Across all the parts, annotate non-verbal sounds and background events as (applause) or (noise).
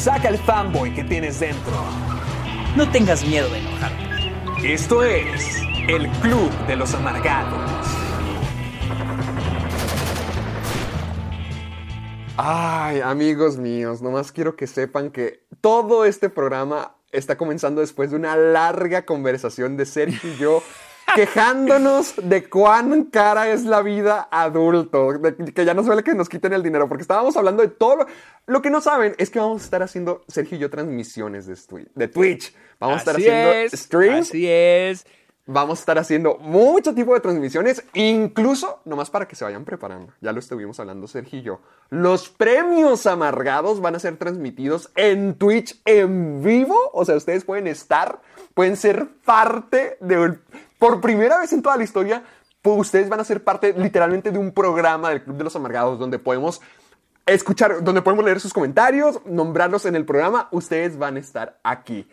Saca el fanboy que tienes dentro. No tengas miedo de enojarte. Esto es el Club de los Amargados. Ay, amigos míos, nomás quiero que sepan que todo este programa está comenzando después de una larga conversación de Sergio y yo quejándonos de cuán cara es la vida adulto, de que ya no suele que nos quiten el dinero, porque estábamos hablando de todo lo, lo que no saben es que vamos a estar haciendo Sergio y yo transmisiones de, de Twitch, vamos a estar haciendo es, streams. Así es. Vamos a estar haciendo mucho tipo de transmisiones, incluso, nomás para que se vayan preparando, ya lo estuvimos hablando Sergio y yo, los premios amargados van a ser transmitidos en Twitch en vivo, o sea, ustedes pueden estar, pueden ser parte de, un- por primera vez en toda la historia, pues, ustedes van a ser parte literalmente de un programa del Club de los Amargados donde podemos escuchar, donde podemos leer sus comentarios, nombrarlos en el programa, ustedes van a estar aquí.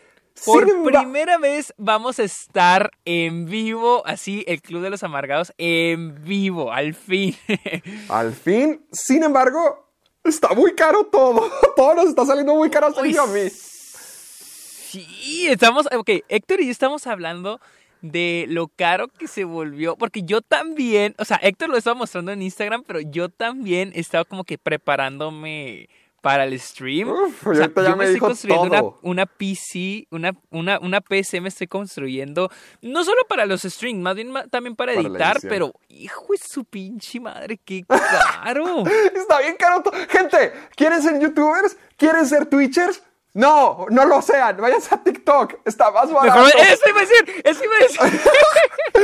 Por Sin primera vez vamos a estar en vivo, así, el Club de los Amargados en vivo, al fin. (laughs) Al fin, sin embargo, está muy caro todo. (laughs) Todo nos está saliendo muy caro Sergio a mí. Sí, estamos, ok, Héctor y yo estamos hablando de lo caro que se volvió, porque yo también, o sea, Héctor lo estaba mostrando en Instagram, pero yo también estaba como que preparándome para el stream. Uf, o sea, yo me estoy construyendo una, una PC, una, una, una PC me estoy construyendo, no solo para los streams, más bien también para, editar, pero hijo de su pinche madre, qué caro. (laughs) Está bien caro. Gente, ¿quieren ser youtubers? ¿Quieren ser twitchers? No, no lo sean. Váyanse a TikTok. Está más barato. Mejor, (laughs) eso iba a decir, eso iba a decir.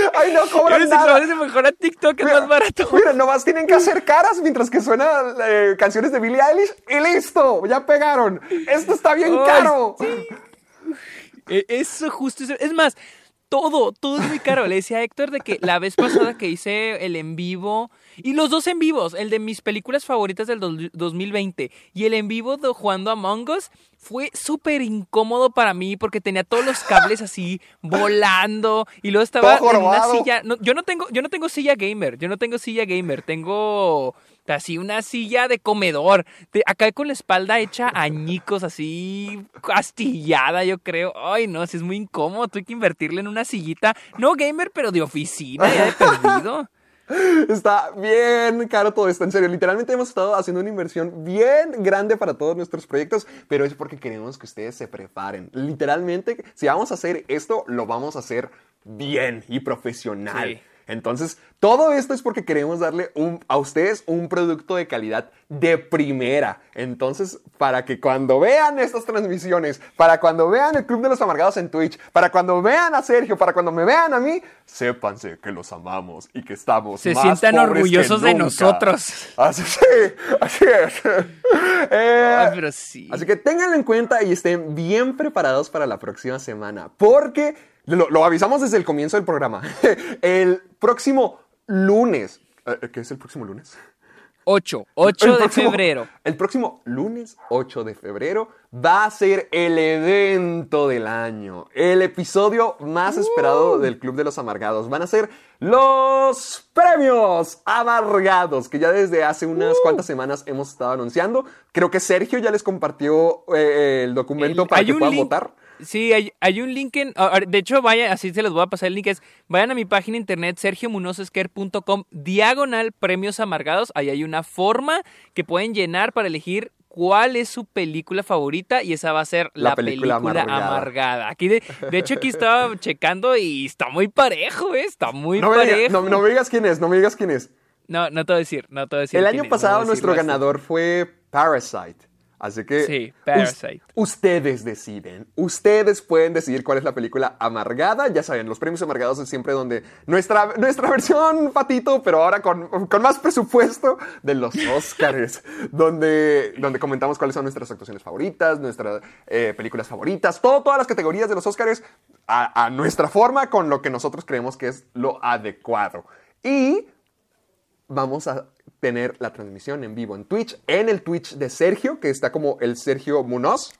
(laughs) Ay, no cobran nada. "Váyanse mejor a TikTok, es más barato. Mira, nomás tienen que hacer caras mientras que suenan eh, canciones de Billie Eilish y listo, ya pegaron. Esto está bien caro. E- Eso justo es más, todo, todo es muy caro. Le decía a Héctor de que la vez pasada que hice el en vivo, y los dos en vivos, el de mis películas favoritas del dos- 2020 y el en vivo de jugando Among Us, fue súper incómodo para mí porque tenía todos los cables así volando y luego estaba en una silla. no, yo no tengo, yo no tengo silla gamer, yo no tengo silla gamer, tengo así una silla de comedor. De- acá con la espalda hecha añicos, así astillada, yo creo. Ay, no, si es muy incómodo. Tuve que invertirle en una sillita, no gamer, pero de oficina, ya de perdido. (laughs) Está bien caro todo esto, en serio. Literalmente hemos estado haciendo una inversión bien grande para todos nuestros proyectos, pero es porque queremos que ustedes se preparen. Literalmente, si vamos a hacer esto, lo vamos a hacer bien y profesional. Sí. Entonces, todo esto es porque queremos darle un- a ustedes un producto de calidad de primera. Entonces, para que cuando vean estas transmisiones, para cuando vean el Club de los Amargados en Twitch, para cuando vean a Sergio, para cuando me vean a mí, sépanse que los amamos y que estamos Se más sientan pobres orgullosos que de nunca. nosotros. Así, sí, así es. (laughs) Eh, Ay, pero sí. Así que ténganlo en cuenta y estén bien preparados para la próxima semana, porque lo, lo avisamos desde el comienzo del programa. (laughs) El próximo lunes, eh, ¿qué es el próximo lunes? 8, 8 El de próximo- febrero. El próximo lunes 8 de febrero va a ser el evento del año, el episodio más esperado del Club de los Amargados. Van a ser los premios amargados que ya desde hace unas cuantas semanas hemos estado anunciando. Creo que Sergio ya les compartió eh, el documento El- para que puedan link- votar. Sí, hay, hay un link en... De hecho, vayan, así se los voy a pasar el link. Es, vayan a mi página internet sergiomunozesquer.com diagonal premios amargados. Ahí hay una forma que pueden llenar para elegir cuál es su película favorita y esa va a ser La la, película película, amargada. amargada. Aquí de, de hecho aquí estaba checando y está muy parejo, ¿eh? Está muy No me, parejo. diga- no, no me digas quién es, no me digas quién es. No, no te voy a decir, no te voy a decir. El año es, pasado nuestro ganador fue Parasite. Así que Sí, us- Parasite. ustedes deciden. Ustedes pueden decidir cuál es la película amargada. Ya saben, los premios amargados es siempre donde nuestra, nuestra (laughs) versión patito, pero ahora con, con más presupuesto de los Oscars, (laughs) donde, donde comentamos cuáles son nuestras actuaciones favoritas, nuestras eh, películas favoritas, todo, todas las categorías de los Oscars a, a nuestra forma, con lo que nosotros creemos que es lo adecuado. Y vamos a tener la transmisión en vivo en Twitch, en el Twitch de Sergio, que está como el Sergio Munoz.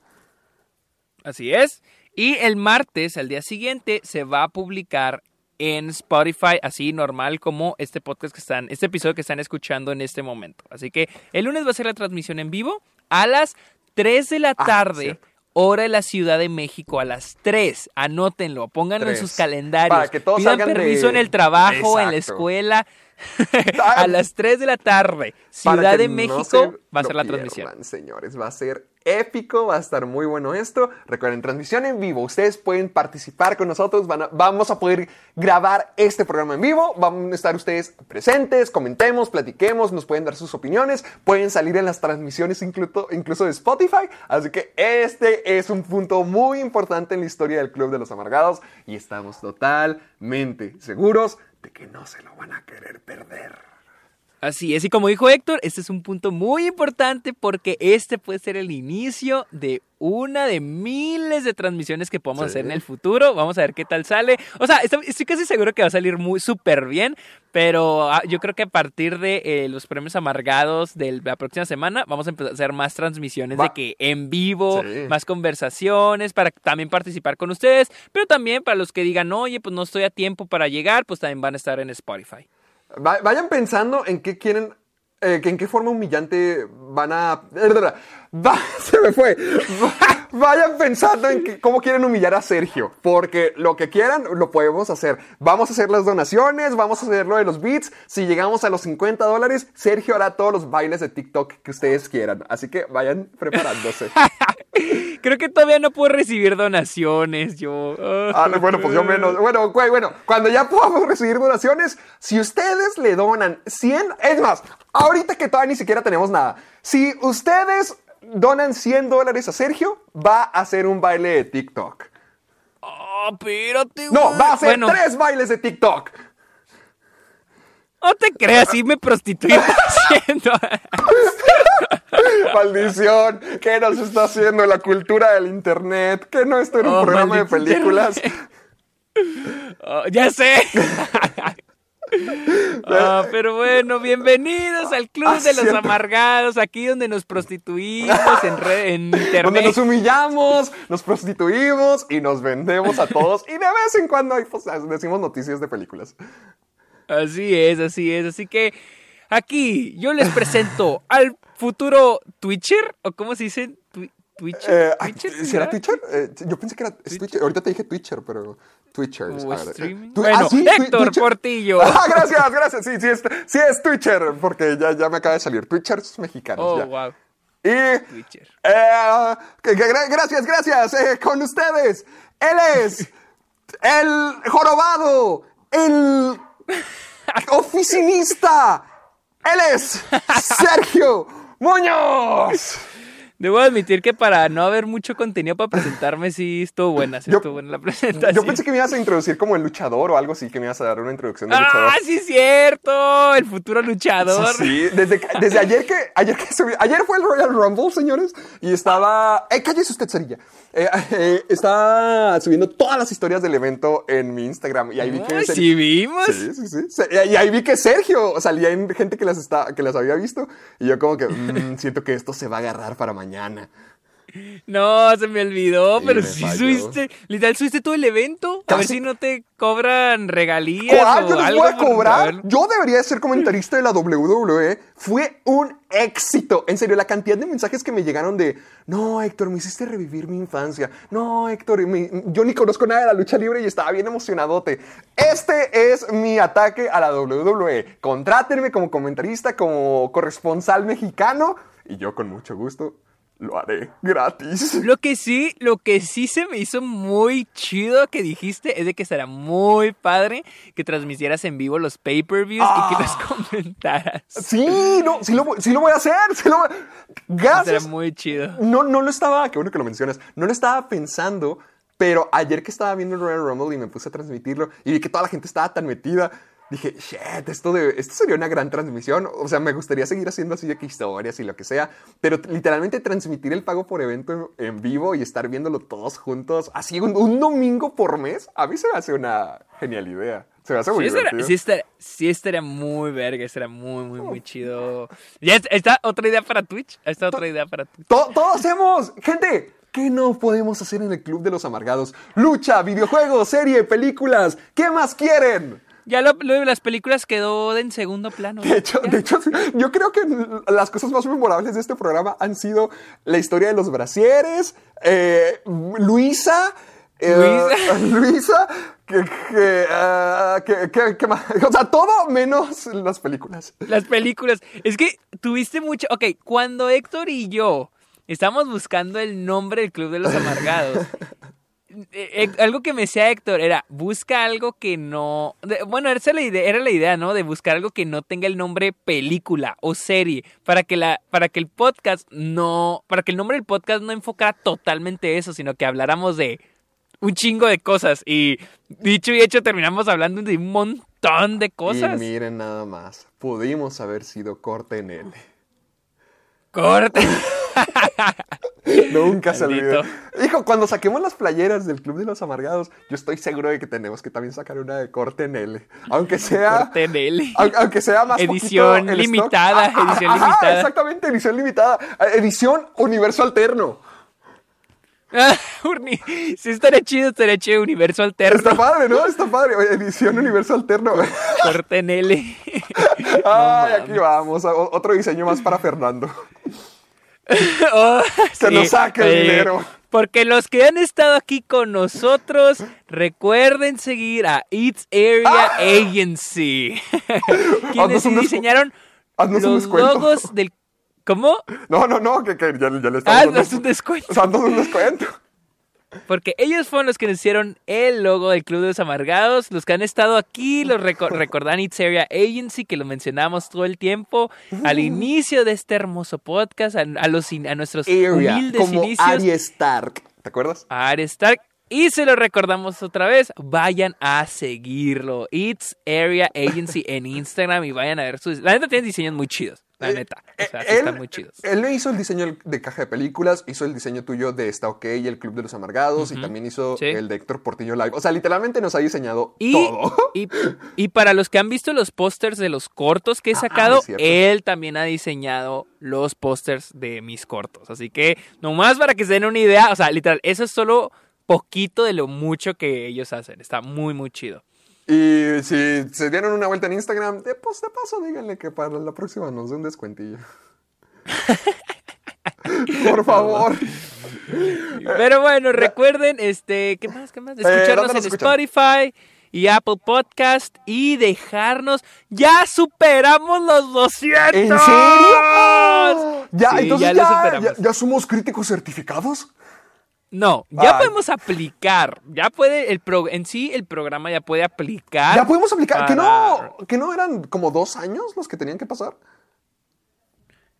Así es. Y el martes, al día siguiente, se va a publicar en Spotify, así normal como este podcast que están, este episodio que están escuchando en este momento. Así que el lunes va a ser la transmisión en vivo a las 3 de la Ah, tarde. Hora de la Ciudad de México a las 3. Anótenlo, pónganlo en Tres. sus calendarios. Para que todos Pidan salgan de- permiso en el trabajo, en la Exacto. escuela. (laughs) a las 3 de la tarde. Ciudad de México va a ser la transmisión. pierdan, señores, va a ser épico, va a estar muy bueno esto. Recuerden, transmisión en vivo. Ustedes pueden participar con nosotros. vamos a poder grabar este programa en vivo. Van a estar ustedes presentes, comentemos, platiquemos, nos pueden dar sus opiniones. Pueden salir en las transmisiones incluso, incluso de Spotify. Así que este es un punto muy importante en la historia del Club de los Amargados. Y estamos totalmente seguros de que no se lo van a querer perder. Así es, y como dijo Héctor, este es un punto muy importante porque este puede ser el inicio de una de miles de transmisiones que podemos Sí. hacer en el futuro. Vamos a ver qué tal sale. O sea, estoy, casi seguro que va a salir muy súper bien, pero ah, yo creo que a partir de eh, los premios amargados de la próxima semana vamos a empezar a hacer más transmisiones Va. de que en vivo, Sí. más conversaciones, para también participar con ustedes, pero también para los que digan, oye, pues no estoy a tiempo para llegar, pues también van a estar en Spotify. Va- Vayan pensando en qué quieren, eh, que en qué forma humillante van a... Va- (laughs) se me fue. Va- Vayan pensando en que- cómo quieren humillar a Sergio, porque lo que quieran lo podemos hacer. Vamos a hacer las donaciones, vamos a hacer lo de los beats. Si llegamos a los 50 dólares, Sergio hará todos los bailes de TikTok que ustedes quieran. Así que vayan preparándose. (laughs) Creo que todavía no puedo recibir donaciones, yo. Ah, no, bueno, pues yo menos. Bueno, güey, bueno, cuando ya podamos recibir donaciones, si ustedes le donan 100, es más, ahorita que todavía ni siquiera tenemos nada, si ustedes donan 100 dólares a Sergio, va a hacer un baile de TikTok. Oh, espérate, No, güey. va a hacer Bueno, tres bailes de TikTok. No te creas, sí me prostituí haciendo. (laughs) Maldición, ¿qué nos está haciendo la cultura del internet? Que no estoy en un Oh, programa de películas. (laughs) Oh, ya sé. (laughs) Ah, pero bueno, bienvenidos al Club Ah, de los. Amargados, aquí donde nos prostituimos en, re- en (laughs) Donde internet. nos humillamos, nos prostituimos y nos vendemos a todos. Y de vez en cuando hay, pues, decimos noticias de películas. Así es, así es. Así que aquí yo les presento al futuro Twitcher, o cómo se dice, Twi- Twitcher. Eh, ay, ¿Twitcher ¿Será será? Twitcher? Eh, yo pensé que era Twitcher. Ahorita te dije Twitcher, pero Twitcher. O a ver, eh, streaming. Bueno, Twi- Héctor Twitcher. Portillo. (laughs) Ah, gracias, gracias. Sí, sí es, sí es Twitcher, porque ya, ya me acaba de salir. Twitchers mexicanos. Oh, ya. wow. Y. Twitcher. eh, que- que gra- gracias, gracias. eh, con ustedes. Él es. (laughs) el jorobado. El. (laughs) oficinista. Él es. Sergio Muñoz. Debo admitir que para no haber mucho contenido para presentarme, sí estuvo buena, sí Yo- estuvo buena la presentación. Yo pensé que me ibas a introducir como el luchador o algo así, que me ibas a dar una introducción de luchador. ¡Ah, sí cierto! El futuro luchador. Sí, sí, desde, desde ayer que ayer que subí- ayer fue el Royal Rumble, señores, y estaba, eh, cállese usted, Cerilla. Eh, eh, estaba subiendo todas las historias del evento en mi Instagram y ahí vi que Ay, Ser- sí vimos. Sí, sí, Y ahí vi que Sergio salía en gente que las está, que las había visto y yo como que mm, siento que esto se va a agarrar para mañana. No, se me olvidó, Sí, pero me sí falló. literal, literal, subiste todo el evento. A ver Casi- si no te cobran regalías ¿Cuál? o Yo les algo voy a cobrar. Yo debería de ser comentarista de la WWE. Fue un éxito. En serio, la cantidad de mensajes que me llegaron de, no, Héctor, me hiciste revivir mi infancia. No, Héctor, me- yo ni conozco nada de la lucha libre y estaba bien emocionadote. Este es mi ataque a la WWE. Contrátenme como comentarista, como corresponsal mexicano y yo con mucho gusto lo haré gratis. Lo que sí, lo que sí se me hizo muy chido que dijiste es de que será muy padre que transmitieras en vivo los pay-per-views y que los (laughs) comentaras. Sí, no, sí lo, voy- sí lo voy a hacer. Sí lo muy chido. No, no lo estaba, qué bueno que lo mencionas, no lo estaba pensando, pero ayer que estaba viendo el Royal Rumble y me puse a transmitirlo y vi que toda la gente estaba tan metida, dije, shit, esto, de, esto sería una gran transmisión. O sea, me gustaría seguir haciendo así de que historias y lo que sea, pero literalmente transmitir el pago por evento en, vivo y estar viéndolo todos juntos, así un, un domingo por mes, a mí se me hace una genial idea. Se me hace muy Sí estaría, sí, estaría, sí estaría muy verga, estaría muy, muy, muy chido. Ya es- está otra idea para Twitch. Está otra idea para Twitch. To- Todo hacemos, gente. ¿Qué no podemos hacer en el Club de los Amargados? Lucha, videojuegos, serie, películas. ¿Qué más quieren? Ya lo, lo de las películas quedó en segundo plano. De hecho, de hecho, yo creo que las cosas más memorables de este programa han sido la historia de los brasieres, eh, Luisa. eh, Luisa. (laughs) Luisa, que, que, que- que- que más? o sea, todo menos las películas. Las películas. Es que tuviste mucho. Ok, cuando Héctor y yo estábamos buscando el nombre del Club de los Amargados. (laughs) eh, eh, algo que me decía Héctor era busca algo que no bueno esa era la idea era la idea no de buscar algo que no tenga el nombre película o serie para que la para que el podcast no para que el nombre del podcast no enfocara totalmente eso sino que habláramos de un chingo de cosas. Y dicho y hecho terminamos hablando de un montón de cosas. Y miren nada más, pudimos haber sido corte en L. corte Nunca se olvide. Hijo, cuando saquemos las playeras del Club de los Amargados, yo estoy seguro de que tenemos que también sacar una de corte en L. Aunque sea. corte en L. au- Aunque sea más Edición poquito el stock. limitada, Ah, edición ajá, limitada. Exactamente, edición limitada. Edición universo alterno. (laughs) Ah, sí estaría chido, estaría chido universo alterno. Está padre, ¿no? Está padre. Edición universo alterno. Corte en L. (laughs) (laughs) Ay, aquí vamos. O- Otro diseño más para Fernando. (laughs) Oh, Que nos saque el eh, dinero. Porque los que han estado aquí con nosotros, recuerden seguir a It's Area Ah. Agency. (laughs) Quienes Haznos diseñaron haznos los logos del... ¿Cómo? No, no, no, que, que ya, ya le estamos dando. un descuento. Dándonos un descuento. Porque ellos fueron los que nos hicieron el logo del Club de los Amargados. Los que han estado aquí, los reco- (laughs) recordan It's Area Agency, que lo mencionamos todo el tiempo. Al inicio de este hermoso podcast, a, a los, in- a nuestros Area, humildes como inicios. Arya Stark. ¿Te acuerdas? a Arya Stark. Y se lo recordamos otra vez, vayan a seguirlo. It's Area Agency en Instagram y vayan a ver sus... La neta tiene diseños muy chidos, la neta. O sea, sí él, están muy chidos. él le hizo el diseño de caja de películas, hizo el diseño tuyo de Está OK y el Club de los Amargados, y también hizo Sí. el de Héctor Portillo Live. O sea, literalmente nos ha diseñado Y, todo. y, y para los que han visto los pósters de los cortos que he Ah, sacado, es cierto. él también ha diseñado los pósters de mis cortos. Así que, nomás para que se den una idea, o sea, literal, eso es solo poquito de lo mucho que ellos hacen. Está muy, muy chido. Y si se dieron una vuelta en Instagram, de, pues de paso díganle que para la próxima nos dé un descuentillo. (laughs) Por favor. (laughs) Pero bueno, recuerden, este, ¿qué más? ¿Qué más? ¿dónde Escucharnos nos en escuchan? Spotify y Apple Podcast y dejarnos. ¡Ya superamos los 200! ¿En serio? Ya, Sí, entonces ya ya, ya- ya somos críticos certificados. No, ya Ay. podemos aplicar. Ya puede el pro, en sí el programa ya puede aplicar. Ya podemos aplicar. ¿Que no, ¿Que no eran como dos años los que tenían que pasar?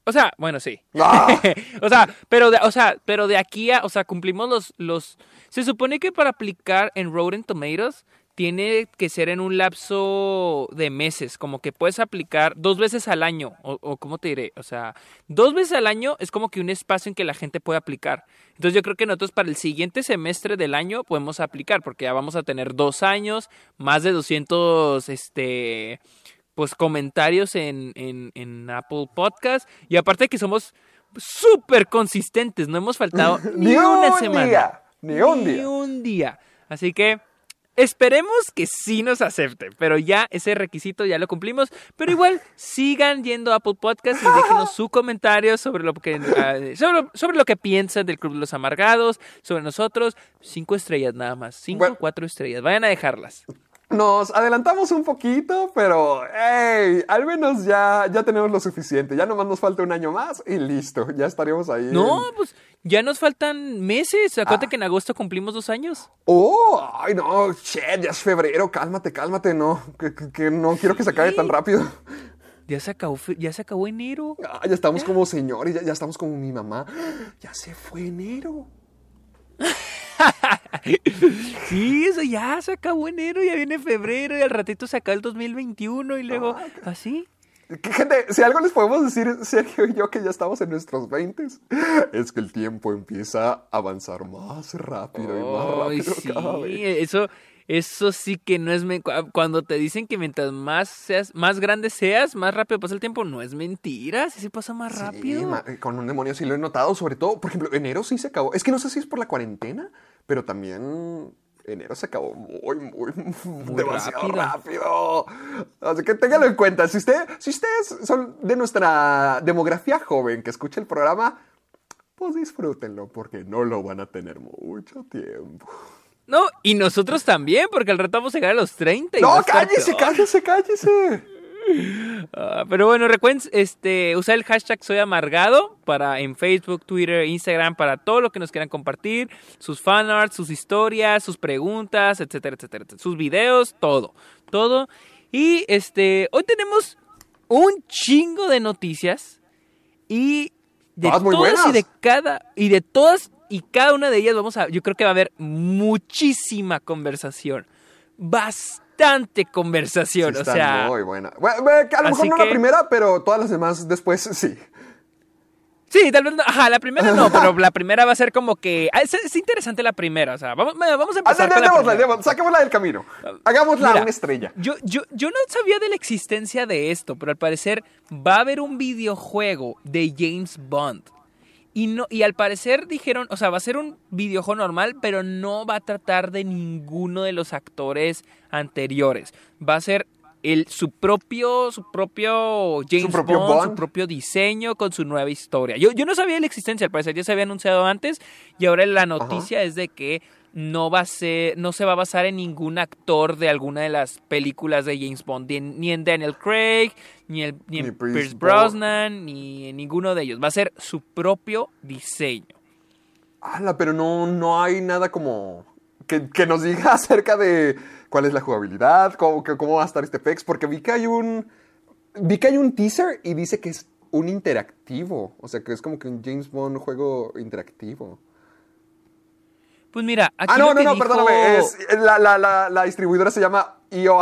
O sea, bueno, sí. Ah. (laughs) o sea, pero de, o sea, pero de aquí a, o sea, cumplimos los los se supone que para aplicar en Rotten Tomatoes tiene que ser en un lapso de meses, como que puedes aplicar dos veces al año, o, o cómo te diré, o sea, dos veces al año es como que un espacio en que la gente puede aplicar. Entonces yo creo que nosotros para el siguiente semestre del año podemos aplicar, porque ya vamos a tener dos años, más de 200, este, pues comentarios en, en, en Apple Podcast, y aparte que somos súper consistentes, no hemos faltado (laughs) ni, Ni una un semana. día, ni un día. Ni un día. Así que esperemos que sí nos acepte, pero ya ese requisito ya lo cumplimos. Pero igual sigan yendo a Apple Podcast y déjenos su comentario sobre lo que ah, sobre, sobre lo que piensan del Club de los Amargados, sobre nosotros. Cinco estrellas nada más, cinco Bueno. o cuatro estrellas. Vayan a dejarlas. Nos adelantamos un poquito, pero hey, al menos ya, ya tenemos lo suficiente. Ya nomás nos falta un año más y listo, ya estaremos ahí. No, en- pues ya nos faltan meses. Acuérdate Ah. que en agosto cumplimos dos años. Oh, ay no, shit, ya es febrero, cálmate, cálmate, no, que, que- que no quiero que se acabe tan rápido. Ya se acabó, ya se acabó enero. Ah, ya estamos como señores, ya, ya estamos como mi mamá. Ya se fue enero. (laughs) (laughs) Sí, eso ya se acabó enero, ya viene febrero y al ratito se acaba el 2021 y luego Ah, así. Que, Gente, si algo les podemos decir, Sergio y yo, que ya estamos en nuestros 20 es que el tiempo empieza a avanzar más rápido y más rápido sí, cada vez. eso, eso sí que no es... Cuando te dicen que mientras más seas, más grande seas, más rápido pasa el tiempo, no es mentira, sí se pasa más Sí, rápido. ma- eh, con un demonio sí lo he notado, sobre todo, por ejemplo, enero sí se acabó. Es que no sé si es por la cuarentena, pero también enero se acabó muy, muy, demasiado rápido. rápido. Así que téngalo en cuenta. Si, usted, si ustedes son de nuestra demografía joven que escucha el programa, pues disfrútenlo, porque no lo van a tener mucho tiempo. No, y nosotros también, porque al rato vamos a llegar a los 30. y No, cállese, cállese, cállese. (laughs) Ah, pero bueno, recuerden este, usar el hashtag Soy Amargado para en Facebook, Twitter, Instagram, para todo lo que nos quieran compartir, sus fanarts, sus historias, sus preguntas, etcétera, etcétera, etcétera, sus videos, todo, todo. Y este, hoy tenemos un chingo de noticias y de Todas muy y de cada y de todas y cada una de ellas vamos a, yo creo que va a haber muchísima conversación, bastante conversación, Sí, o sea. muy buena. Bueno, a lo mejor no la primera, pero todas las demás después (laughs) sí. Sí, tal vez no. Ajá, la primera no, pero (laughs) la primera va a ser como que. ah, Es, es interesante la primera, o sea, vamos, vamos a Ah, empezar con la primera. saquémosla del camino. Hagámosla Mira, una estrella. Yo, yo, yo no sabía de la existencia de esto, pero al parecer va a haber un videojuego de James Bond. Y, no, y al parecer dijeron, o sea, va a ser un videojuego normal, pero no va a tratar de ninguno de los actores anteriores. Va a ser el, su propio, su propio James propio Bond, su propio diseño con su nueva historia. Yo, yo no sabía de la existencia, al parecer ya se había anunciado antes y ahora la noticia es de que no va a ser, no se va a basar en ningún actor de alguna de las películas de James Bond, ni en, ni en Daniel Craig, ni, el- ni en Pierce Pierce Bro- Brosnan, ni en ninguno de ellos. Va a ser su propio diseño. Ala, pero no, no hay nada como que, que nos diga (laughs) acerca de cuál es la jugabilidad, cómo, que- cómo va a estar este PEX, porque vi que hay un vi que hay un teaser y dice que es un interactivo, o sea que es como que un James Bond juego interactivo. Pues mira, aquí ah, no, no, no, dijo- perdóname, es, la, la, la, la distribuidora se llama IO,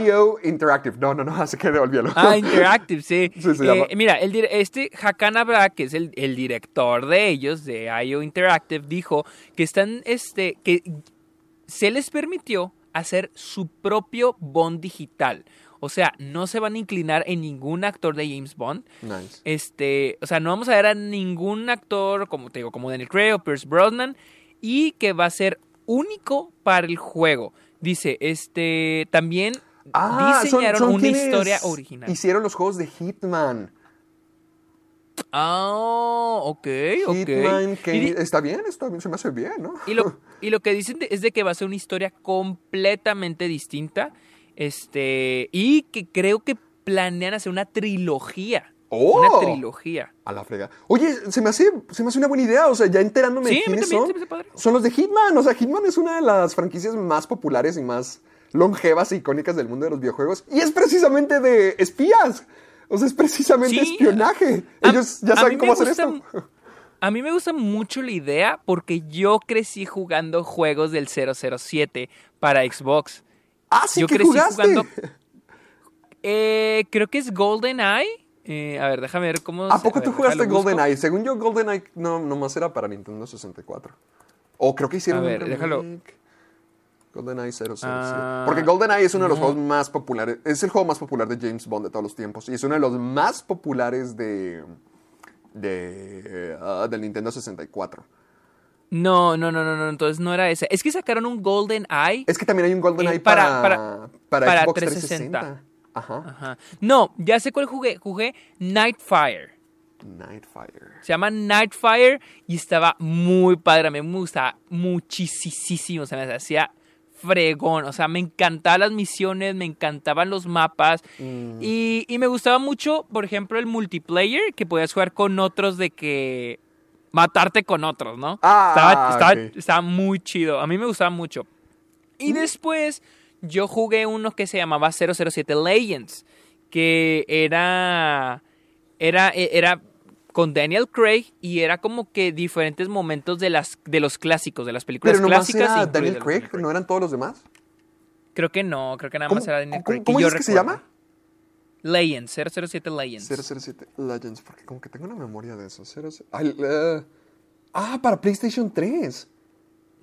IO Interactive. No, no, no, (laughs) así que olvídalo. Ah, Interactive, sí. (laughs) Sí, se Eh, llama. Mira, el, este Hakan Abra, que es el, el director de ellos, de IO Interactive, dijo que están, este, que se les permitió hacer su propio Bond digital. O sea, no se van a inclinar en ningún actor de James Bond. Nice. Este, o sea, no vamos a ver a ningún actor, como te digo, como Daniel Craig o Pierce Brosnan, y que va a ser único para el juego. Dice, este, también Ah, diseñaron son una historia original. Hicieron los juegos de Hitman. Ah, ok, ok. Hitman, que está bien, está bien, se me hace bien, ¿no? y lo, (laughs) y lo que dicen es de que va a ser una historia completamente distinta. Este, y que creo que planean hacer una trilogía. ¡Oh! Una trilogía. A la frega. Oye, se me hace, se me hace una buena idea. O sea, ya enterándome Sí, de quiénes son. Son los de Hitman. O sea, Hitman es una de las franquicias más populares y más longevas e icónicas del mundo de los videojuegos. Y es precisamente de espías. O sea, es precisamente Sí. espionaje. A- Ellos ya saben cómo hacer gusta- esto. (laughs) A mí me gusta mucho la idea porque yo crecí jugando juegos del 007 para Xbox. Ah, sí, yo que crecí jugaste. jugando- (laughs) Eh, creo que es GoldenEye. Eh, a ver, déjame ver cómo. ¿A poco a tú ver, jugaste. GoldenEye? Según yo, GoldenEye no, nomás era para Nintendo 64. O creo que hicieron A ver, un déjalo. GoldenEye 007. Ah, Porque GoldenEye es uno de los no. juegos más populares. Es el juego más popular de James Bond de todos los tiempos. Y es uno de los más populares de. de. ah, del Nintendo 64. No, no, no, no, no, entonces no era ese. Es que sacaron un GoldenEye. Es que también hay un GoldenEye Eh, para- para, para- para, para Xbox 360. 360. Ajá. Ajá. No, ya sé cuál jugué. Jugué Nightfire. Nightfire. Se llama Nightfire y estaba muy padre. A mí me gustaba muchísimo. Se me hacía fregón. O sea, me encantaban las misiones, me encantaban los mapas. Mm. Y, y me gustaba mucho, por ejemplo, el multiplayer, que podías jugar con otros de que matarte con otros, ¿no? Ah, estaba, estaba- ok. estaba muy chido. A mí me gustaba mucho. Y después yo jugué uno que se llamaba 007 Legends, que era era e, era con Daniel Craig y era como que diferentes momentos de las de los clásicos, de las películas Pero nomás clásicas. era Daniel Craig, ¿no eran todos los demás? Creo que no, creo que nada ¿Cómo, más era Daniel cómo- Craig. cómo yo dices que se llama? Legends, 007 Legends. 007 Legends, porque como que tengo una memoria de eso. 00 Ay, eh, ah, para PlayStation 3.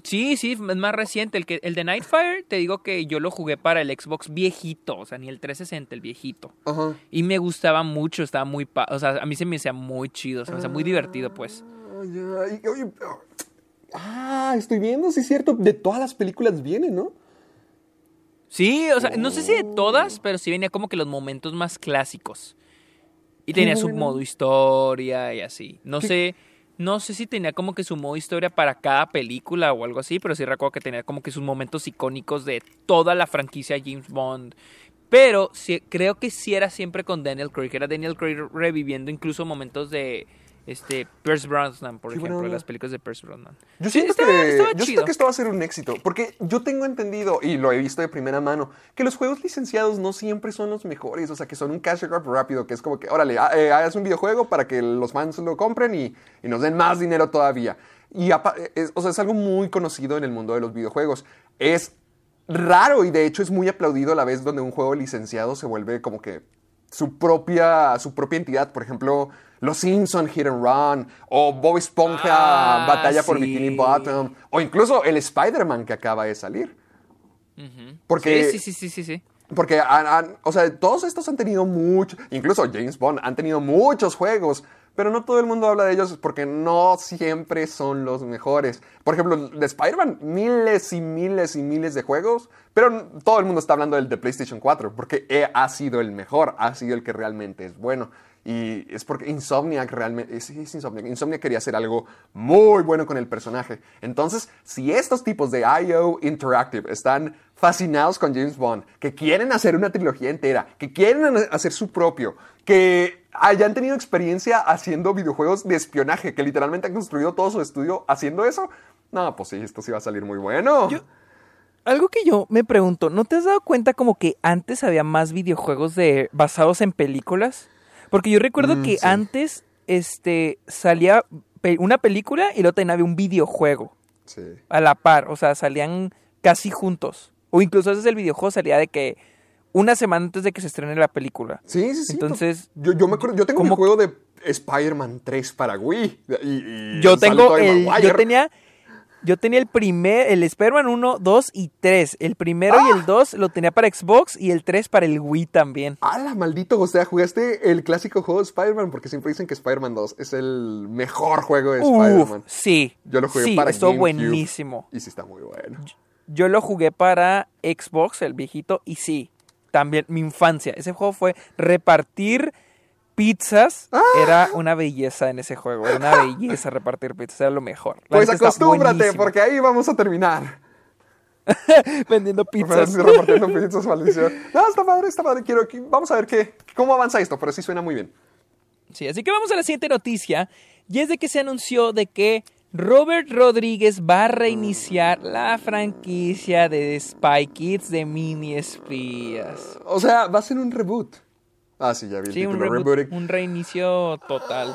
Sí, sí, es más reciente. El, que, el de Nightfire, te digo que yo lo jugué para el Xbox viejito, o sea, ni el 360, el viejito. Ajá. Y me gustaba mucho, estaba muy... pa- o sea, a mí se me hacía muy chido, se me hacía muy divertido, pues. Ah, ya, y- oye, ah, estoy viendo, sí es cierto, de todas las películas viene, ¿no? Sí, o sea, no sé si de todas, pero sí venía como que los momentos más clásicos. Y tenía su modo historia y así. No Qué- sé, no sé si tenía como que su modo historia para cada película o algo así, pero sí recuerdo que tenía como que sus momentos icónicos de toda la franquicia James Bond. Pero creo que sí era siempre con Daniel Craig, era Daniel Craig reviviendo incluso momentos de este Pierce Brosnan, por ejemplo, de onda. las películas de Pierce Brosnan. Yo Sí, siento, que, yo siento que esto va a ser un éxito, porque yo tengo entendido, y lo he visto de primera mano, que los juegos licenciados no siempre son los mejores, o sea, que son un cash grab rápido, que es como que, órale, ha- eh, hagas un videojuego para que los fans lo compren y, y nos den más dinero todavía. Y es, o sea, es algo muy conocido en el mundo de los videojuegos. Es raro y de hecho es muy aplaudido a la vez donde un juego licenciado se vuelve como que su propia, su propia entidad. Por ejemplo, Los Simpson Hit and Run, o Bob Esponja Ah, Batalla por sí. Bikini Bottom, o incluso el Spider-Man que acaba de salir. Porque, Sí, sí, sí, sí, sí, porque han- han- o sea, todos estos han tenido mucho, incluso James Bond han tenido muchos juegos, pero no todo el mundo habla de ellos porque no siempre son los mejores. Por ejemplo, de Spider-Man, miles y miles y miles de juegos, pero todo el mundo está hablando del de PlayStation 4 porque ha sido el mejor, ha sido el que realmente es bueno. Y es porque Insomniac realmente, sí, es Insomniac. Insomniac quería hacer algo muy bueno con el personaje. Entonces, si estos tipos de IO Interactive están fascinados con James Bond, que quieren hacer una trilogía entera, que quieren hacer su propio, que hayan tenido experiencia haciendo videojuegos de espionaje, que literalmente han construido todo su estudio haciendo eso, no, pues sí, esto sí va a salir muy bueno. Algo que yo me pregunto, ¿no te has dado cuenta como que antes había más videojuegos de basados en películas? Porque yo recuerdo Mm, que sí. antes este salía una película y luego tenía un videojuego Sí. a la par, o sea, salían casi juntos. O incluso a veces el videojuego salía de que una semana antes de que se estrene la película. Sí, sí, sí. Entonces, yo, yo me acuerdo, yo tengo ¿cómo- un juego de Spider-Man 3 para Wii. y- y Yo tengo el. Yo tenía. Yo tenía el primer, el Spider-Man 1, 2 y 3. El primero y ¡Ah! el 2 lo tenía para Xbox y el 3 para el Wii también. ¡Hala, maldito! O sea, jugaste el clásico juego de Spider-Man porque siempre dicen que Spider-Man 2 es el mejor juego de Spider-Man. sí. Yo lo jugué sí, para estuvo buenísimo. Y sí está muy bueno. Yo lo jugué para Xbox, el viejito, y sí, también mi infancia. Ese juego fue repartir pizzas. ¡Ah! Era una belleza en ese juego. Era una belleza repartir pizzas, era lo mejor. La Pues acostúmbrate porque ahí vamos a terminar. (laughs) Vendiendo pizzas. Repartiendo pizzas, maldición. No, está padre, está padre. Quiero, vamos a ver qué, cómo avanza esto, pero sí suena muy bien. Sí, así que vamos a la siguiente noticia. Y es de que se anunció de que Robert Rodríguez va a reiniciar la franquicia de Spy Kids de mini espías. O sea, va a ser un reboot. Ah, sí, ya vi el Sí, un, título. reboot, Rebooting. un reinicio total.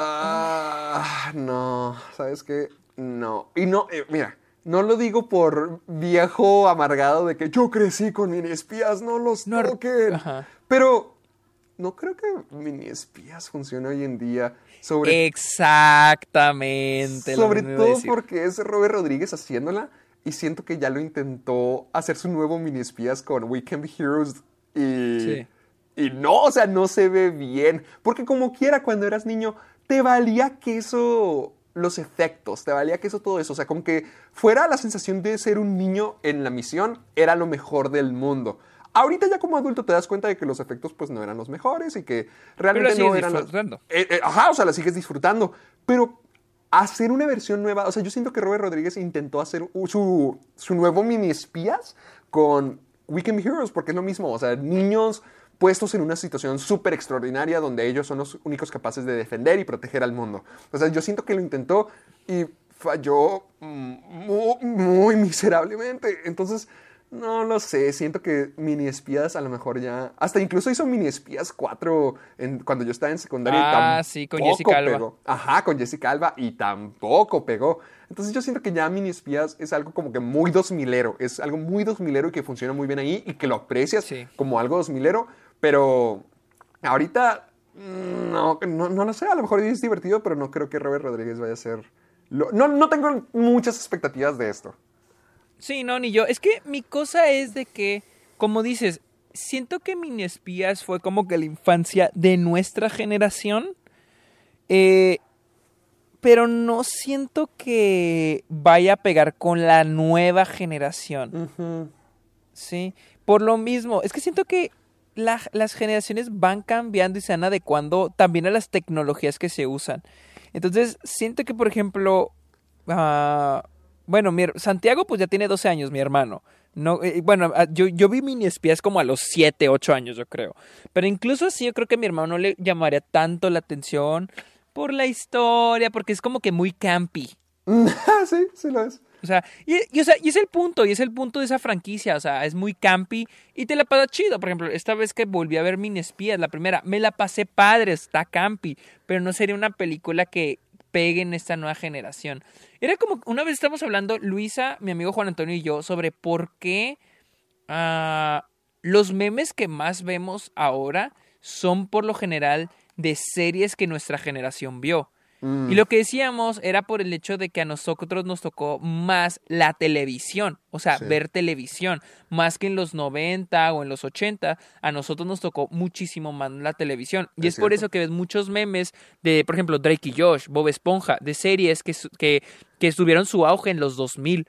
Ah, no, ¿sabes qué? No. Y no, eh, mira, no lo digo por viejo amargado de que yo crecí con mini espías, no los No, toquen. ajá. Pero no creo que mini espías funcione hoy en día. Sobre, Exactamente. sobre todo porque es Robert Rodríguez haciéndola y siento que ya lo intentó hacer su nuevo mini espías con We Can Be Heroes y... Sí. Y no, o sea, no se ve bien. Porque como quiera, cuando eras niño, te valía que eso, los efectos, te valía que eso, todo eso. O sea, como que fuera la sensación de ser un niño en la misión, era lo mejor del mundo. Ahorita ya como adulto te das cuenta de que los efectos pues no eran los mejores y que realmente Pero no eran los- disfrutando. Eh, eh, ajá, o sea, la sigues disfrutando. Pero hacer una versión nueva. O sea, yo siento que Robert Rodríguez intentó hacer su, su nuevo mini espías con Weekend Heroes, porque es lo mismo. O sea, niños puestos en una situación súper extraordinaria donde ellos son los únicos capaces de defender y proteger al mundo. O sea, yo siento que lo intentó y falló muy, muy miserablemente. Entonces, no lo sé, siento que mini espías a lo mejor ya. Hasta incluso hizo mini espías 4 en, cuando yo estaba en secundaria. Ah, sí, con Jessica Alba. Pegó. Ajá, con Jessica Alba y tampoco pegó. Entonces yo siento que ya mini espías es algo como que muy 2000ero. Es algo muy 2000ero y que funciona muy bien ahí y que lo aprecias Sí. como algo 2000ero. Pero ahorita mm, no, no, no lo sé. A lo mejor es divertido, pero no creo que Robert Rodríguez vaya a ser. lo- no, no tengo muchas expectativas de esto. Sí, no, ni yo. Es que mi cosa es de que, como dices, siento que Mini Espías fue como que la infancia de nuestra generación. eh, pero no siento que vaya a pegar con la nueva generación. Sí, por lo mismo, es que siento que la- las generaciones van cambiando y se van adecuando también a las tecnologías que se usan. Entonces, siento que, por ejemplo, ah, bueno, mi Santiago pues ya tiene 12 años, mi hermano. No, eh, bueno, ah, yo, yo vi mini espías como a los 7, 8 años, yo creo. Pero incluso así, yo creo que a mi hermano no le llamaría tanto la atención por la historia, porque es como que muy campy. (laughs) Sí, sí lo es. O sea, y, es el punto, y es el punto de esa franquicia, o sea, es muy campy y te la pasa chido. Por ejemplo, esta vez que volví a ver Mini Espías, la primera, me la pasé padre, está campy, pero no sería una película que pegue en esta nueva generación. Era como, una vez estamos hablando, Luisa, mi amigo Juan Antonio y yo, sobre por qué ah, los memes que más vemos ahora son por lo general de series que nuestra generación vio. Y lo que decíamos era por el hecho de que a nosotros nos tocó más la televisión, o sea, Sí. ver televisión, más que en los 90 o en los 80, a nosotros nos tocó muchísimo más la televisión. Y Es es, por eso que ves muchos memes de, por ejemplo, Drake y Josh, Bob Esponja, de series que, que, que tuvieron su auge en los 2000.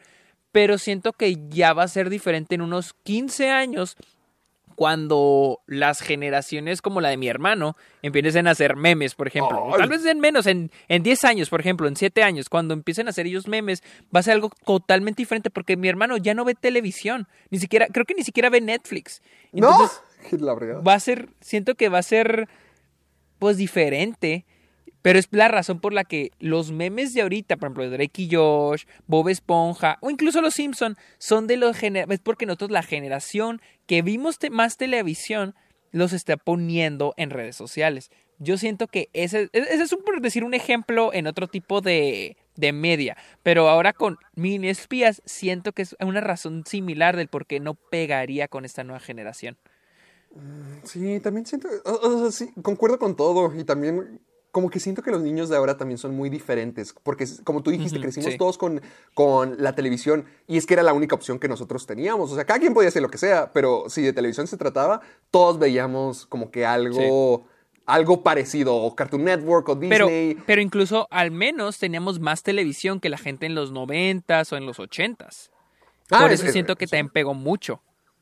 Pero siento que ya va a ser diferente en unos 15 años cuando las generaciones como la de mi hermano empiecen a hacer memes, por ejemplo. Tal vez en menos, en, en 10 años, por ejemplo, en 7 años, cuando empiecen a hacer ellos memes, va a ser algo totalmente diferente porque mi hermano ya no ve televisión, ni siquiera, creo que ni siquiera ve Netflix. Entonces, no, (laughs) la verdad. va a ser, siento que va a ser, pues, diferente. Pero es la razón por la que los memes de ahorita, por ejemplo, Drake y Josh, Bob Esponja o incluso los Simpson son de los es porque nosotros la generación que vimos más televisión los está poniendo en redes sociales. Yo siento que ese, e- ese es un, decir un ejemplo en otro tipo de, de media, pero ahora con mini espías siento que es una razón similar del por qué no pegaría con esta nueva generación. Sí, también siento, sí, concuerdo con todo y también como que siento que los niños de ahora también son muy diferentes, porque es- como tú dijiste, crecimos sí. todos con, con la televisión y es que era la única opción que nosotros teníamos, o sea, cada quien podía hacer lo que sea, pero si de televisión se trataba, todos veíamos como que algo, algo parecido, o Cartoon Network o Disney. pero incluso al menos teníamos más televisión que la gente en los noventas o en los ochentas. Ah, Por es- eso es- siento que también pegó mucho.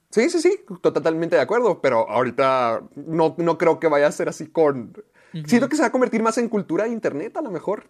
Sí, sí, sí, totalmente de acuerdo, pero ahorita no, no creo que vaya a ser así con... Siento que se va a convertir más en cultura de internet, a lo mejor,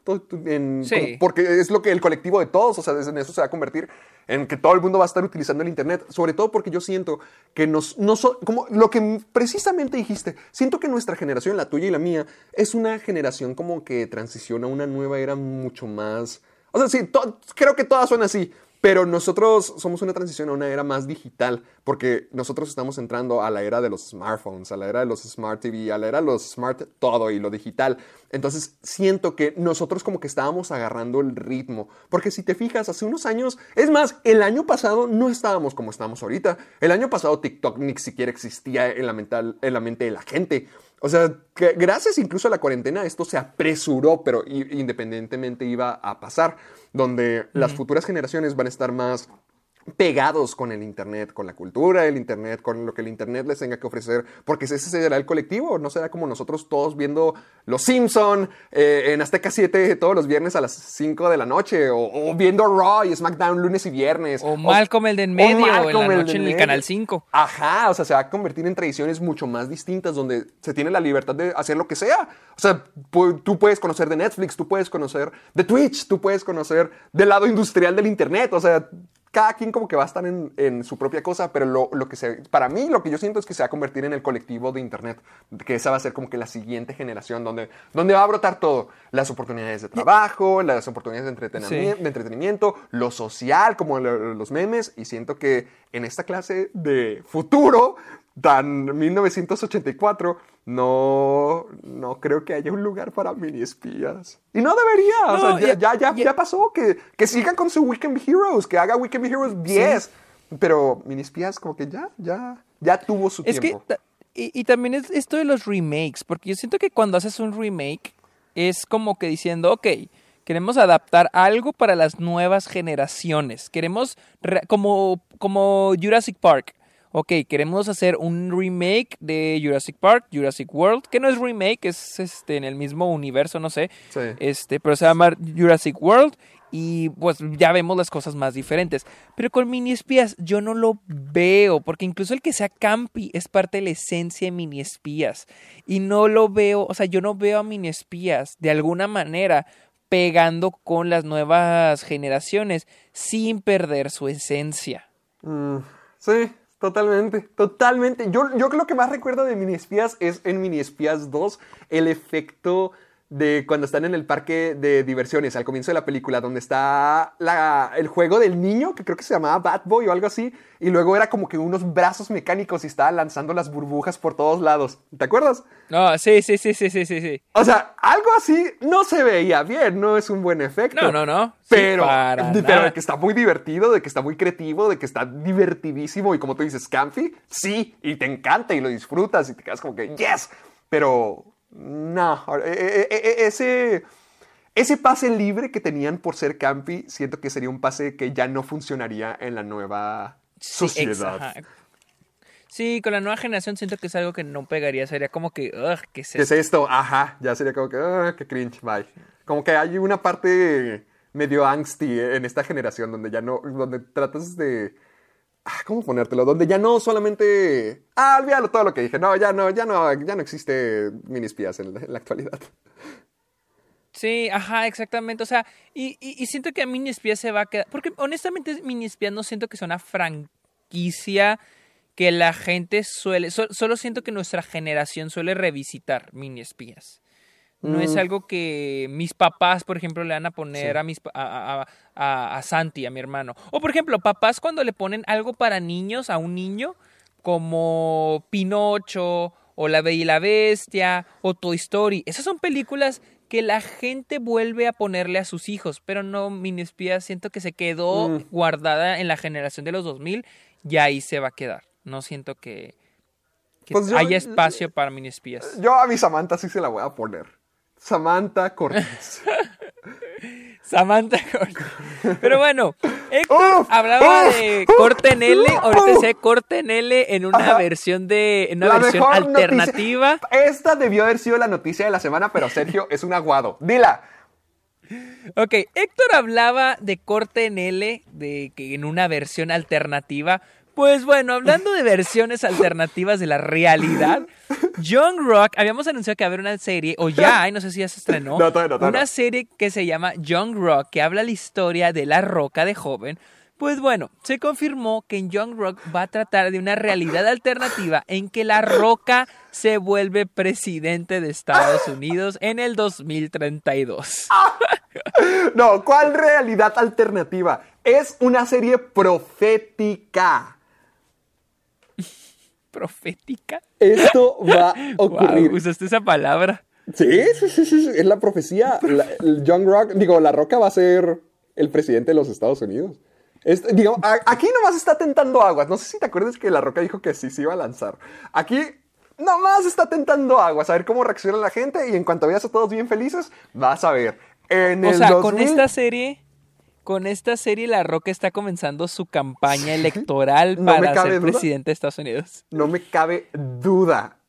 en- Sí. como- porque es lo que el colectivo de todos, o sea, en eso se va a convertir, en que todo el mundo va a estar utilizando el internet, sobre todo porque yo siento que nos, no so- como lo que precisamente dijiste, siento que nuestra generación, la tuya y la mía, es una generación como que transiciona a una nueva era mucho más... O sea, sí, to- creo que todas son así, pero nosotros somos una transición a una era más digital, porque nosotros estamos entrando a la era de los smartphones, a la era de los smart TV, a la era de los smart todo y lo digital. Entonces siento que nosotros como que estábamos agarrando el ritmo, porque si te fijas, hace unos años, es más, el año pasado no estábamos como estamos ahorita. El año pasado TikTok ni siquiera existía en la, mental, en la mente de la gente. O sea, que gracias incluso a la cuarentena esto se apresuró, pero independientemente iba a pasar, donde las futuras generaciones van a estar más pegados con el Internet, con la cultura del Internet, con lo que el Internet les tenga que ofrecer, porque ese será el colectivo, no será como nosotros todos viendo Los Simpson eh, en Azteca 7 todos los viernes a las 5 de la noche, o, o viendo Raw y SmackDown lunes y viernes. O Malcolm el de en medio, o en la el noche de en el. Canal 5. Ajá, o sea, se va a convertir en tradiciones mucho más distintas donde se tiene la libertad de hacer lo que sea. O sea, tú puedes conocer de Netflix, tú puedes conocer de Twitch, tú puedes conocer del lado industrial del Internet, o sea, cada quien como que va a estar en, en su propia cosa, pero lo, lo que se, para mí lo que yo siento es que se va a convertir en el colectivo de Internet, que esa va a ser como que la siguiente generación donde, donde va a brotar todo, las oportunidades de trabajo, las oportunidades de entretenimiento, Sí. de entretenimiento, lo social, como lo- los memes, y siento que en esta clase de futuro, tan 1984, no, no creo que haya un lugar para mini espías. Y no debería, o sea, ya, ya- ya, pasó, que, que sigan con su Weekend Heroes, que haga Weekend Heroes 10, pero mini espías como que ya, ya, ya tuvo su Es que, tiempo. ta- y, y también es esto de los remakes, porque yo siento que cuando haces un remake es como que diciendo, ok, queremos adaptar algo para las nuevas generaciones, queremos, re- como, como Jurassic Park, ok, queremos hacer un remake de Jurassic Park, Jurassic World, que no es remake, es este, en el mismo universo, no sé, Sí. este, pero se llama Jurassic World y pues ya vemos las cosas más diferentes. Pero con mini espías yo no lo veo, porque incluso el que sea campi es parte de la esencia de mini espías. Y no lo veo, o sea, yo no veo a mini espías de alguna manera pegando con las nuevas generaciones sin perder su esencia. Mm, sí, totalmente, totalmente. Yo, yo lo que más recuerdo de Mini Espías es en Mini Espías 2 el efecto de cuando están en el parque de diversiones al comienzo de la película, donde está la- el juego del niño, que creo que se llamaba Bad Boy o algo así, y luego era como que unos brazos mecánicos y estaba lanzando las burbujas por todos lados. ¿Te acuerdas? No, sí, sí, sí, sí, sí, sí, sí. O sea, algo así no se veía bien, no es un buen efecto. No, no, no. Sí, Pero, para de- (laughs) pero de que está muy divertido, de que está muy creativo, de que está divertidísimo y como tú dices, Campy, sí, y te encanta y lo disfrutas y te quedas como que, yes, pero no, e- e- e- e- ese, ese pase libre que tenían por ser Campy, siento que sería un pase que ya no funcionaría en la nueva sociedad. Sí, con la nueva generación siento que es algo que no pegaría. Sería como que, ugh, ¿qué es ¿Qué es esto? Ajá, ya sería como que, qué cringe, bye. Como que hay una parte medio angsty en esta generación donde ya no, donde tratas de, ¿cómo ponértelo? Donde ya no solamente, ah, olvídalo todo lo que dije, no, ya no, ya no, ya no existe mini espías en en la actualidad. Sí, ajá, exactamente. O sea, y, y- siento que a Mini Espías se va a quedar. Porque honestamente, Mini Espías no siento que sea una franquicia que la gente suele. so- solo siento que nuestra generación suele revisitar Mini No es algo que mis papás, por ejemplo, le van a poner a, mis, a, a- a- a Santi, a mi hermano. O, por ejemplo, papás cuando le ponen algo para niños a un niño, como Pinocho, o La Bella y la Bestia, o Toy Story. Esas son películas que la gente vuelve a ponerle a sus hijos, pero no, Mini Espías siento que se quedó Mm. guardada en la generación de los 2000 y ahí se va a quedar. No siento que, que Pues yo- haya espacio para Mini Espías. Yo a mi Samantha sí se la voy a poner. Samantha Cortés. (laughs) Samantha Corte. Pero bueno, Héctor Uf, hablaba uf, de corte en L, uf, ahorita dice corte en L en una Ajá. versión de en una La versión alternativa. noticia- Esta debió haber sido la noticia de la semana, pero Sergio es un aguado. Dila. Ok, Héctor hablaba de corte en L, de que en una versión alternativa. Pues bueno, hablando de versiones alternativas de la realidad, Young Rock, habíamos anunciado que va a haber una serie, o ya hay, no sé si ya se estrenó, No, todavía no, todavía una no. serie que se llama Young Rock, que habla la historia de la roca de joven. Pues bueno, se confirmó que en Young Rock va a tratar de una realidad alternativa en que la roca se vuelve presidente de Estados Unidos en el 2032. (laughs) No, ¿cuál realidad alternativa? Es una serie profética. ¿Profética? Esto va a (laughs) ocurrir. Wow, usaste esa palabra. Sí, sí, sí, sí, sí, es la profecía. La- el Young Rock, digo, La Roca va a ser el presidente de los Estados Unidos. Este, digo, a- aquí nomás está tentando aguas. No sé si te acuerdas que La Roca dijo que sí se iba a lanzar. Aquí nomás está tentando aguas, a ver cómo reacciona la gente y en cuanto veas a todos bien felices, vas a ver. En O el sea, con 2000 esta serie, con esta serie La Roca está comenzando su campaña electoral No para ser duda. presidente de Estados Unidos. No me cabe duda.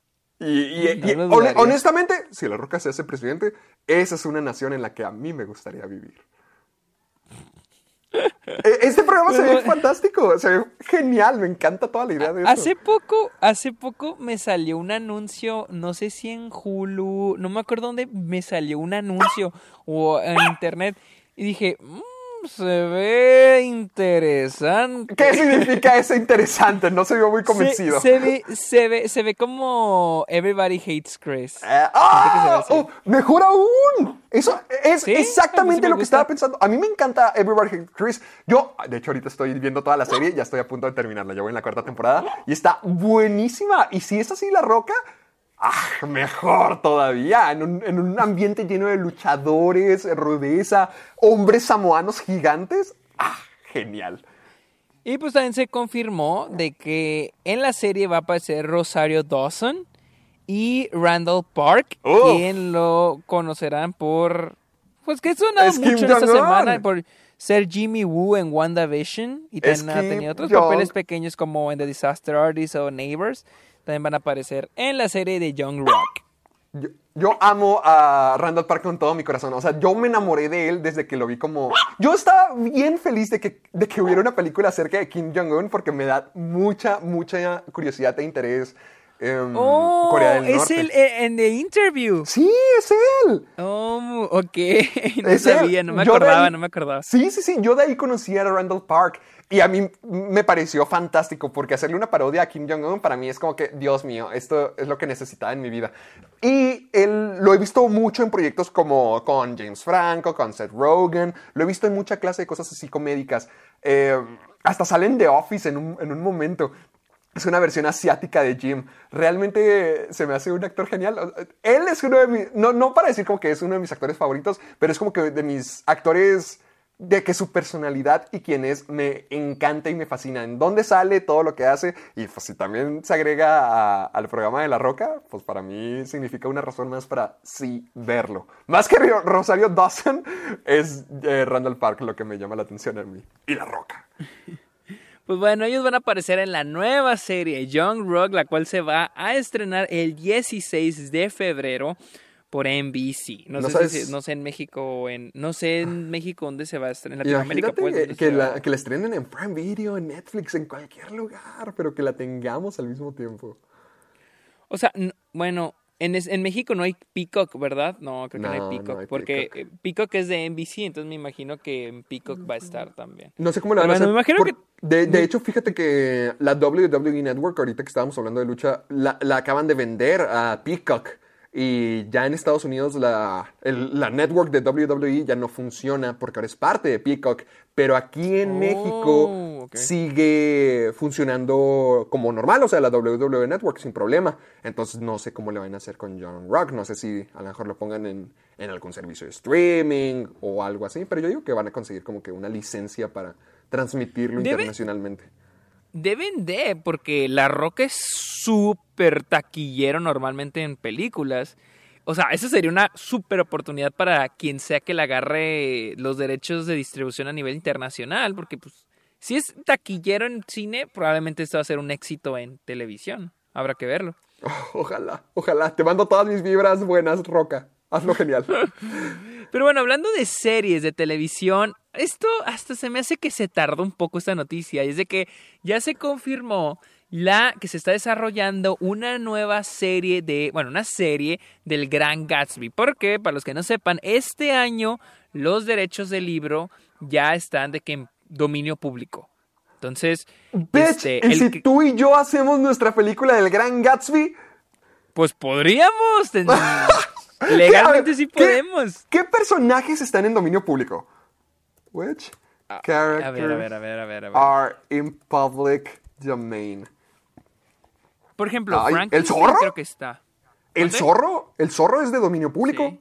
Y, No honestamente, si La Roca se hace presidente, esa es una nación en la que a mí me gustaría vivir. E- Este programa se ve fantástico, se ve genial, me encanta toda la idea de eso. Hace poco, hace poco me salió un anuncio, no sé si en Hulu, no me acuerdo dónde me salió un anuncio o en internet y dije, "Mm, se ve interesante. ¿Qué significa ese interesante? No se vio muy convencido. se ve, se ve, se ve como Everybody Hates Chris. Eh, ¡ah! ¡Oh! ¡Mejor aún! Eso es Sí, sí exactamente me lo que estaba pensando. A mí me encanta Everybody Hates Chris. Yo, de hecho, ahorita estoy viendo toda la serie, ya estoy a punto de terminarla. Ya voy en la cuarta temporada y está buenísima. Y si es así la roca, ¡ah! Mejor todavía. En un, en un ambiente lleno de luchadores, rudeza, hombres samoanos gigantes. ¡Ah! Genial. Y pues también se confirmó de que en la serie va a aparecer Rosario Dawson y Randall Park, Uf. quien lo conocerán por... Pues que sonado Es mucho esta semana por ser Jimmy Woo en WandaVision y también ha tenido otros papeles pequeños como en The Disaster Artist o Neighbors. También van a aparecer en la serie de Young Rock. Yo, amo a Randall Park con todo mi corazón. O sea, yo me enamoré de él desde que lo vi como... Yo estaba bien feliz de que, de que hubiera una película acerca de Kim Jong-un porque me da mucha, mucha curiosidad e interés Oh, Corea del es Norte. el eh, en The Interview. Sí, es él. Oh, ok. (laughs) No Es él. sabía, no me Yo acordaba, ahí- no me acordaba. Sí, sí, sí. Yo de ahí conocí a Randall Park. Y a mí me pareció fantástico porque hacerle una parodia a Kim Jong-un para mí es como que, Dios mío, esto es lo que necesitaba en mi vida. Y él lo he visto mucho en proyectos como con James Franco, con Seth Rogen. Lo he visto en mucha clase de cosas así comédicas. Eh, hasta salen de Office en un, en un momento. Es una versión asiática de Jim. Realmente se me hace un actor genial. Él es uno de mis... No, no para decir como que es uno de mis actores favoritos, pero es como que de mis actores de que su personalidad y quién es me encanta y me fascina. En dónde sale, todo lo que hace. Y pues si también se agrega a- al programa de La Roca, pues para mí significa una razón más para sí verlo. Más que Rio- Rosario Dawson, es eh, Randall Park lo que me llama la atención a mí. Y La Roca. Pues bueno, ellos van a aparecer en la nueva serie Young Rock, la cual se va a estrenar el 16 de febrero por NBC. No, ¿No sé, sabes? si- no sé en México o en no sé en México dónde se va a estrenar. En Latinoamérica, pues. que, la, que la estrenen en Prime Video, en Netflix, en cualquier lugar, pero que la tengamos al mismo tiempo. O sea, bueno, en, es- en México no hay Peacock, ¿verdad? No, creo que no, No, hay no Peacock. hay porque Peacock. eh, Peacock es de NBC, entonces me imagino que en Peacock va a estar también. No sé cómo le van a bueno, hacer. me imagino por- De, de hecho, fíjate que la WWE Network, ahorita que estábamos hablando de lucha, la, la acaban de vender a Peacock. Y ya en Estados Unidos la, el- la network de WWE ya no funciona porque ahora es parte de Peacock. Pero aquí en Oh, México sigue funcionando como normal, o sea, la WWE Network sin problema. Entonces no sé cómo le van a hacer con John Rock. No sé si a lo mejor lo pongan en, en algún servicio de streaming o algo así. Pero yo digo que van a conseguir como que una licencia para transmitirlo Debe- internacionalmente. Deben de, porque La Roca es súper taquillero normalmente en películas. O sea, esa sería una súper oportunidad para quien sea que le agarre los derechos de distribución a nivel internacional, porque pues si es taquillero en cine, probablemente esto va a ser un éxito en televisión. Habrá que verlo. Oh, (laughs) ojalá, ojalá. Te mando todas mis vibras buenas, Roca. Hazlo genial. (laughs) Pero bueno, hablando de series de televisión, esto hasta se me hace que se tardó un poco esta noticia. Y es de que ya se confirmó la que se está desarrollando una nueva serie de, bueno, una serie del Gran Gatsby. Porque, para los que no sepan, este año los derechos del libro ya están de que en dominio público. Entonces, Bitch, este, y el si tú y yo hacemos nuestra película del Gran Gatsby, pues podríamos. (laughs) Legalmente sí ¿qué- podemos. ¿Qué personajes están en dominio público? Which A characters ver, a ver, a ver, a ver, a ver. are in public domain? Por ejemplo, Ay, ¿el zorro? creo que está. ¿El zorro? ¿El zorro es de dominio público? Sí.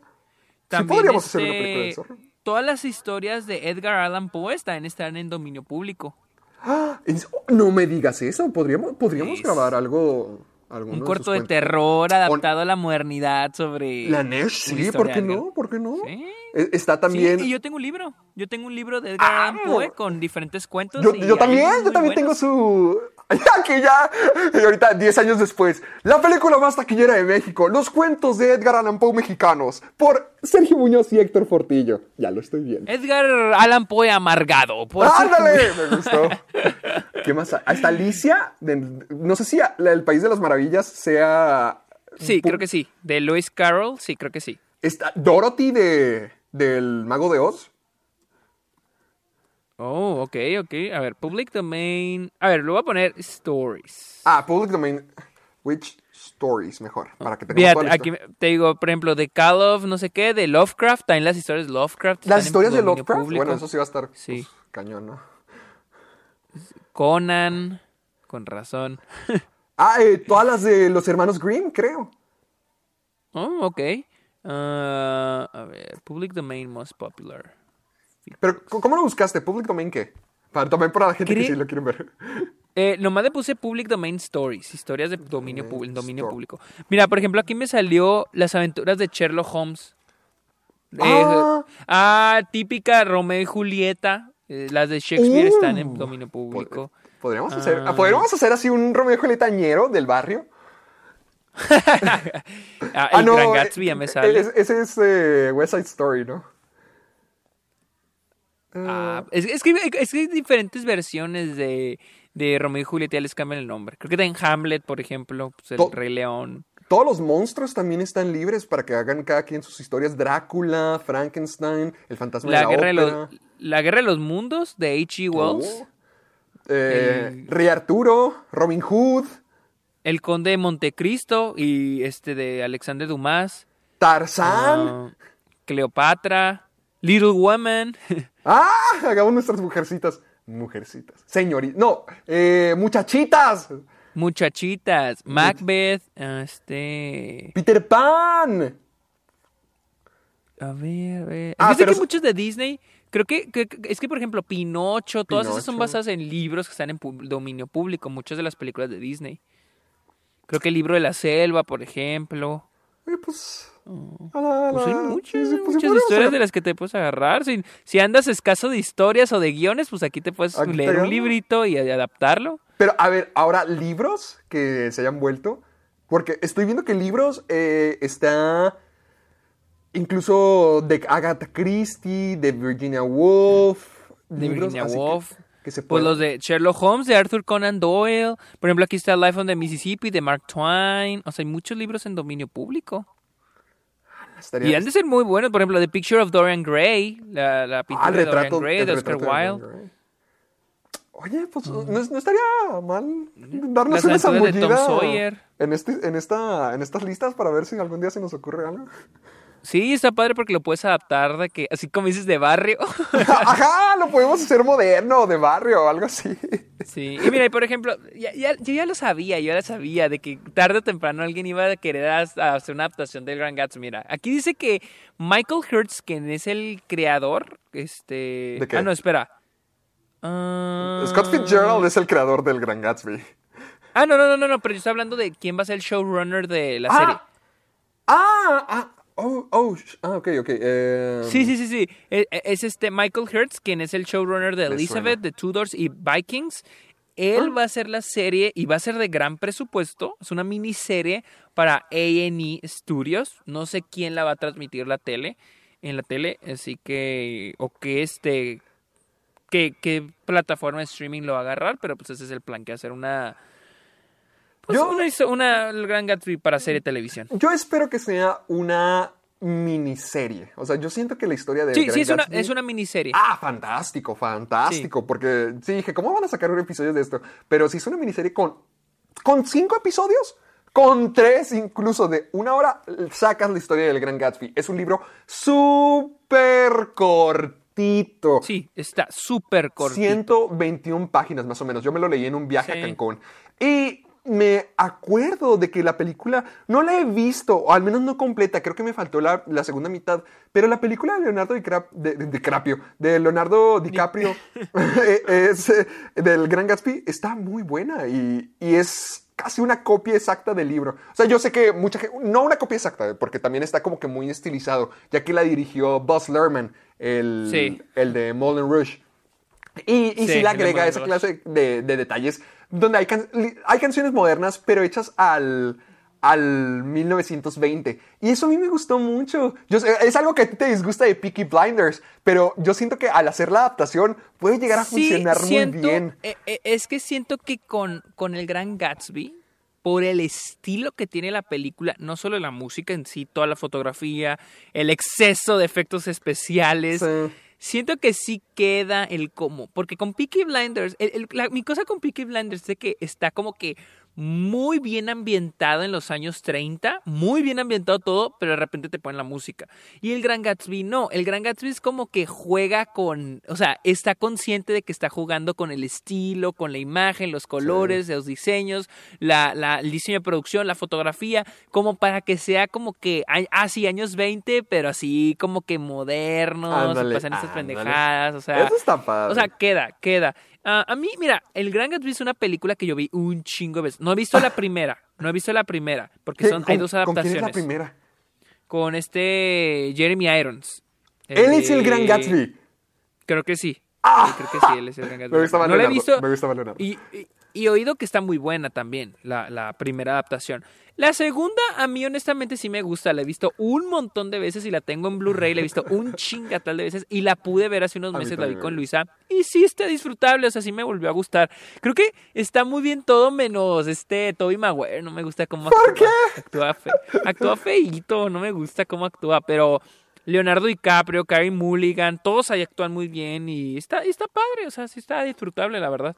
Sí podríamos hacer una película del zorro. Todas las historias de Edgar Allan Poe están, están en dominio público. Ah, (gasps) ¿en- No me digas eso. ¿Podríamos, podríamos grabar algo Un corto de terror adaptado a la modernidad sobre. La Nesh, sí, ¿por qué no? ¿Por qué no? Sí. Está Sí, también... y yo tengo un libro. Yo tengo un libro de Edgar Allan Ah. Poe con diferentes cuentos. Yo, y yo hay también, yo también tengo su... (laughs) Aquí ya, y ahorita 10 años después, la película más taquillera de México, Los cuentos de Edgar Allan Poe mexicanos, por Sergio Muñoz y Héctor Fortillo. Ya lo estoy viendo. Edgar Allan Poe amargado. Por ser- ¡Ándale! Me gustó. (laughs) ¿Qué más? hay? Hasta Alicia, de- no sé si el País de las Maravillas sea... Sí, creo que sí. De Lewis Carroll, sí, creo que sí. Está Dorothy de, del Mago de Oz. Oh, ok, ok. A ver, Public Domain. A ver, lo voy a poner Stories. Ah, Public Domain. Which Stories, mejor, para que tengamos la aquí te digo, por ejemplo, de Call of no sé qué, de Lovecraft, también las historias de Lovecraft. Las historias de Lovecraft, público. bueno, eso sí va a estar Sí. pues, cañón, ¿no? Conan, con razón. (laughs) Ah, eh, todas las de los hermanos Grimm, creo. Oh, ok. Ah, a ver, Public Domain Most Popular. Cre- sí lo quieren ver. Eh, nomás le puse Public Domain Stories, historias de dominio, Domain dominio Store. público. Mira, por ejemplo, aquí me salió las aventuras de Sherlock Holmes. Eh, Ah. ah, típica Romeo y Julieta. eh, las de Shakespeare Uh. están en dominio público. ¿Podríamos hacer, Ah. ¿podríamos hacer así un Romeo y Julieta ñero del barrio? (laughs) Ah, Ah, no, Gran Gatsby ya me sale. es- ese es eh, West Side Story, ¿no? Ah, es, es que, es que hay diferentes versiones de, de Romeo y Julieta, ya les cambian el nombre. Creo que en Hamlet, por ejemplo, pues, el To- Rey León. Todos los monstruos también están libres para que hagan cada quien sus historias. Drácula, Frankenstein, el fantasma La de la guerra, de ópera. los, la guerra de los Mundos de H.G. Wells. Oh. Eh, El- Rey Arturo, Robin Hood, El Conde de Montecristo y este de Alexander Dumas. Tarzán. ah, Cleopatra. Little Woman. (laughs) Ah, hagamos nuestras mujercitas. Mujercitas. Señoritas. No, eh, muchachitas. Muchachitas. Macbeth. Este. Peter Pan. A ver, a ver. Ah, pero que muchos de Disney. Creo que, es que, por ejemplo, Pinocho, todas esas son basadas en libros que están en dominio público, muchas de las películas de Disney. Creo que el libro de la selva, por ejemplo. Eh, pues. Pues hay muchas, sí, pues, sí, muchas historias de las que te puedes agarrar. Si, si andas escaso de historias o de guiones, pues aquí te puedes Aquí te leer un librito y adaptarlo. Pero, a ver, ahora, libros que se hayan vuelto. Porque estoy viendo que libros eh, está. Incluso de Agatha Christie, de Virginia Woolf. De libros Virginia que- Woolf. Que, se Pues los de Sherlock Holmes, de Arthur Conan Doyle. Por ejemplo, aquí está Life on the Mississippi, de Mark Twain. O sea, hay muchos libros en dominio público. Estaría- Y han de ser muy buenos. Por ejemplo, The Picture of Dorian Gray, la, la pintura Ah, el de retrato, Dorian Gray, de Oscar de Wilde. Oye, pues no, no estaría mal darnos una de Tom zambullida Sawyer. en, este, en, esta, en estas listas para ver si algún día se nos ocurre algo. Sí, está padre porque lo puedes adaptar de que, así como dices, de barrio. (laughs) Ajá, lo podemos hacer moderno, de barrio o algo así. Sí, y mira, por ejemplo, ya, ya- yo ya lo sabía, yo ya lo sabía, de que tarde o temprano alguien iba a querer hacer una adaptación del Grand Gatsby. Mira, aquí dice que Michael Hertz, quien es el creador, este... ¿De qué? Ah, no, espera. Ah, Scott Fitzgerald es el creador del Gran Gatsby. Ah, no, no, no, no, no, pero yo estoy hablando de quién va a ser el showrunner de la Ah, serie. Ah, ah, oh, oh, ah, ok, ok. eh, Sí, sí, sí, sí. E- e- Es este Michael Hertz, quien es el showrunner de Elizabeth, de Tudors y Vikings. Él Ah. va a hacer la serie y va a ser de gran presupuesto. Es una miniserie para A&E Studios. No sé quién la va a transmitir la tele, en la tele, así que o que este qué, qué plataforma de streaming lo va a agarrar, pero pues ese es el plan que hacer una pues Yo- una, una el Gran Gatsby para serie de televisión. Yo espero que sea una miniserie. O sea, yo siento que la historia de Sí, Gran sí, es una, Gatsby- es una miniserie. Ah, fantástico, fantástico. Porque sí, dije, ¿cómo van a sacar episodios de esto? Pero si es una miniserie con, con cinco episodios, con tres incluso de una hora, sacas la historia del Gran Gatsby. Es un libro súper cortito. Sí, está súper cortito. 121 páginas más o menos. Yo me lo leí en un viaje Sí. a Cancún. Y me acuerdo de que la película no la he visto, o al menos no completa, creo que me faltó la, la segunda mitad, pero la película de Leonardo DiCrap- de, de- DiCaprio, de Leonardo DiCaprio, (laughs) eh, es, eh, del Gran Gatsby, está muy buena y, y es casi una copia exacta del libro. O sea, yo sé que mucha gente, no una copia exacta, porque también está como que muy estilizado, ya que la dirigió Buzz Lerman, el, Sí. el de Moulin Rouge. Y, y sí, Sí, le agrega esa clase de, de detalles donde hay, can- hay canciones modernas, pero hechas al, al 1920. Y eso a mí me gustó mucho. Yo es algo que a ti te disgusta de Peaky Blinders, pero yo siento que al hacer la adaptación puede llegar a Sí, funcionar siento- muy bien. eh, eh, es que siento que con, con el Gran Gatsby, por el estilo que tiene la película, no solo la música en sí, toda la fotografía, el exceso de efectos especiales, Sí. Siento que sí queda el cómo. Porque con Peaky Blinders, la- mi cosa con Peaky Blinders es que está como que muy bien ambientado en los años 30, muy bien ambientado todo, pero de repente te ponen la música. Y el Gran Gatsby no, el Gran Gatsby es como que juega con, o sea, está consciente de que está jugando con el estilo, con la imagen, los colores, los diseños, la, la- el diseño de producción, la fotografía, como para que sea como que, ay, ah, años 20, pero así como que modernos, Ándale, pasan estas ándale. pendejadas, o sea... Eso está padre. O sea, queda, queda. Ah, a mí, mira, El Gran Gatsby es una película que yo vi un chingo de veces. No he visto la (laughs) primera, no he visto la primera, porque son, hay ¿Con- dos ¿Con quién es adaptaciones. la primera? Con este Jeremy Irons. Él es el gran Gatsby. Creo que sí. ¡Ah! Sí, creo que sí, él es el Gran (laughs) Gatsby. Me gusta no he visto. me gusta. Y, y- y he oído que está muy buena también, la, la primera adaptación. La segunda, a mí honestamente sí me gusta. La he visto un montón de veces y la tengo en Blu-ray. La he visto un (laughs) chingatal de veces y la pude ver hace unos meses. La vi con Luisa y sí está disfrutable. O sea, sí me volvió a gustar. Creo que está muy bien todo menos este Toby Maguire. No me gusta cómo ¿Por actúa. Actúa, fe, actúa feíto. No me gusta cómo actúa, pero. Leonardo DiCaprio, Carey Mulligan, todos ahí actúan muy bien y está, está padre, o sea, sí está disfrutable, la verdad.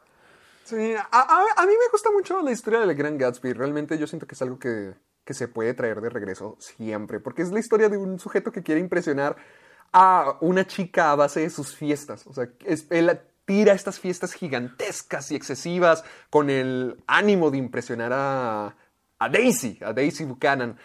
Sí, a, a- a mí me gusta mucho la historia del Gran Gatsby. Realmente yo siento que es algo que, que se puede traer de regreso siempre, porque es la historia de un sujeto que quiere impresionar a una chica a base de sus fiestas. O sea, él tira estas fiestas gigantescas y excesivas con el ánimo de impresionar a, a Daisy, a Daisy Buchanan.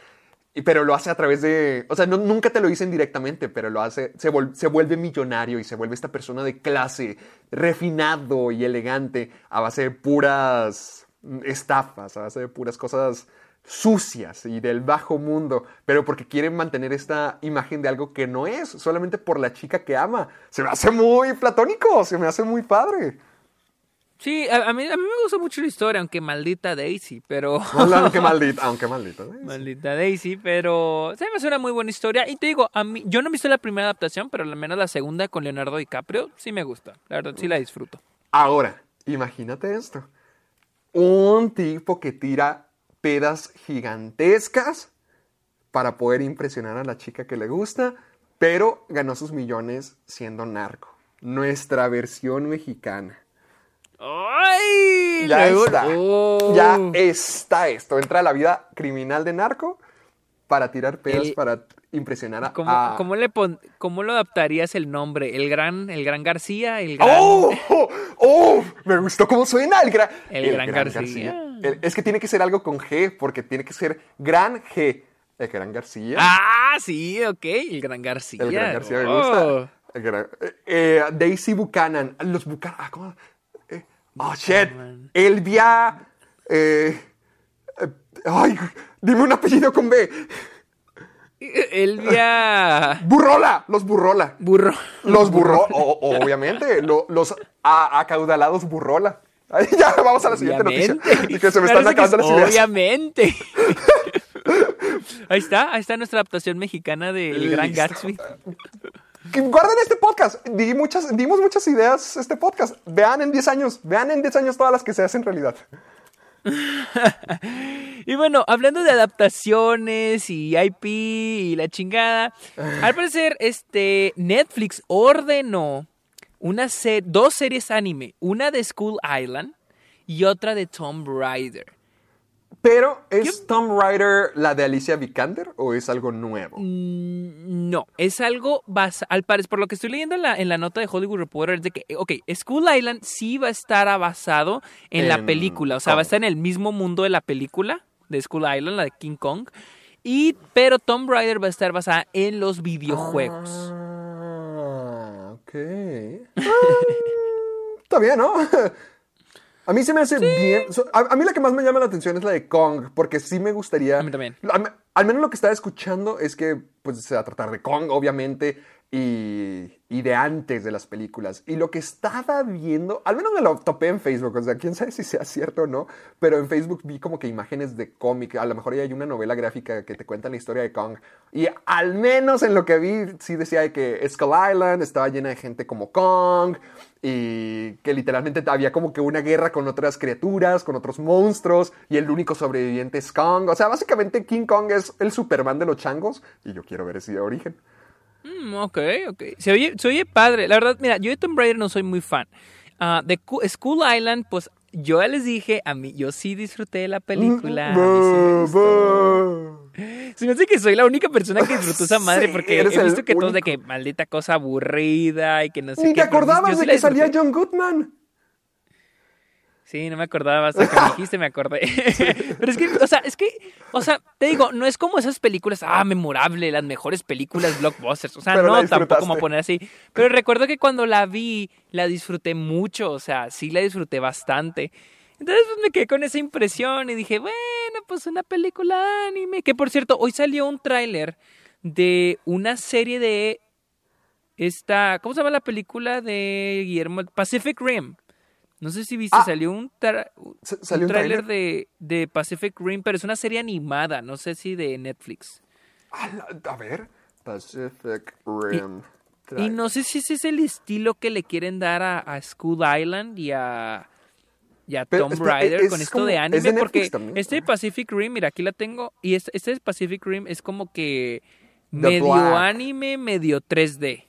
Pero lo hace a través de, o sea, nunca te lo dicen directamente, pero lo hace, se, vol- se vuelve millonario y se vuelve esta persona de clase, refinado y elegante, a base de puras estafas, a base de puras cosas sucias y del bajo mundo, pero porque quieren mantener esta imagen de algo que no es, solamente por la chica que ama. Se me hace muy platónico, se me hace muy padre. Sí, a, a mí, a mí me gusta mucho la historia, aunque maldita Daisy, pero... (laughs) aunque maldita, aunque maldita. ¿eh? maldita Daisy, pero se me hace una muy buena historia. Y te digo, a mí, yo no he visto la primera adaptación, pero al menos la segunda con Leonardo DiCaprio sí me gusta. La verdad, sí la disfruto. Ahora, imagínate esto. Un tipo que tira pedas gigantescas para poder impresionar a la chica que le gusta, pero ganó sus millones siendo narco. Nuestra versión mexicana. ¡Ay! Ya está. Oh. Ya está esto. Entra a la vida criminal de narco para tirar pedas, El- para impresionar a... ¿Cómo, a- cómo le pon- cómo lo adaptarías el nombre? ¿El gran, el gran García? ¿El gran... ¡Oh! (laughs) ¡Oh! ¡Oh! Me gustó cómo suena el, gran El Gran García. El- es que tiene que ser algo con G, porque tiene que ser Gran G. El Gran García. Ah, sí, ok. El gran García. el Gran García me Oh. gusta. El gran- eh, eh, Daisy Buchanan. Los Buchanan. ah, ¿cómo? Oh, shit. Elvia. eh, eh, ay, dime un apellido con B. Elvia... (laughs) Burrola. Los Burrola. Burro. Los burro, o- obviamente, lo- los a- acaudalados burrola. Ay, ya, vamos a la siguiente noticia. Obviamente. Y que se me están Parece acabando las ideas. Obviamente. (laughs) ahí está, ahí está nuestra adaptación mexicana del Gran Listo. Gatsby. Guarden este podcast. Di muchas, dimos muchas ideas este podcast. Vean en 10 años. Vean en 10 años todas las que se hacen realidad. (laughs) Y bueno, hablando de adaptaciones y IP y la chingada, al (sighs) parecer este Netflix ordenó una se- dos series anime, una de School Island y otra de Tomb Raider. Pero, ¿es Tom Rider la de Alicia Vikander o es algo nuevo? Mm, No, es algo basado, al parecer, por lo que estoy leyendo en la, en la nota de Hollywood Reporter, es de que, ok, School Island sí va a estar basado en, la película, o sea, va a estar en el mismo mundo de la película de School Island, la de King Kong, y, pero Tomb Raider va a estar basada en los videojuegos. Ah, ok. (laughs) Ah, Está bien, ¿no? (laughs) A mí se me hace bien. a, a mí la que más me llama la atención es la de Kong, porque sí me gustaría. A mí también. Al, al menos lo que estaba escuchando es que pues, se va a tratar de Kong, obviamente, y, de antes de las películas. Y lo que estaba viendo, al menos me lo topé en Facebook, o sea, quién sabe si sea cierto o no, pero en Facebook vi como que imágenes de cómic. A lo mejor hay una novela gráfica que te cuenta la historia de Kong. Y al menos en lo que vi, sí decía de que Skull Island estaba llena de gente como Kong y que literalmente había como que una guerra con otras criaturas, con otros monstruos, y el único sobreviviente es Kong. O sea, básicamente King Kong es el Superman de los changos, y yo quiero ver ese origen. Mm, ok, ok. Se oye, se oye padre. La verdad, mira, yo de Tomb Raider no soy muy fan. Ah, de School Island, pues yo ya les dije, a mí, yo sí disfruté de la película. a mí sí me gustó. (laughs) Se me hace que soy la única persona que disfrutó esa madre Sí, porque he visto que todos de único. que maldita cosa aburrida y que no sé Ni qué. te pero yo acordabas de que salía. John Goodman. Sí, no me acordaba, hasta que me dijiste me acordé. (laughs) Pero es que, o sea, es que, o sea, te digo, no es como esas películas, ah, memorable, las mejores películas blockbusters. O sea, Pero no, tampoco como poner así. Pero recuerdo que cuando la vi, la disfruté mucho, o sea, sí la disfruté bastante. Entonces pues, me quedé con esa impresión y dije, bueno, pues una película anime. Que por cierto, hoy salió un tráiler de una serie de esta, ¿cómo se llama la película de Guillermo? Pacific Rim. No sé si viste, Ah. salió un, tra- S- ¿Salió un tráiler de, de Pacific Rim, pero es una serie animada, no sé si de Netflix. A, la- a ver, Pacific Rim. Y no sé si ese es el estilo que le quieren dar a, a School Island y a, y a Pero, Tomb Raider es con esto como- de es anime, de Netflix porque también, este ¿no? Pacific Rim, mira, aquí la tengo, y este, este Pacific Rim es como que The medio Black. anime, medio 3D.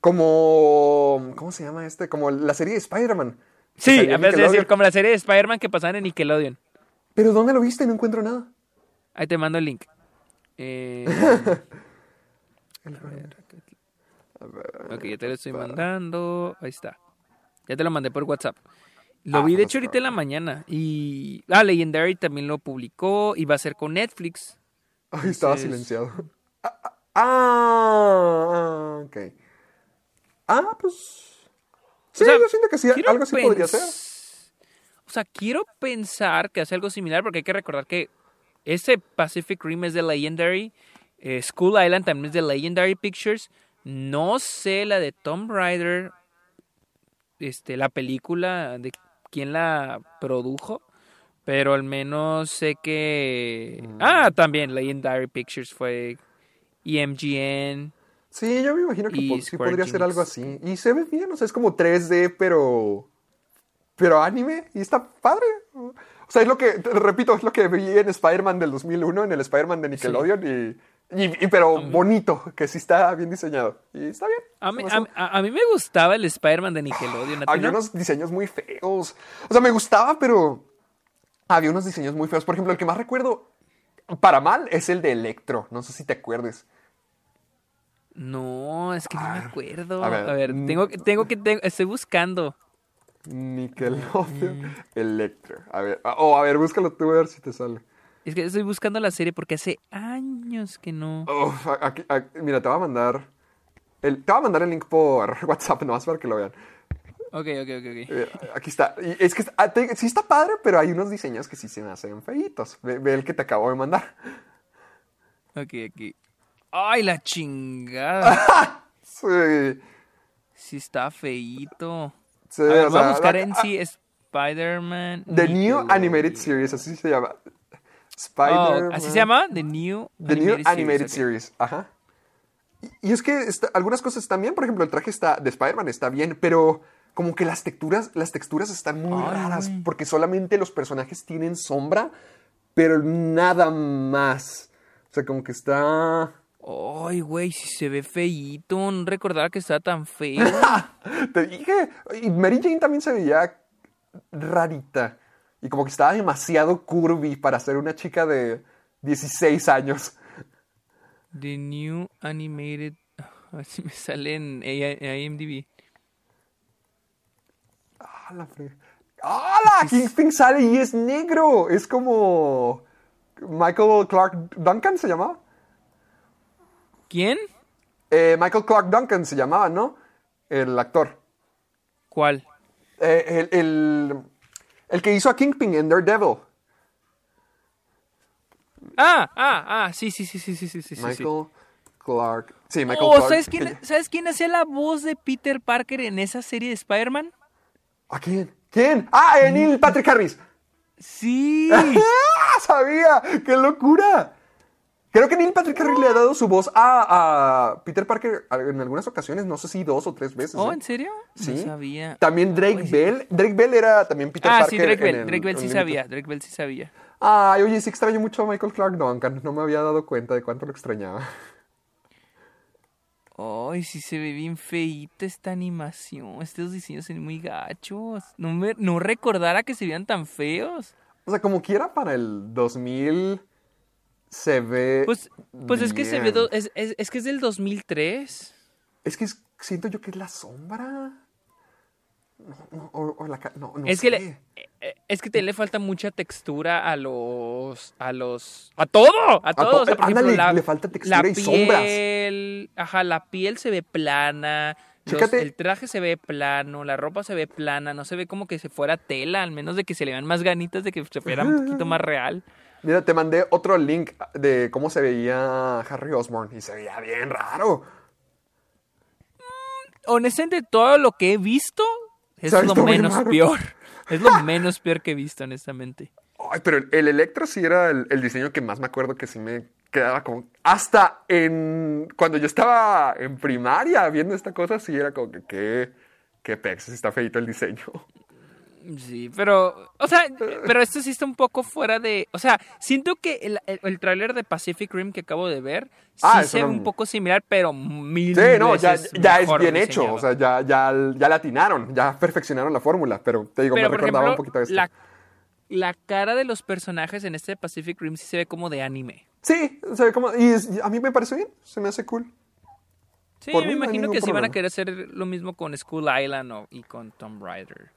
Como. ¿Cómo se llama este? Como la serie de Spider-Man. Sí, en veces decir, Nickelodeon. como la serie de Spider-Man que pasaban en Nickelodeon. Pero ¿dónde lo viste? No encuentro nada. Ahí te mando el link. Eh, (laughs) ok, ya te lo estoy mandando. Ahí está. Ya te lo mandé por WhatsApp. Lo Ah, vi de hecho ahorita en la mañana. Y. Ah, Legendary también lo publicó. Y va a ser con Netflix. Ay, estaba Entonces- silenciado. Ah, ah, ah, ok. Ah, pues. Sí, O sea, yo siento que sí, algo así podría ser. O sea, quiero pensar que hace algo similar porque hay que recordar que ese Pacific Rim es de Legendary. eh, School Island también es de Legendary Pictures. No sé la de Tomb Raider. Este, la película de quién la produjo. Pero al menos sé que. Mm. Ah, también Legendary Pictures fue. E EMGN. Sí, yo me imagino que po- sí podría ser algo así. Y se ve bien, o sea, es como 3D, pero. Pero anime, y está padre. O sea, es lo que, repito, es lo que vi en Spider-Man del 2001, en el Spider-Man de Nickelodeon, y, y- y- pero bonito, que sí está bien diseñado. Y está bien. A mí, a, a- mí me gustaba el Spider-Man de Nickelodeon. ¿a ti Había no? unos diseños muy feos. O sea, me gustaba, pero había unos diseños muy feos. Por ejemplo, el que más recuerdo, para mal, es el de Electro. No sé si te acuerdes. No, es que no me ver, acuerdo. a A ver, tengo que, tengo que, tengo- estoy buscando. Nickelodeon Mm. Electro. A ver, o a ver, búscalo tú a ver si te sale. Es que estoy buscando la serie porque hace años que no. Aquí- mira, te voy a mandar. El, te voy a mandar el link por (laughs) WhatsApp nomás para que lo vean. Ok, ok, ok, ok. Eh, Aquí está. Y es que ah, te- sí está padre, pero hay unos diseños que sí se me hacen feitos. Ve, ve el que te acabo de mandar. Ok, aquí. ¡Ay, la chingada! (laughs) Sí. Sí está feíto. sí, A ver, o voy a sea, buscar la- en sí Spider-Man. The New. Animated Series, así se llama. Oh, Spider. ¿Así se llama? The New The New Animated. Series, ajá. Y, es que está- algunas cosas están bien, por ejemplo, el traje está, de Spider-Man está bien, pero como que las texturas, las texturas están muy Ay, raras, porque solamente los personajes tienen sombra, pero nada más. O sea, como que está... Ay, güey, si se ve feíto. No recordaba que estaba tan feo. (laughs) Te dije, y Mary Jane también se veía rarita. Y como que estaba demasiado curvy para ser una chica de 16 años. The New Animated. A ver si me sale en IMDb. ¡Ah, la fre- ¡Hala! Kingpin sale y es negro. Es como. Michael Clark Duncan se llamaba. ¿Quién? Eh, Michael Clark Duncan se llamaba, ¿no? El actor. ¿Cuál? Eh, el, el- El que hizo a Kingpin en Daredevil. Ah, ah, ah, sí, sí, sí, sí, sí, sí, sí. sí. Michael Clark. Sí, Michael Oh, Clark. ¿sabes quién, ¿Sabes quién hacía la voz de Peter Parker en esa serie de Spider-Man? ¿A quién? ¿Quién? ¡Ah, Neil Patrick Harris! Sí. (laughs) ¡Ah! ¡Sabía! ¡Qué locura! Creo que Neil Patrick Harris le ha dado su voz a, a Peter Parker en algunas ocasiones, no sé si dos o tres veces. Oh, ¿eh? ¿en serio? Sí. No sabía. También Drake Ay. Bell. Drake Bell era también Peter Ah, Parker. sí, Drake Bell. el Drake Bell sí sabía. Drake Bell sí sabía. Ay, oye, sí extraño mucho a Michael Clark Duncan. No me había dado cuenta de cuánto lo extrañaba. Ay, sí se ve bien feíta esta animación. Estos diseños son muy gachos. No, me, no recordara que se veían tan feos. O sea, como quiera para el 2000 se ve. Pues, pues es que se ve. do- es, es- es que es del 2003. Es que es- siento yo que es la sombra. No, no, o, o la no, no es sé. que le, eh, eh, es que te le falta mucha textura a los a los a todo a todo to- o sea, por ándale, ejemplo, la, le falta textura la y sombras. ajá la piel se ve plana los- el traje se ve plano la ropa se ve plana no se ve como que se fuera tela al menos de que se le vean más ganitas de que se fuera un poquito más real Mira, te mandé otro link de cómo se veía Harry Osborn y se veía bien raro. honestamente todo lo que he visto es lo menos peor (laughs) es lo menos peor que he visto honestamente Ay, pero el, el Electro sí era el, el diseño que más me acuerdo que sí me quedaba como... Hasta en... Cuando yo estaba en primaria viendo esta cosa, sí era como que... ¿Qué, qué pex? Está feito el diseño. (laughs) Sí, pero, o sea, pero esto sí está un poco fuera de, o sea, siento que el, el, el tráiler de Pacific Rim que acabo de ver sí Ah, se ve no- un poco similar, pero mil Sí, no, ya, es bien hecho. O sea, ya, ya, ya la atinaron. Ya (laughs) perfeccionaron la fórmula. Pero te digo, pero me recordaba ejemplo, un poquito esto. la, la cara de los personajes en este Pacific Rim sí se ve como de anime. Sí, se ve como... Y es- a mí me parece bien. Se me hace cool. Sí, Por me no imagino que sí van a querer hacer lo mismo con School Island o- y con Tomb Raider.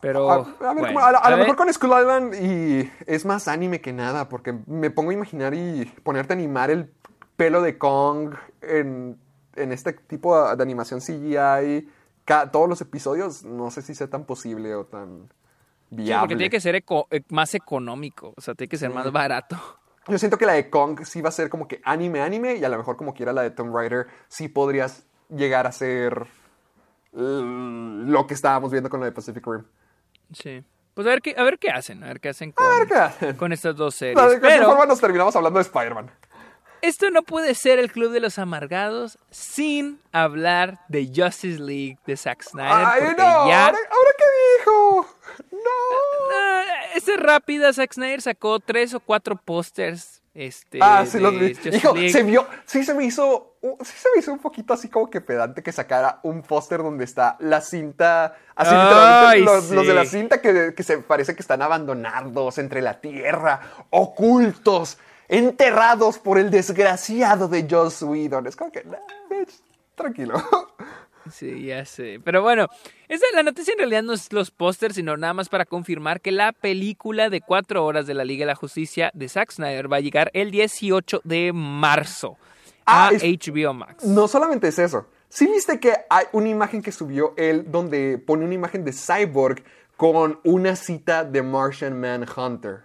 Pero, a, ver, bueno, lo mejor con Skull Island y es más anime que nada, porque me pongo a imaginar y ponerte a animar el pelo de Kong en, en este tipo de animación CGI, todos los episodios, no sé si sea tan posible o tan Sí, viable. porque tiene que ser eco- eh, más económico, o sea, tiene que ser más barato. Yo siento que la de Kong sí va a ser como que anime, anime, y a lo mejor como quiera la de Tomb Raider sí podrías llegar a ser eh, lo que estábamos viendo con la de Pacific Rim. Sí. Pues a ver qué, a ver qué hacen, a ver qué hacen con, A ver qué hacen. con estas dos series. De cualquier Pero forma nos terminamos hablando de Spider-Man. esto no puede ser el Club de los Amargados sin hablar de Justice League de Zack Snyder. Ay, no, ya... ¿ahora, ahora qué dijo? No. Ah, esta es rápida, Zack Snyder sacó tres o cuatro pósters. Este, Ah, sí, los vi. Hijo, se vio, sí se me hizo, sí se me hizo un poquito así como que pedante que sacara un póster donde está la cinta, así Ay, literalmente los, los de la sí. cinta que, que se parece que están abandonados entre la tierra, ocultos, enterrados por el desgraciado de Joss Whedon. Es como que, nah, bitch, tranquilo. (laughs) Sí, ya sé. Pero bueno, esa, la noticia en realidad no es los pósters, sino nada más para confirmar que la película de cuatro horas de la Liga de la Justicia de Zack Snyder va a llegar el 18 de marzo Ah, a es- HBO Max. No solamente es eso. ¿Sí viste que hay una imagen que subió él donde pone una imagen de Cyborg con una cita de Martian Manhunter?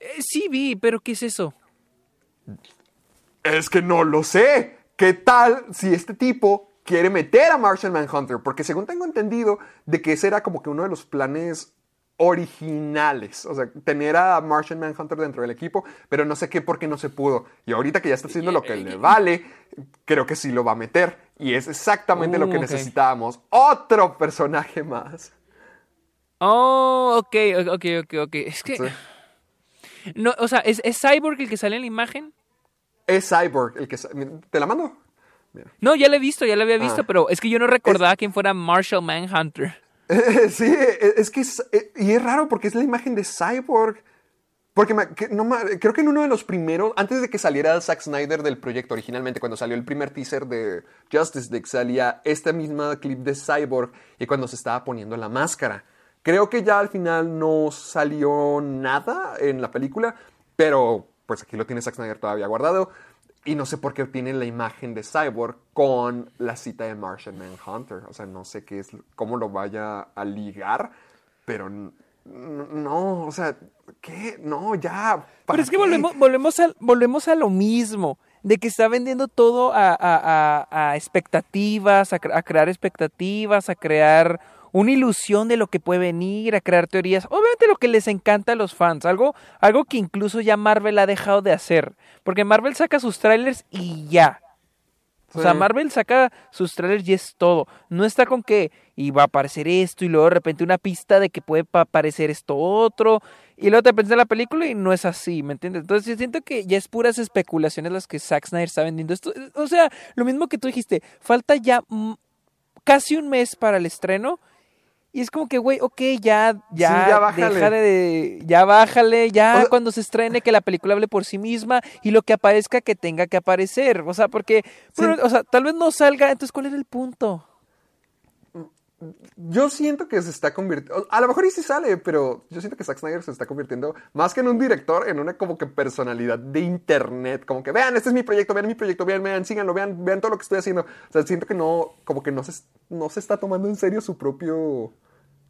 Eh, sí vi, pero ¿qué es eso? Es que no lo sé. ¿Qué tal si este tipo quiere meter a Martian Manhunter? Porque según tengo entendido de que ese era como que uno de los planes originales. O sea, tener a Martian Manhunter dentro del equipo, pero no sé qué por qué no se pudo. Y ahorita que ya está haciendo lo que le vale, creo que sí lo va a meter. Y es exactamente lo Uh, que ok. necesitábamos. Otro personaje más. Oh, ok, ok, ok, ok. Es que... Sí. No, o sea, ¿es, ¿es Cyborg el que sale en la imagen? Es Cyborg el que... ¿Te la mando? Mira. No, ya la he visto, ya la había visto, Ah. pero es que yo no recordaba quién fuera Marshall Manhunter. (laughs) sí, e, es que es, e- y es raro porque es la imagen de Cyborg. Porque me- que- no me- creo que en uno de los primeros, antes de que saliera Zack Snyder del proyecto originalmente, cuando salió el primer teaser de Justice League, salía esta misma clip de Cyborg y cuando se estaba poniendo la máscara. Creo que ya al final no salió nada en la película, pero pues aquí lo tiene Zack Snyder todavía guardado. Y no sé por qué tiene la imagen de Cyborg con la cita de Martian Manhunter. O sea, no sé qué es, cómo lo vaya a ligar. pero no, o sea, ¿qué? No, ya. Pero ¿para es que volvemos, volvemos, a, volvemos a lo mismo, de que está vendiendo todo a, a- a- a expectativas, a crear expectativas, a crear una ilusión de lo que puede venir, a crear teorías. Obviamente lo que les encanta a los fans, algo, algo que incluso ya Marvel ha dejado de hacer, porque Marvel saca sus trailers y ya. O sea. Marvel saca sus trailers y es todo. No está con que y va a aparecer esto y luego de repente una pista de que puede pa- aparecer esto otro y luego te pensé en la película y no es así, ¿me entiendes? Entonces yo siento que ya es puras especulaciones las que Zack Snyder está vendiendo. Esto, o sea, lo mismo que tú dijiste, falta ya casi un mes para el estreno y es como que, güey, ok, ya, ya, Sí, ya bájale. deja de, ya bájale, ya O sea- cuando se estrene que la película hable por sí misma y lo que aparezca que tenga que aparecer, o sea, porque, Sí. o sea, tal vez no salga, entonces, ¿cuál era el punto? Yo siento que se está convirtiendo. A lo mejor y sí sale, pero yo siento que Zack Snyder se está convirtiendo más que en un director, en una como que personalidad de internet. Como que vean, este es mi proyecto, vean mi proyecto, vean, vean, síganlo, vean, vean todo lo que estoy haciendo. O sea, siento que no, como que no se, no se está tomando en serio su propio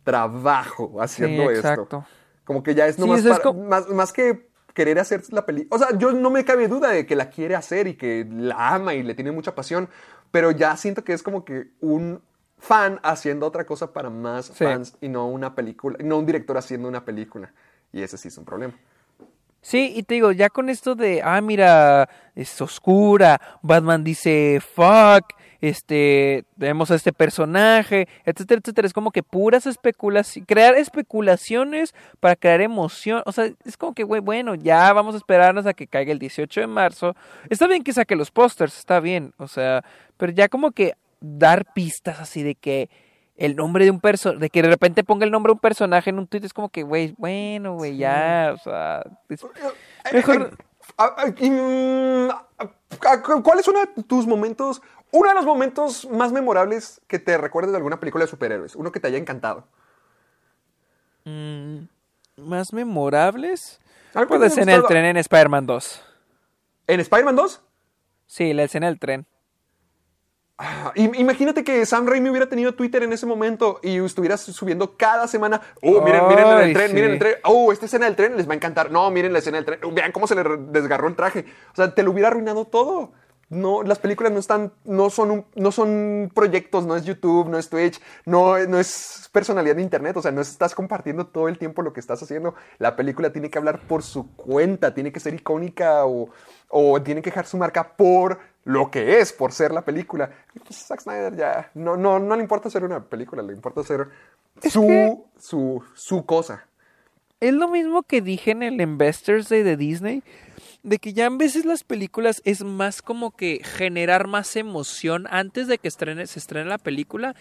trabajo haciendo esto. exacto. Como que ya es Sí, nomás es para- más, más que querer hacer la película. O sea, yo no me cabe duda de que la quiere hacer y que la ama y le tiene mucha pasión, pero ya siento que es como que un fan haciendo otra cosa para más Sí. fans y no una película, no un director haciendo una película. Y ese sí es un problema. Sí, y te digo, ya con esto de, ah, mira, es oscura, Batman dice, fuck, este, vemos a este personaje, etcétera, etcétera, es como que puras especulaciones, crear especulaciones para crear emoción, o sea, es como que, güey, bueno, ya vamos a esperarnos a que caiga el 18 de marzo, está bien que saque los pósters, está bien, o sea, pero ya como que dar pistas así de que el nombre de un personaje, de que de repente ponga el nombre de un personaje en un tweet, es como que, güey, bueno, güey, ya, o sea, es- mejor... ¿Cuál es uno de tus momentos, uno de los momentos más memorables que te recuerdes de alguna película de superhéroes? Uno que te haya encantado. Mm, ¿Más memorables? Pues la escena del tren en Spider-Man 2. ¿En Spider-Man 2? Sí, la escena del tren. Ah, im- Imagínate que Sam Raimi hubiera tenido Twitter en ese momento y estuvieras subiendo cada semana. Oh, miren, miren el tren, miren el tren. Oh, esta escena del tren les va a encantar. No, miren la escena del tren. Vean cómo se le desgarró el traje. O sea, te lo hubiera arruinado todo. No, las películas no están, no son, un- no son proyectos, no es YouTube, no es Twitch, no, no es personalidad de internet. O sea, no estás compartiendo todo el tiempo lo que estás haciendo. La película tiene que hablar por su cuenta, tiene que ser icónica o, o tiene que dejar su marca por lo que es, por ser la película. Pues Zack Snyder ya no, no, no le importa hacer una película, le importa hacer su, su, su cosa. Es lo mismo que dije en el Investors Day de Disney, de que ya en veces las películas es más como que generar más emoción antes de que estrene, se estrene la película.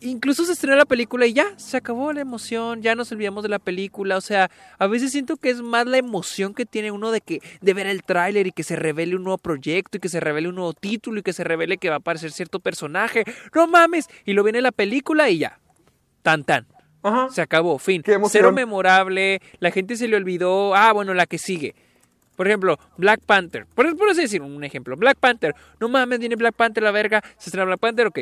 Incluso se estrena la película y ya, se acabó la emoción, ya nos olvidamos de la película. O sea, a veces siento que es más la emoción que tiene uno de que de ver el tráiler y que se revele un nuevo proyecto y que se revele un nuevo título y que se revele que va a aparecer cierto personaje. No mames, y lo viene la película y ya. Tan tan. Ajá. Se acabó, fin. Cero memorable, la gente se le olvidó, ah, bueno, la que sigue. Por ejemplo, Black Panther. Por, por así decir un ejemplo. Black Panther. No mames, viene Black Panther, la verga. Se estrena Black Panther, ok.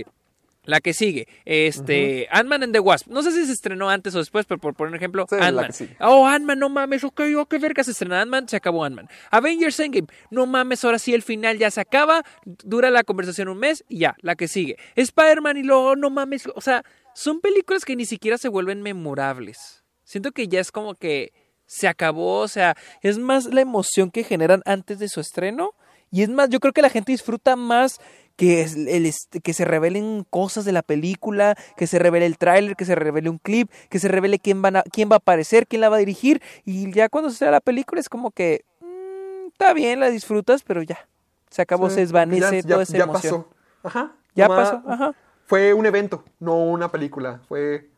La que sigue, este, Ant-Man and the Wasp. No sé si se estrenó antes o después, pero por poner ejemplo, Sí, Ant-Man. Oh, Ant-Man, no mames, ok, oh, qué verga, se estrena Ant-Man, se acabó Ant-Man. Avengers Endgame, no mames, ahora sí el final ya se acaba, dura la conversación un mes y ya, la que sigue. Spider-Man y luego, no mames, o sea, son películas que ni siquiera se vuelven memorables. Siento que ya es como que se acabó, o sea, es más la emoción que generan antes de su estreno. Y es más, yo creo que la gente disfruta más que, es el, que se revelen cosas de la película, que se revele el tráiler, que se revele un clip, que se revele quién, van a- quién va a aparecer, quién la va a dirigir. Y ya cuando se la película es como que, mm, está bien, la disfrutas, pero ya. Se acabó, Sí, se desvanece ya- toda esa ya emoción. pasó. Ajá. Ya pasó, ajá. Fue un evento, no una película. Fue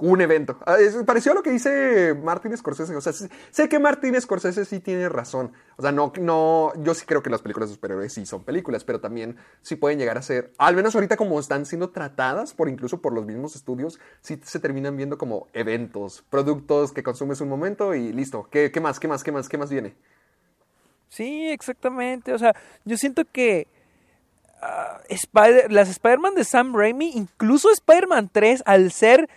un evento. Ah, es- pareció a lo que dice Martin Scorsese. O sea, sé que Martin Scorsese sí tiene razón. O sea, no, no, yo sí creo que las películas de superhéroes sí son películas, pero también sí pueden llegar a ser, al menos ahorita como están siendo tratadas por incluso por los mismos estudios, sí se terminan viendo como eventos, productos que consumes un momento y listo. ¿Qué, qué más? ¿Qué más? ¿Qué más? ¿Qué más viene? Sí, exactamente. O sea, yo siento que ah, Spider- las Spider-Man de Sam Raimi, incluso Spider-Man 3, al ser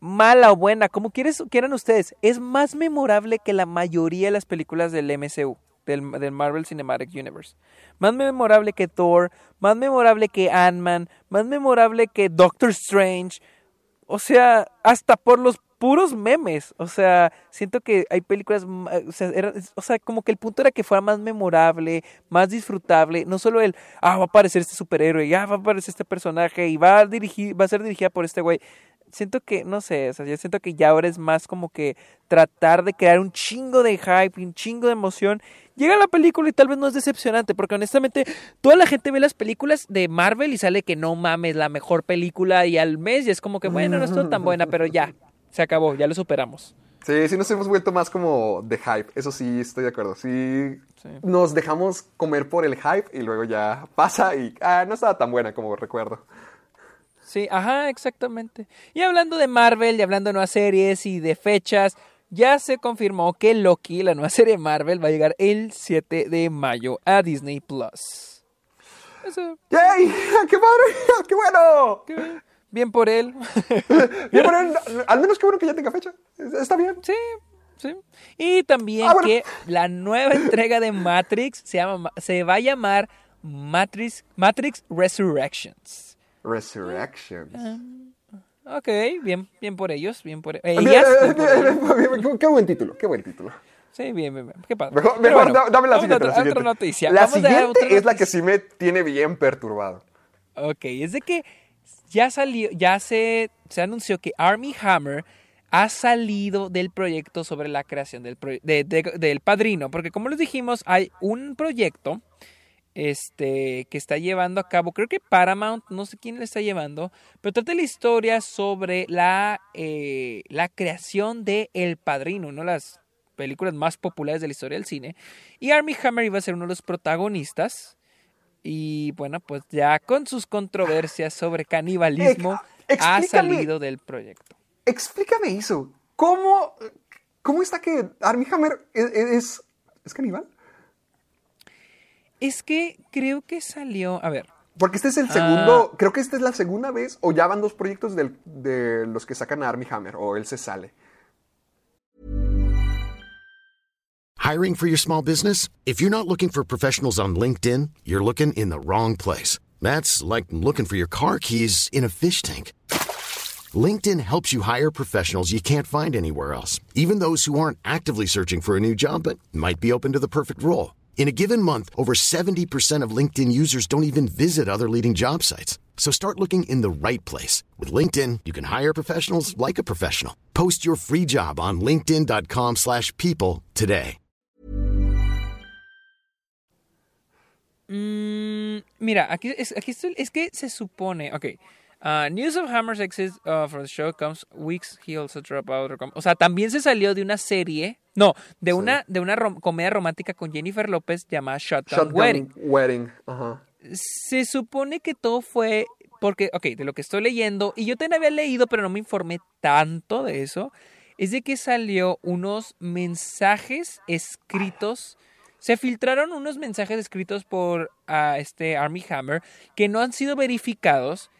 mala o buena, como quieres, quieran ustedes, es más memorable que la mayoría de las películas del MCU, del, Marvel Cinematic Universe. Más memorable que Thor, más memorable que Ant-Man, más memorable que Doctor Strange. O sea, hasta por los puros memes. O sea, siento que hay películas, o sea, como que el punto era que fuera más memorable, más disfrutable. No solo el, ah, va a aparecer este superhéroe, ya va a aparecer este personaje y va a dirigir, va a ser dirigida por este güey. Siento que, no sé, o sea, yo siento que ya ahora es más como que tratar de crear un chingo de hype, un chingo de emoción. Llega la película y tal vez no es decepcionante, porque honestamente toda la gente ve las películas de Marvel y sale que no mames, la mejor película y al mes y es como que, bueno, no estuvo tan buena, pero ya, se acabó, ya lo superamos. Sí, sí nos hemos vuelto más como de hype. Eso sí, estoy de acuerdo. Sí, Sí. nos dejamos comer por el hype y luego ya pasa y ah, no estaba tan buena como recuerdo. Sí, ajá, exactamente. Y hablando de Marvel y hablando de nuevas series y de fechas, ya se confirmó que Loki, la nueva (laughs) serie de Marvel, va a llegar el 7 de mayo a Disney Plus. Eso, ¡Yay! (laughs) ¡Qué padre! (laughs) ¡Qué bueno! qué bien por él. Bien, pero, al menos qué bueno que ya tenga fecha. Está bien. Sí, sí. Y también Ah, bueno. que la nueva entrega de Matrix se, llama, se va a llamar Matrix, Matrix Resurrections. Resurrections. Ok, bien, bien por ellos, bien por (laughs) ellas. bien por ellos. Qué buen título, qué buen título. Sí, bien, bien, bien. Qué padre. Mejor, Pero mejor bueno, da- dame la siguiente. otra, la otra noticia. La Vamos siguiente otra es la que noticia. sí me tiene bien perturbado. Ok, es de que ya salió, ya se, se anunció que Army Hammer ha salido del proyecto sobre la creación del, proye- de- de- del padrino, porque como les dijimos, hay un proyecto este, que está llevando a cabo, creo que Paramount, no sé quién le está llevando, pero trata la historia sobre la, eh, la creación de El Padrino, una de las películas más populares de la historia del cine, y Army Hammer iba a ser uno de los protagonistas. Y bueno, pues ya con sus controversias sobre canibalismo Ex- ha salido del proyecto. Explícame eso. ¿Cómo, cómo está que Armie Hammer es, es, es caníbal? Es que creo que salió, a ver, Porque este es el Ah. segundo, creo que esta es la segunda vez, o ya van dos proyectos del- de los que sacan a Armie Hammer, o él se sale. Hiring for your small business? If you're not looking for professionals on LinkedIn, you're looking in the wrong place. That's like looking for your car keys in a fish tank. LinkedIn helps you hire professionals you can't find anywhere else, even those who aren't actively searching for a new job but might be open to the perfect role. In a given month, over 70% of LinkedIn users don't even visit other leading job sites. So start looking in the right place. With LinkedIn, you can hire professionals like a professional. Post your free job on linkedin.com/people slash people today. Mm, mira, aquí, es, aquí es que se supone, ok. Uh, news of Hammer's exit uh, from the show comes weeks he also dropped out. O sea, también se salió de una serie, no, de una, de una rom- comedia romántica con Jennifer López llamada Shotgun, Shotgun Wedding. Wedding. Ajá. Se supone que todo fue porque, ok, de lo que estoy leyendo, y yo también había leído, pero no me informé tanto de eso, es de que salió unos mensajes escritos, se filtraron unos mensajes escritos por ah, este Army Hammer que no han sido verificados,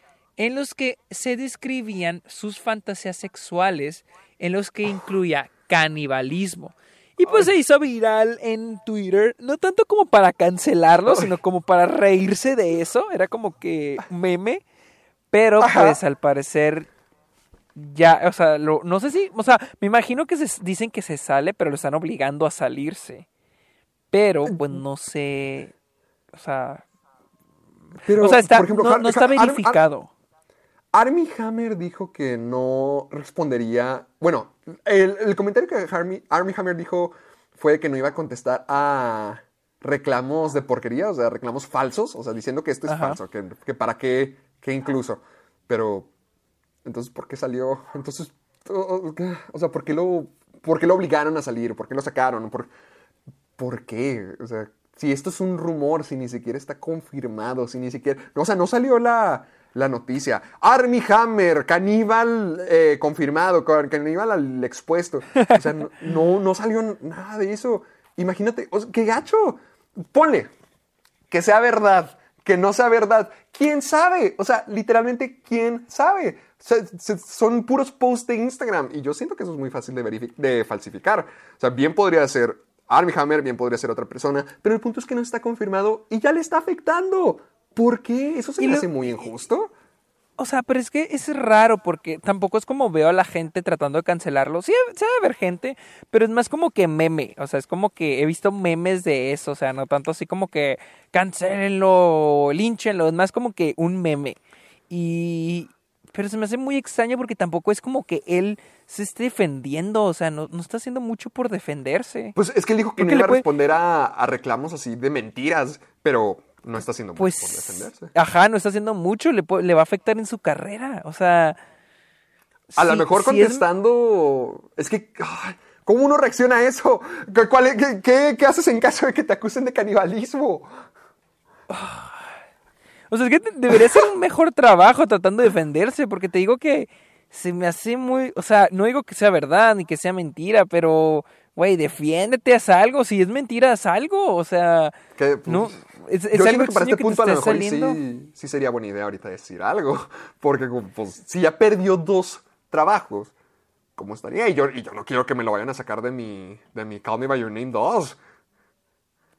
en los que se describían sus fantasías sexuales, en los que incluía canibalismo. Y pues se hizo viral en Twitter, no tanto como para cancelarlo, sino como para reírse de eso. Era como que meme. Pero Ajá. pues al parecer ya, o sea, lo- no sé si, o sea, me imagino que se, dicen que se sale, pero lo están obligando a salirse. Pero pues no sé, o sea, Pero, o sea, está, por ejemplo, no, está verificado. Armie Hammer dijo que no respondería. Bueno, el, el comentario que Armie Hammer dijo fue que no iba a contestar a reclamos de porquería, o sea, reclamos falsos, o sea, diciendo que esto es Ajá. falso, que, que para qué, que incluso. Pero, entonces, ¿por qué salió? (laughs) Entonces, o, o sea, ¿por qué, lo, ¿por qué lo obligaron a salir? ¿Por qué lo sacaron? ¿Por, ¿Por qué? O sea, si esto es un rumor, si ni siquiera está confirmado, si ni siquiera... O sea, no salió la, la noticia. Armie Hammer, caníbal eh, confirmado, ca- caníbal al expuesto. O sea, (laughs) no, no, salió nada de eso. Imagínate, qué gacho. Ponle que sea verdad, que no sea verdad. ¿Quién sabe? O sea, literalmente, ¿quién sabe? Son puros posts de Instagram y yo siento que eso es muy fácil de, de falsificar. O sea, bien podría ser Armie Hammer, bien podría ser otra persona, pero el punto es que no está confirmado y ya le está afectando. ¿Por qué? ¿Eso se Y me lo- hace muy injusto? O sea, pero es que es raro porque tampoco es como veo a la gente tratando de cancelarlo. Sí, se debe haber gente, pero es más como que meme. O sea, es como que he visto memes de eso. O sea, no tanto así como que cancelenlo, línchenlo. Es más como que un meme. Y. Pero se me hace muy extraño porque tampoco es como que él se esté defendiendo. O sea, no, no está haciendo mucho por defenderse. Pues es que él dijo que no iba a puede- responder a, a reclamos así de mentiras, pero no está haciendo mucho por Pues. defenderse. Ajá, no está haciendo mucho. Le, le va a afectar en su carrera. O sea. A lo mejor sí es- contestando. Es, que. ¿Cómo uno reacciona a eso? ¿Qué, cuál qué- qué- qué haces en caso de que te acusen de canibalismo? O sea, es que debería ser un mejor trabajo tratando de defenderse, porque te digo que se me hace muy, o sea, no digo que sea verdad ni que sea mentira, pero, güey, defiéndete, haz algo, si es mentira, haz algo, o sea, Que, pues, no, es, es Yo algo que para este que punto a lo mejor sí, sí sería buena idea ahorita decir algo. (laughs) Porque pues, si ya perdió dos trabajos, ¿cómo estaría? Y yo, y yo no quiero que me lo vayan a sacar de mi, de mi Call Me By Your Name 2.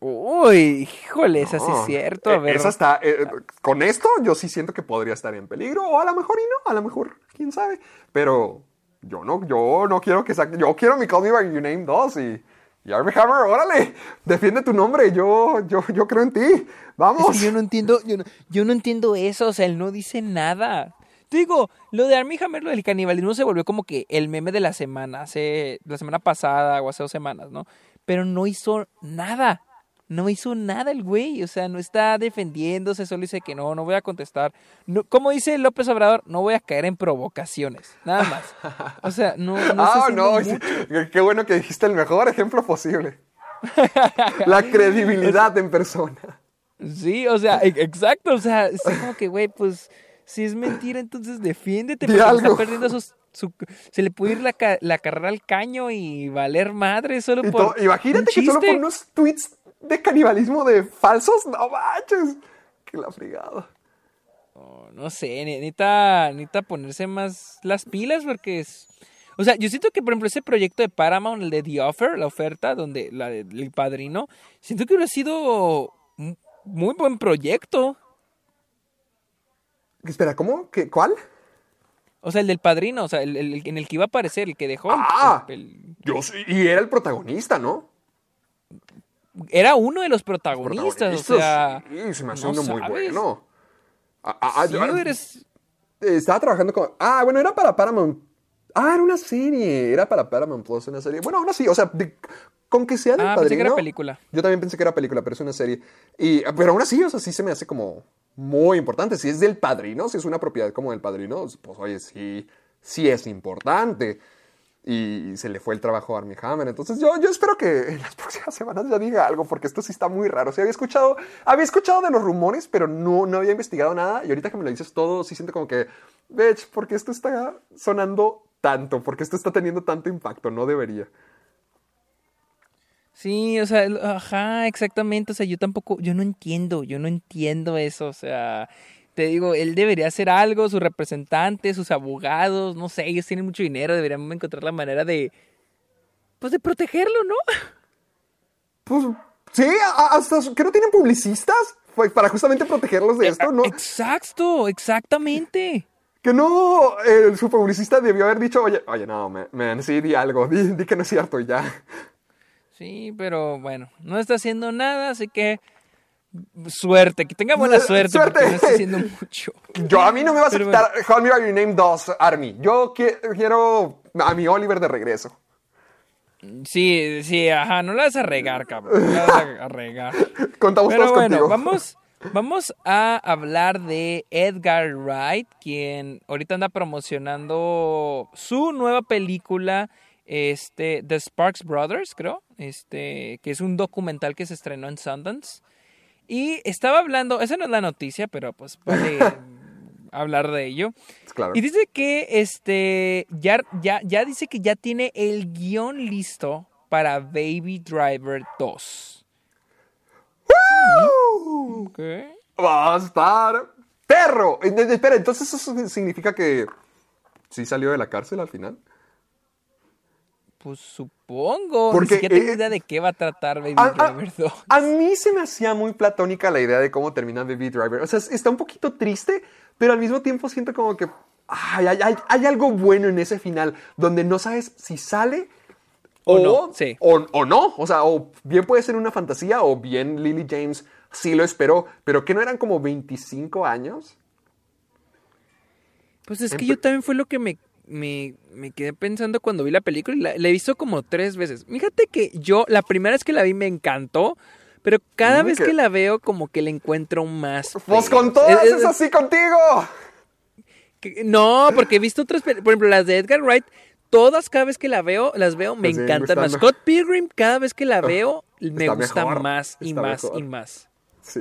Uy, híjole, eso sí es cierto, a eh, ver. esa está, eh, con esto yo sí siento que podría estar en peligro, o a lo mejor y no, a lo mejor, quién sabe. Pero yo no, yo no quiero que saque, yo quiero mi Call Me By Your Name 2 y, y Armie Hammer, órale, defiende tu nombre, yo, yo, yo creo en ti, vamos. yo no entiendo, yo no, yo no entiendo eso, o sea, él no dice nada. Te digo, lo de Armie Hammer, lo del canibalismo se volvió como que el meme de la semana, hace la semana pasada o hace dos semanas, ¿no? Pero no hizo nada. No hizo nada el güey, o sea, no está defendiéndose, solo dice que no, no voy a contestar. No, como dice López Obrador, no voy a caer en provocaciones, nada más. O sea, no, no ah, no, mucho. qué bueno que dijiste el mejor ejemplo posible. La credibilidad en persona. Sí, o sea, e- exacto, o sea, es como que, güey, pues, si es mentira, entonces defiéndete, porque algo. está perdiendo sus- su, se le puede ir la, la carrera al caño y valer madre solo Y por imagínate que solo por unos tweets de canibalismo de falsos, no manches. Que la fregada. Oh, no sé, ne- necesita, necesita ponerse más las pilas porque es... O sea, yo siento que, por ejemplo, ese proyecto de Paramount, el de The Offer, la oferta, donde la el padrino, siento que hubiera sido un muy buen proyecto. Espera, ¿cómo? ¿Qué, ¿Cuál? O sea, el del padrino, o sea, el, el- el en el que iba a aparecer, el que dejó. Ah, el- yo sí, y era el protagonista, ¿no? Era uno de los protagonistas, o sea. sí, se me hace no uno muy bueno. Sí, yo- eres- eh, estaba trabajando con. Ah, bueno, era para Paramount. Ah, era una serie. Era para Paramount Plus, una serie. Bueno, aún así, o sea, de- con que sea del Ah, pensé que era padrino, película. Yo también pensé que era película, pero es una serie. Y, pero aún así, o sea, sí se me hace como muy importante. Si es del padrino, si es una propiedad como del padrino, pues oye, sí, sí es importante. Y se le fue el trabajo a Armie Hammer. Entonces yo, yo espero que en las (laughs) próximas semanas ya diga algo, porque esto sí está muy raro. O sea, había escuchado, había escuchado de los rumores, pero no, no había investigado nada. Y ahorita que me lo dices todo, sí siento como que, bitch, ¿por qué esto está sonando tanto? ¿Por qué esto está teniendo tanto impacto? No debería. Sí, o sea, ajá, exactamente. O sea, yo tampoco, yo no entiendo, yo no entiendo eso. O sea, te digo, él debería hacer algo, sus representantes, sus abogados, no sé, ellos tienen mucho dinero, deberían encontrar la manera de, pues, de protegerlo, ¿no? Pues sí, hasta que no tienen publicistas para justamente protegerlos de esto, ¿no? Exacto, exactamente. Que no, eh, su publicista debió haber dicho, oye, oye, no, man, man, sí, di algo, di, di que no es cierto y ya. Sí, pero bueno, no está haciendo nada, así que suerte, que tenga buena (laughs) suerte, suerte. porque no está haciendo mucho. (laughs) Yo, a mí no me vas a quitar Call Me By Your Name 2, Army. Yo qui- quiero a mi Oliver de regreso. Sí, sí, ajá, no la vas a regar, cabrón. No la vas a regar. (laughs) Contamos Pero todos bueno, contigo. vamos, vamos a hablar de Edgar Wright, quien ahorita anda promocionando su nueva película, este, The Sparks Brothers, creo, este, que es un documental que se estrenó en Sundance. Y estaba hablando, esa no es la noticia, pero pues vale (laughs) hablar de ello. Claro. Y dice que este ya, ya, ya dice que ya tiene el guion listo para Baby Driver 2. Ok. va a estar perro. Eh, eh, Espera, entonces eso significa que sí salió de la cárcel al final. Pues supongo. Porque, Ni siquiera tengo eh, idea de qué va a tratar Baby A, Driver (laughs) 2. a mí se me hacía muy platónica la idea de cómo termina Baby Driver. O sea, está un poquito triste, pero al mismo tiempo siento como que ay, hay, hay- hay algo bueno en ese final, donde no sabes si sale O no, sí. o, o no. O sea, o bien puede ser una fantasía, o bien Lily James sí lo esperó, pero que no eran como 25 años. Pues es que yo también fue lo que me, me, me quedé pensando cuando vi la película y la, la he visto como tres veces. Fíjate que yo, la primera vez que la vi me encantó, pero cada vez que- que la veo como que le encuentro más. Pues con todas Es- es, es- así contigo. que- no, porque he visto otras, por ejemplo, las de Edgar Wright. Todas, cada vez que la veo, las veo, me siguen encantan más. Scott Pilgrim, cada vez que la veo, me está gusta mejor, más y más y más. Sí.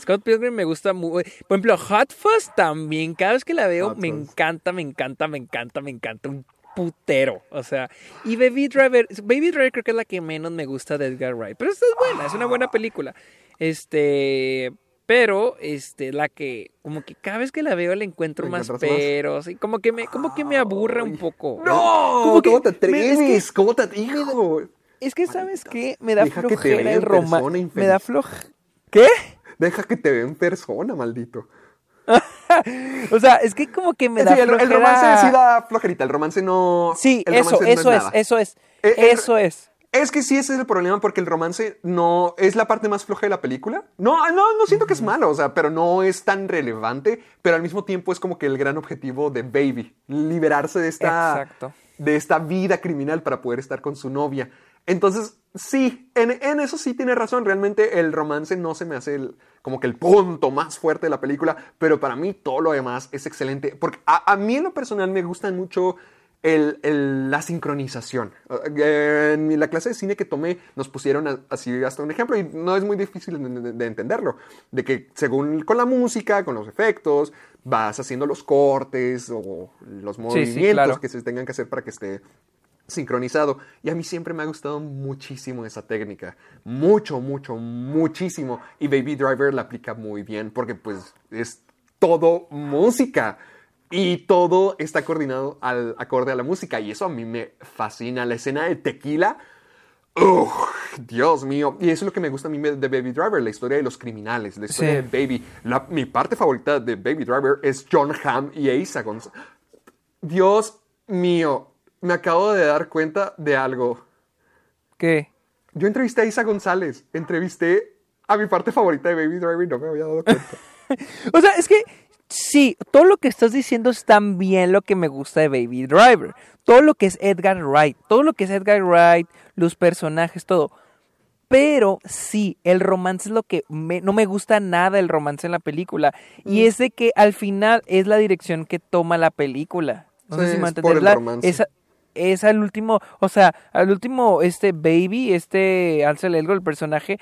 Scott Pilgrim me gusta muy. Por ejemplo, Hot Fuzz también. Cada vez que la veo, Hot me Fuzz. encanta, me encanta, me encanta, me encanta. Un putero. O sea, y Baby Driver. Baby Driver creo que es la que menos me gusta de Edgar Wright. Pero esta es buena, es una buena película. Este. Pero, este, la que, como que cada vez que la veo le encuentro ¿Le más peros. Y como que me, como que me aburre un poco. No, que ¿cómo te me- es que- atreves? ¿Cómo te hijo? Es que, ¿sabes qué? Me da Deja flojera el romance. Me da flojera. ¿Qué? Deja que te vea en persona, maldito. (laughs) O sea, es que como que me Sí, da el, el romance sí da flojerita. El romance no. Sí, el eso, no eso es, eso es, Eh, eh, eso es. Es que sí, ese es el problema porque el romance no es la parte más floja de la película. No, no, no siento que es malo, o sea, pero no es tan relevante, pero al mismo tiempo es como que el gran objetivo de Baby, liberarse de esta, Exacto. de esta vida criminal para poder estar con su novia. Entonces, sí, en, en eso sí tiene razón, realmente el romance no se me hace el- como que el punto más fuerte de la película, pero para mí todo lo demás es excelente, porque a, a mí en lo personal me gustan mucho el- el- la sincronización. Eh, En la clase de cine que tomé nos pusieron a- así hasta un ejemplo y no es muy difícil de, de- de entenderlo. De que según con la música, con los efectos, vas haciendo los cortes o los sí, movimientos claro. que se tengan que hacer para que esté sincronizado. Y a mí siempre me ha gustado muchísimo esa técnica. Mucho, mucho, muchísimo. Y Baby Driver la aplica muy bien porque pues es todo música. Y todo está coordinado al acorde a la música. Y eso a mí me fascina. La escena de tequila. ¡Ugh! Dios mío. Y eso es lo que me gusta a mí de Baby Driver, la historia de los criminales, la historia Sí. de Baby. La- mi parte favorita de Baby Driver es John Hamm y Asa González. Dios mío, me acabo de dar cuenta de algo. ¿Qué? Yo entrevisté a Isa González, entrevisté a mi parte favorita de Baby Driver y no me había dado cuenta. (laughs) O sea, es que sí, todo lo que estás diciendo es también lo que me gusta de Baby Driver. Todo lo que es Edgar Wright, todo lo que es Edgar Wright, los personajes, todo. Pero sí, el romance es lo que me- no me gusta nada el romance en la película. Y es de que al final es la dirección que toma la película. No sé Sí, si me es por el romance. esa- es al último, o sea, al último, este baby, este Ansel Elgort, el personaje,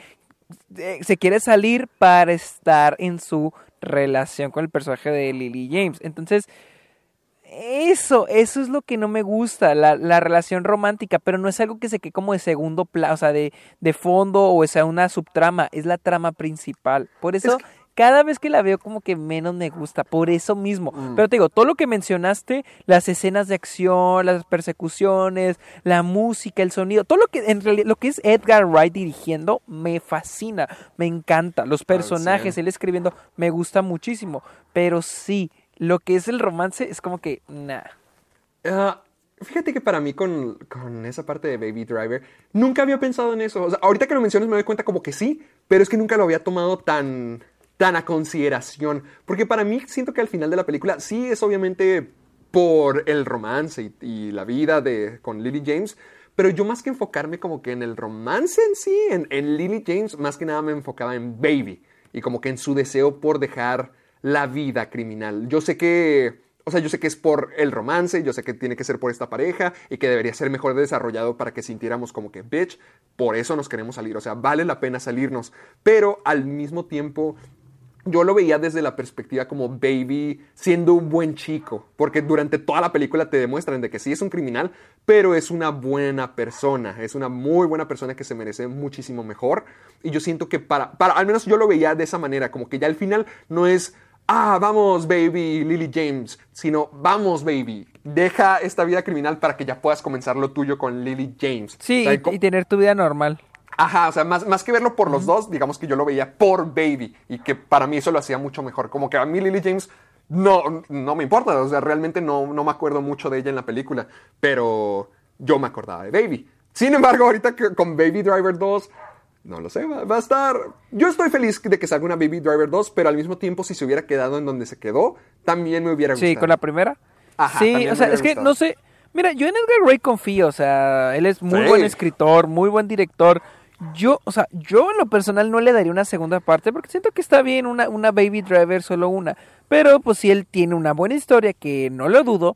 se quiere salir para estar en su relación con el personaje de Lily James. Entonces, eso, eso es lo que no me gusta, la, la relación romántica, pero no es algo que se quede como de segundo plano, o sea, de, de fondo o sea una subtrama, es la trama principal. Por eso, que- cada vez que la veo como que menos me gusta, por eso mismo. Mm. Pero te digo, todo lo que mencionaste, las escenas de acción, las persecuciones, la música, el sonido, todo lo que en realidad, lo que es Edgar Wright dirigiendo, me fascina, me encanta. Los personajes, él escribiendo, me gusta muchísimo. Pero sí, lo que es el romance es como que, nah. Ah, fíjate que para mí con, con esa parte de Baby Driver, nunca había pensado en eso. O sea, ahorita que lo mencionas me doy cuenta como que sí, pero es que nunca lo había tomado tan, tan a consideración. Porque para mí siento que al final de la película sí es obviamente por el romance y, la vida de, con Lily James. Pero yo más que enfocarme como que en el romance en sí, en Lily James, más que nada me enfocaba en Baby. Y como que en su deseo por dejar la vida criminal. Yo sé que o sea, yo sé que es por el romance, yo sé que tiene que ser por esta pareja y que debería ser mejor desarrollado para que sintiéramos como que, bitch, por eso nos queremos salir. O sea, vale la pena salirnos. Pero al mismo tiempo, yo lo veía desde la perspectiva como Baby siendo un buen chico, porque durante toda la película te demuestran de que sí es un criminal, pero es una buena persona, es una muy buena persona que se merece muchísimo mejor. Y yo siento que para, para al menos yo lo veía de esa manera, como que ya al final no es, ah, vamos, baby, Lily James, sino, vamos, baby, deja esta vida criminal para que ya puedas comenzar lo tuyo con Lily James. Sí, O sea, y, y tener tu vida normal. Ajá, o sea, más, más que verlo por los dos, digamos que yo lo veía por Baby y que para mí eso lo hacía mucho mejor. Como que a mí Lily James no, no me importa, o sea, realmente no, no me acuerdo mucho de ella en la película, pero yo me acordaba de Baby. Sin embargo, ahorita que con Baby Driver 2, no lo sé, va, va a estar... Yo estoy feliz de que salga una Baby Driver 2, pero al mismo tiempo si se hubiera quedado en donde se quedó, también me hubiera gustado. Sí, con la primera. Ajá, sí, o sea, es que no sé. Mira, yo en Edgar Wright confío, o sea, él es muy Sí. buen escritor, muy buen director. Yo, o sea, yo en lo personal no le daría una segunda parte porque siento que está bien una, una Baby Driver, solo una. Pero pues si él tiene una buena historia, que no lo dudo,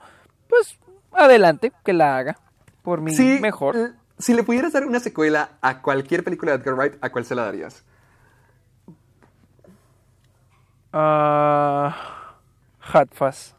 pues adelante, que la haga. Por mí, Sí, mejor. eh, Si le pudieras dar una secuela a cualquier película de Edgar Wright, ¿a cuál se la darías? Ah, Hot Fuzz.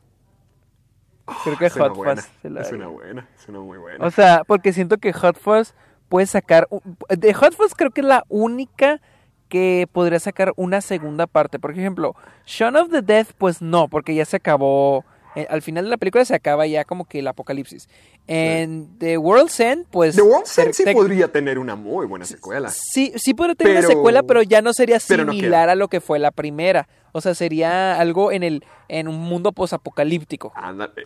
Creo que Es una Hot Fuzz se la Es una buena, es una muy buena. O sea, porque siento que Hot Fuzz puede sacar. De Hot Fuzz creo que es la única que podría sacar una segunda parte. Por ejemplo, Shaun of the Dead, pues no, porque ya se acabó. Eh, al final de la película se acaba ya como que el apocalipsis. En The World's End, pues. The World's End sí te- podría tener una muy buena secuela. Sí, sí podría tener una secuela, pero ya no sería no similar a lo que fue la primera. O sea, sería algo en el en un mundo posapocalíptico.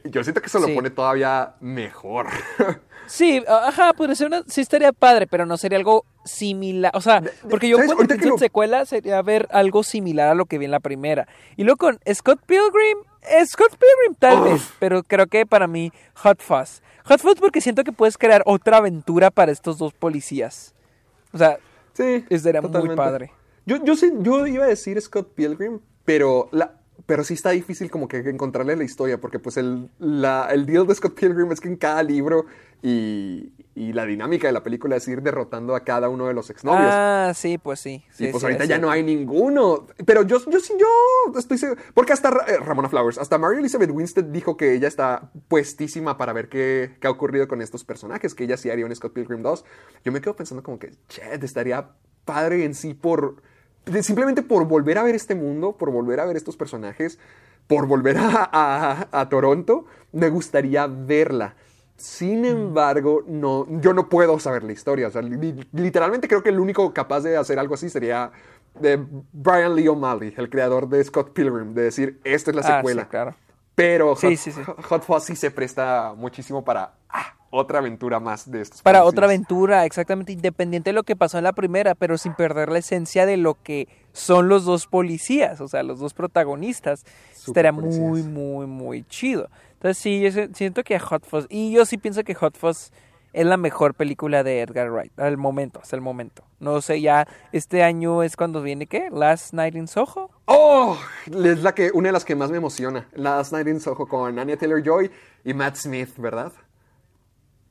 Yo siento que eso lo Sí. pone todavía mejor. (laughs) Sí, ajá, podría ser una, sí estaría padre, pero no sería algo similar, o sea, porque yo cuando Ahorita que pienso en secuela sería ver algo similar a lo que vi en la primera. Y luego con Scott Pilgrim, Scott Pilgrim tal Uf. vez, pero creo que para mí Hot Fuzz. Hot Fuzz porque siento que puedes crear otra aventura para estos dos policías. O sea, sí. Estaría muy padre. Yo, yo, sí, yo iba a decir Scott Pilgrim, pero, la, pero sí está difícil como que encontrarle la historia, porque pues el, la, el deal de Scott Pilgrim es que en cada libro y, y la dinámica de la película es ir derrotando a cada uno de los exnovios. ah, sí, pues sí. Y sí, pues sí, ahorita ya no hay ninguno. Pero yo, yo sí, yo estoy seguro. Porque hasta eh, Ramona Flowers, hasta Mary Elizabeth Winstead dijo que ella está puestísima para ver qué, qué ha ocurrido con estos personajes, que ella sí haría un Scott Pilgrim 2. Yo me quedo pensando como que, chet, estaría padre en sí por. Simplemente por volver a ver este mundo, por volver a ver estos personajes, por volver a, a- a Toronto, me gustaría verla. Sin embargo, no, yo no puedo saber la historia. O sea, li- literalmente creo que el único capaz de hacer algo así sería de Brian Lee O'Malley, el creador de Scott Pilgrim, de decir, esta es la Ah, secuela. sí, claro. Pero Sí, Hot, sí, sí. Hot Fuzz sí se presta muchísimo para ah, otra aventura más de estos. Para policías. otra aventura, exactamente, independiente de lo que pasó en la primera, pero sin perder la esencia de lo que son los dos policías, o sea, los dos protagonistas. Super Estaría policías. muy, muy, muy chido. Entonces sí, yo si- siento que Hot Fuzz, y yo sí pienso que Hot Fuzz es la mejor película de Edgar Wright, al momento, hasta el momento. No sé, ya este año es cuando viene, ¿qué? Last Night in Soho. ¡Oh! Es la que, una de las que más me emociona. Last Night in Soho con Anya Taylor-Joy y Matt Smith, ¿verdad?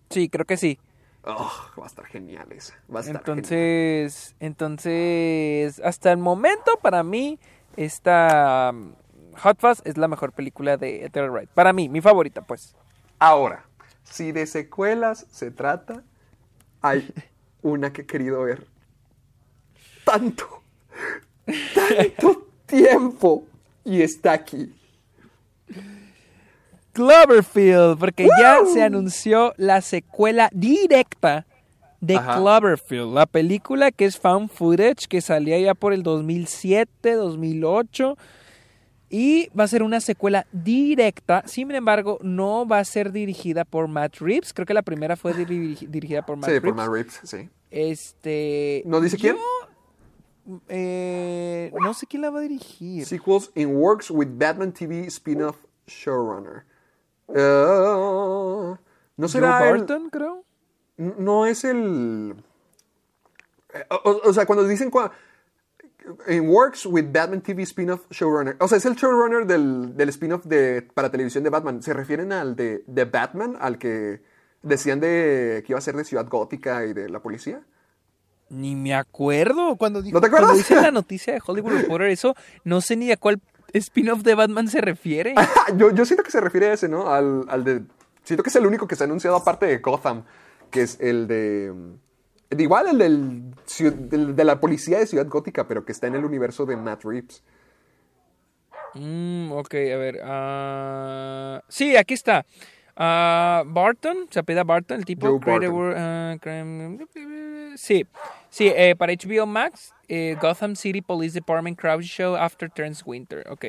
Sí, creo que sí. Oh, va a estar genial esa. Va a estar genial. Entonces, entonces, hasta el momento, para mí, esta Hot Fuzz es la mejor película de Edgar Wright. Para mí, mi favorita, pues. Ahora, si de secuelas se trata, hay (laughs) una que he querido ver tanto, tanto (laughs) tiempo y está aquí. Cloverfield, porque ya se anunció la secuela directa de Ajá. Cloverfield, la película que es found footage, que salía ya por el 2007, 2008. Y va a ser una secuela directa. Sin embargo, no va a ser dirigida por Matt Reeves. Creo que la primera fue diri- dirigida por Matt Sí, Reeves. por Matt Reeves, sí. Este. ¿No dice quién? eh, no sé quién la va a dirigir. Sequels in works with Batman TV spin-off showrunner. Uh, ¿No Joe será el- Barton, creo. N- No es el. eh, O, o- o sea, cuando dicen. cua- In works with Batman TV spin-off showrunner. O sea, es el showrunner del, del spin-off de, para televisión de Batman. ¿Se refieren al de, de Batman? Al que decían de que iba a ser de Ciudad Gótica y de la policía. Ni me acuerdo cuando dijo, ¿No te acuerdas? Cuando dice la (laughs) noticia de Hollywood Reporter, eso no sé ni a cuál spin-off de Batman se refiere. (laughs) yo, yo siento que se refiere a ese, ¿no? Al, al de. Siento que es el único que se ha anunciado aparte de Gotham, que es el de. Igual el del, de la policía de Ciudad Gótica, pero que está en el universo de Matt Reeves. Mm, ok, a ver. ah, sí, aquí está. Ah, Barton, se apela Barton, el tipo. Barton. Ah, crime- sí, sí, eh, para HBO Max, eh, Gotham City Police Department Crowd Show After Turns Winter. Ok.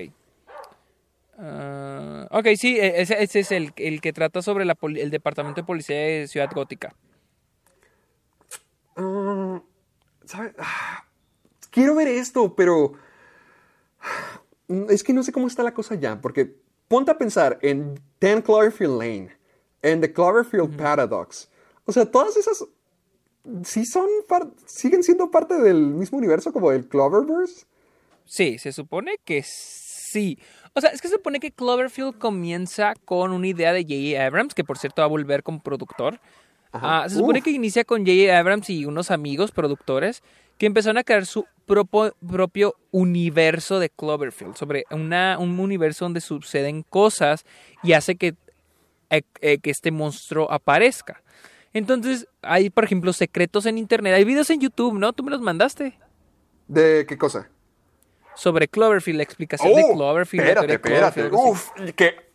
Ah, ok, sí, eh, ese, ese es el, el que trata sobre la el departamento de policía de Ciudad Gótica. Ah, (sighs) quiero ver esto, pero. mm, (sighs) Es que no sé cómo está la cosa ya, porque ponte a pensar en 10 Cloverfield Lane, en The Cloverfield Paradox. O sea, todas esas. Sí son. par- siguen siendo parte del mismo universo como el Cloververse. Sí, se supone que sí. O sea, es que se supone que Cloverfield comienza con una idea de J.J. Abrams, que por cierto va a volver como productor. Ajá. Ah, se supone Uf. que inicia con J.J. Abrams y unos amigos productores que empezaron a crear su propo- propio universo de Cloverfield, sobre una, un universo donde suceden cosas y hace que, eh, eh, que este monstruo aparezca. Entonces, hay, por ejemplo, secretos en internet. Hay videos en YouTube, ¿no? Tú me los mandaste. ¿De qué cosa? Sobre Cloverfield, la explicación de Oh, Cloverfield. Espérate, de espérate. Cloverfield. Uf, qué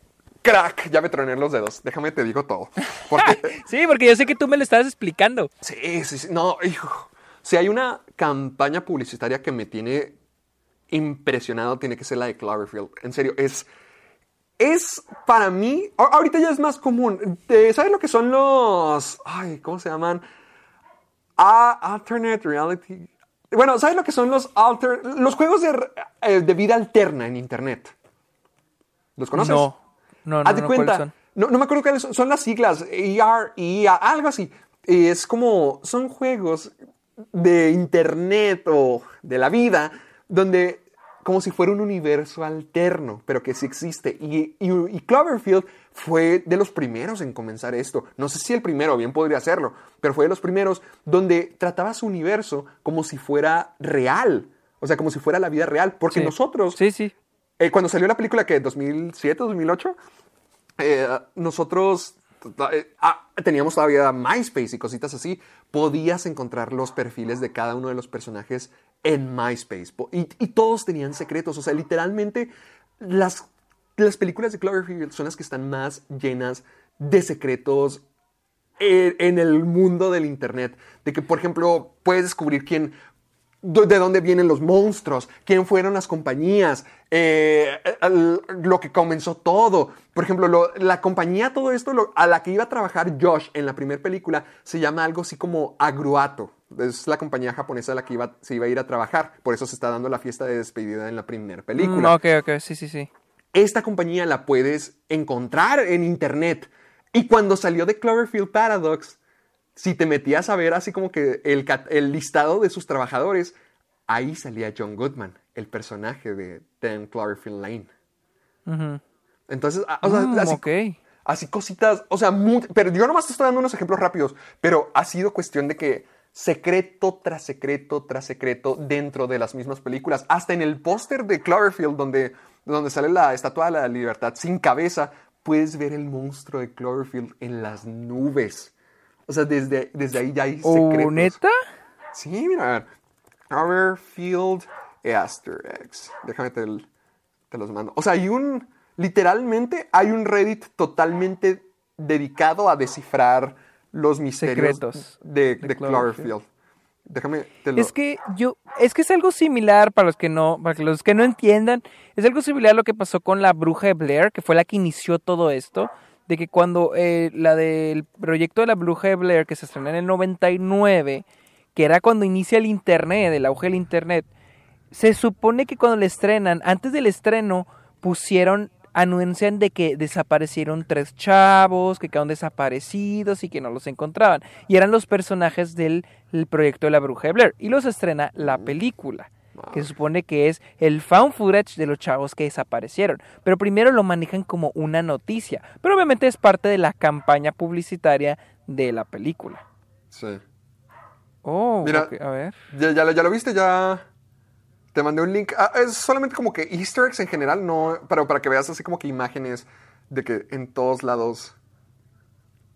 crack. Ya me troné los dedos. Déjame te digo todo. Porque (laughs) Sí, porque yo sé que tú me lo estabas explicando. Sí, sí, sí. No, hijo. Si hay una campaña publicitaria que me tiene impresionado, tiene que ser la de Cloverfield. En serio, es. Es para mí. a- Ahorita ya es más común. Eh, ¿Sabes lo que son los. Ay, ¿cómo se llaman? Ah, alternate reality. Bueno, ¿sabes lo que son los alter, los juegos de, eh, de vida alterna en internet? ¿Los conoces? No, no, no, Haz de no, cuenta. ¿cuáles son? No, no me acuerdo cuáles son. Son las siglas. ER, EA, algo así. Es como. Son juegos de internet o de la vida donde. Como si fuera un universo alterno, pero que sí existe. Y, y- y Cloverfield fue de los primeros en comenzar esto. No sé si el primero, bien podría serlo, pero fue de los primeros donde trataba su universo como si fuera real. O sea, como si fuera la vida real. Porque Sí. nosotros, Sí, sí. Eh, cuando salió la película que 2007, 2008, eh, nosotros eh, ah, teníamos todavía MySpace y cositas así. Podías encontrar los perfiles de cada uno de los personajes en MySpace. Y, y todos tenían secretos. O sea, literalmente las, las películas de Cloverfield son las que están más llenas de secretos en el mundo del Internet. De que, por ejemplo, puedes descubrir quién, de de dónde vienen los monstruos, quién fueron las compañías, eh, el- lo que comenzó todo. Por ejemplo, lo- la compañía, todo esto, lo- a la que iba a trabajar Josh en la primera película, se llama algo así como Agruato. Es la compañía japonesa a la que iba, se iba a ir a trabajar. Por eso se está dando la fiesta de despedida en la primera película Mm, ok, ok, sí, sí, sí. esta compañía la puedes encontrar en internet. Y cuando salió de Cloverfield Paradox, si te metías a ver así como que el, listado de sus trabajadores, ahí salía John Goodman, el personaje de Ten Cloverfield Lane. Entonces, a- o sea, Mm, así, así cositas, o sea, mu- pero yo nomás te estoy dando unos ejemplos rápidos, pero ha sido cuestión de que secreto tras secreto tras secreto dentro de las mismas películas, hasta en el póster de Cloverfield donde, donde sale la estatua de la libertad sin cabeza, puedes ver el monstruo de Cloverfield en las nubes. O sea, desde, desde ahí ya hay ¿Oh, secretos. neta? Sí, mira, a ver. Cloverfield Easter eggs. Déjame te, te los mando. O sea, hay un. Literalmente hay un Reddit totalmente dedicado a descifrar los misterios Secretos de, de. Cloverfield. Déjame te lo. Es que yo, es que es algo similar para los que no, para los que no entiendan, es algo similar a lo que pasó con la bruja de Blair, que fue la que inició todo esto, de que cuando eh, la del proyecto de la bruja de Blair, que se estrenó en el 99, que era cuando inicia el internet, el auge del internet, se supone que cuando le estrenan, antes del estreno, pusieron, anuncian de que desaparecieron tres chavos, que quedaron desaparecidos y que no los encontraban. Y eran los personajes del el proyecto de la bruja de Blair. Y los estrena la película. Que se supone que es el found footage de los chavos que desaparecieron. Pero primero lo manejan como una noticia. Pero obviamente es parte de la campaña publicitaria de la película. Sí. Oh, Mira. a ver. ¿Ya, ya, lo- ya lo viste? Ya te mandé un link. Ah, es solamente como que easter eggs en general, no, pero para que veas así como que imágenes de que en todos lados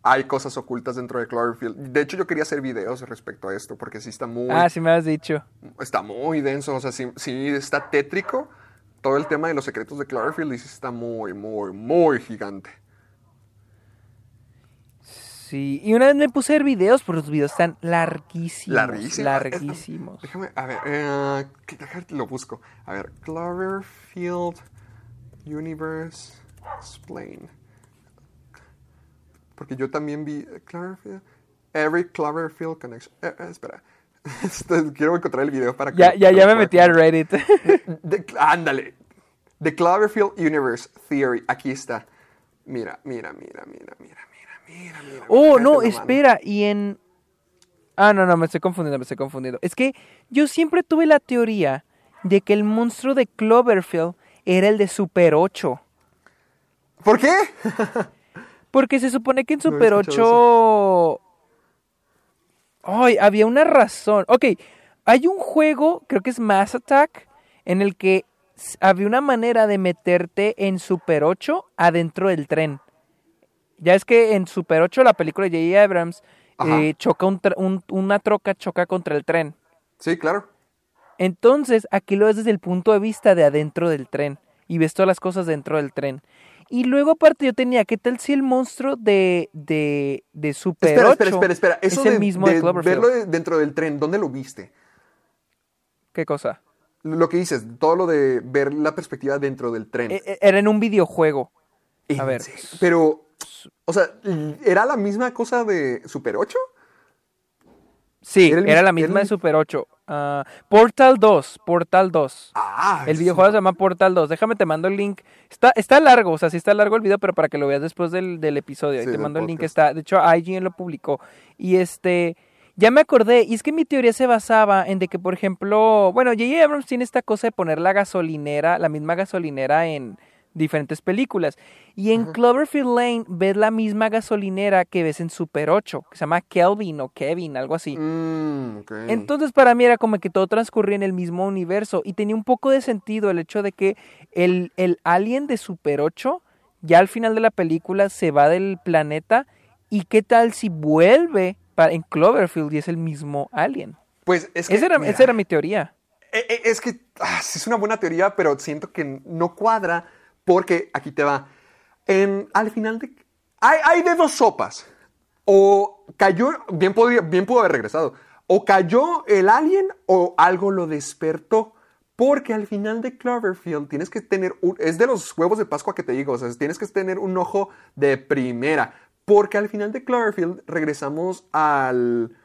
hay cosas ocultas dentro de Cloverfield. De hecho, yo quería hacer videos respecto a esto porque sí está muy, Ah, sí me has dicho. está muy denso, o sea, sí, sí está tétrico todo el tema de los secretos de Cloverfield y sí está muy, muy, muy gigante. Sí, y una vez me puse a ver videos, pero los videos están larguísimos. Larguísimo. Larguísimos. Déjame, a ver, eh, lo busco. A ver, Cloverfield Universe Explain. Porque yo también vi eh, Cloverfield. Every Cloverfield Connection. Eh, eh, espera. (laughs) Este, Quiero encontrar el video para que. Ya, ya, ya me metí a. Reddit. (laughs) The- ándale. The Cloverfield Universe Theory. Aquí está. Mira, mira, mira, mira, mira, mira, mira. Oh, no, espera, y en... Ah, no, no, me estoy confundiendo, me estoy confundiendo. Es que yo siempre tuve la teoría de que el monstruo de Cloverfield era el de Super 8. ¿Por qué? (laughs) Porque se supone que en No Super escuchado 8... Ay, había una razón. Ok, hay un juego, creo que es Mass Attack, en el que había una manera de meterte en Super 8 adentro del tren. Ya es que en Super 8, la película de J.J. Abrams, eh, choca un tra- un- una troca choca contra el tren. Sí, claro. Entonces, aquí lo ves desde el punto de vista de adentro del tren y ves todas las cosas dentro del tren. Y luego aparte yo tenía, ¿qué tal si el monstruo de, de, de Super Espera, 8 espera, espera, espera. Eso es de, el mismo de, de verlo de- dentro del tren, ¿dónde lo viste? ¿Qué cosa? Lo que dices, todo lo de ver la perspectiva dentro del tren. E- e- Era en un videojuego. ¿En a ver. Pero, o sea, ¿era la misma cosa de Super 8? Sí, Era el la misma el- de Super 8. Ah, Portal 2, Portal 2. Ah, El sí. videojuego se llama Portal 2. Déjame te mando el link. Está, está largo, o sea, sí está largo el video, pero para que lo veas después del, del episodio. Ahí te mando el link. Está, de hecho, IGN lo publicó. Y este, ya me acordé. Y es que mi teoría se basaba en de que, por ejemplo, bueno, J.J. Abrams tiene esta cosa de poner la gasolinera, la misma gasolinera en diferentes películas. Y en Cloverfield Lane ves la misma gasolinera que ves en Super 8, que se llama Kelvin o Kevin, algo así. Mm. Entonces para mí era como que todo transcurría en el mismo universo y tenía un poco de sentido el hecho de que el, el alien de Super 8 ya al final de la película se va del planeta y qué tal si vuelve para, en Cloverfield y es el mismo alien. Pues es que. Esa era, mira, esa era mi teoría. eh, eh, Es que ah, es una buena teoría, pero siento que no cuadra porque aquí te va. En, al final de. Hay, hay de dos sopas. O cayó, bien, bien pudo haber regresado. O cayó el alien o algo lo despertó. Porque al final de Cloverfield tienes que tener un, es de los huevos de Pascua que te digo, o sea, tienes que tener un ojo de primera. Porque al final de Cloverfield regresamos al,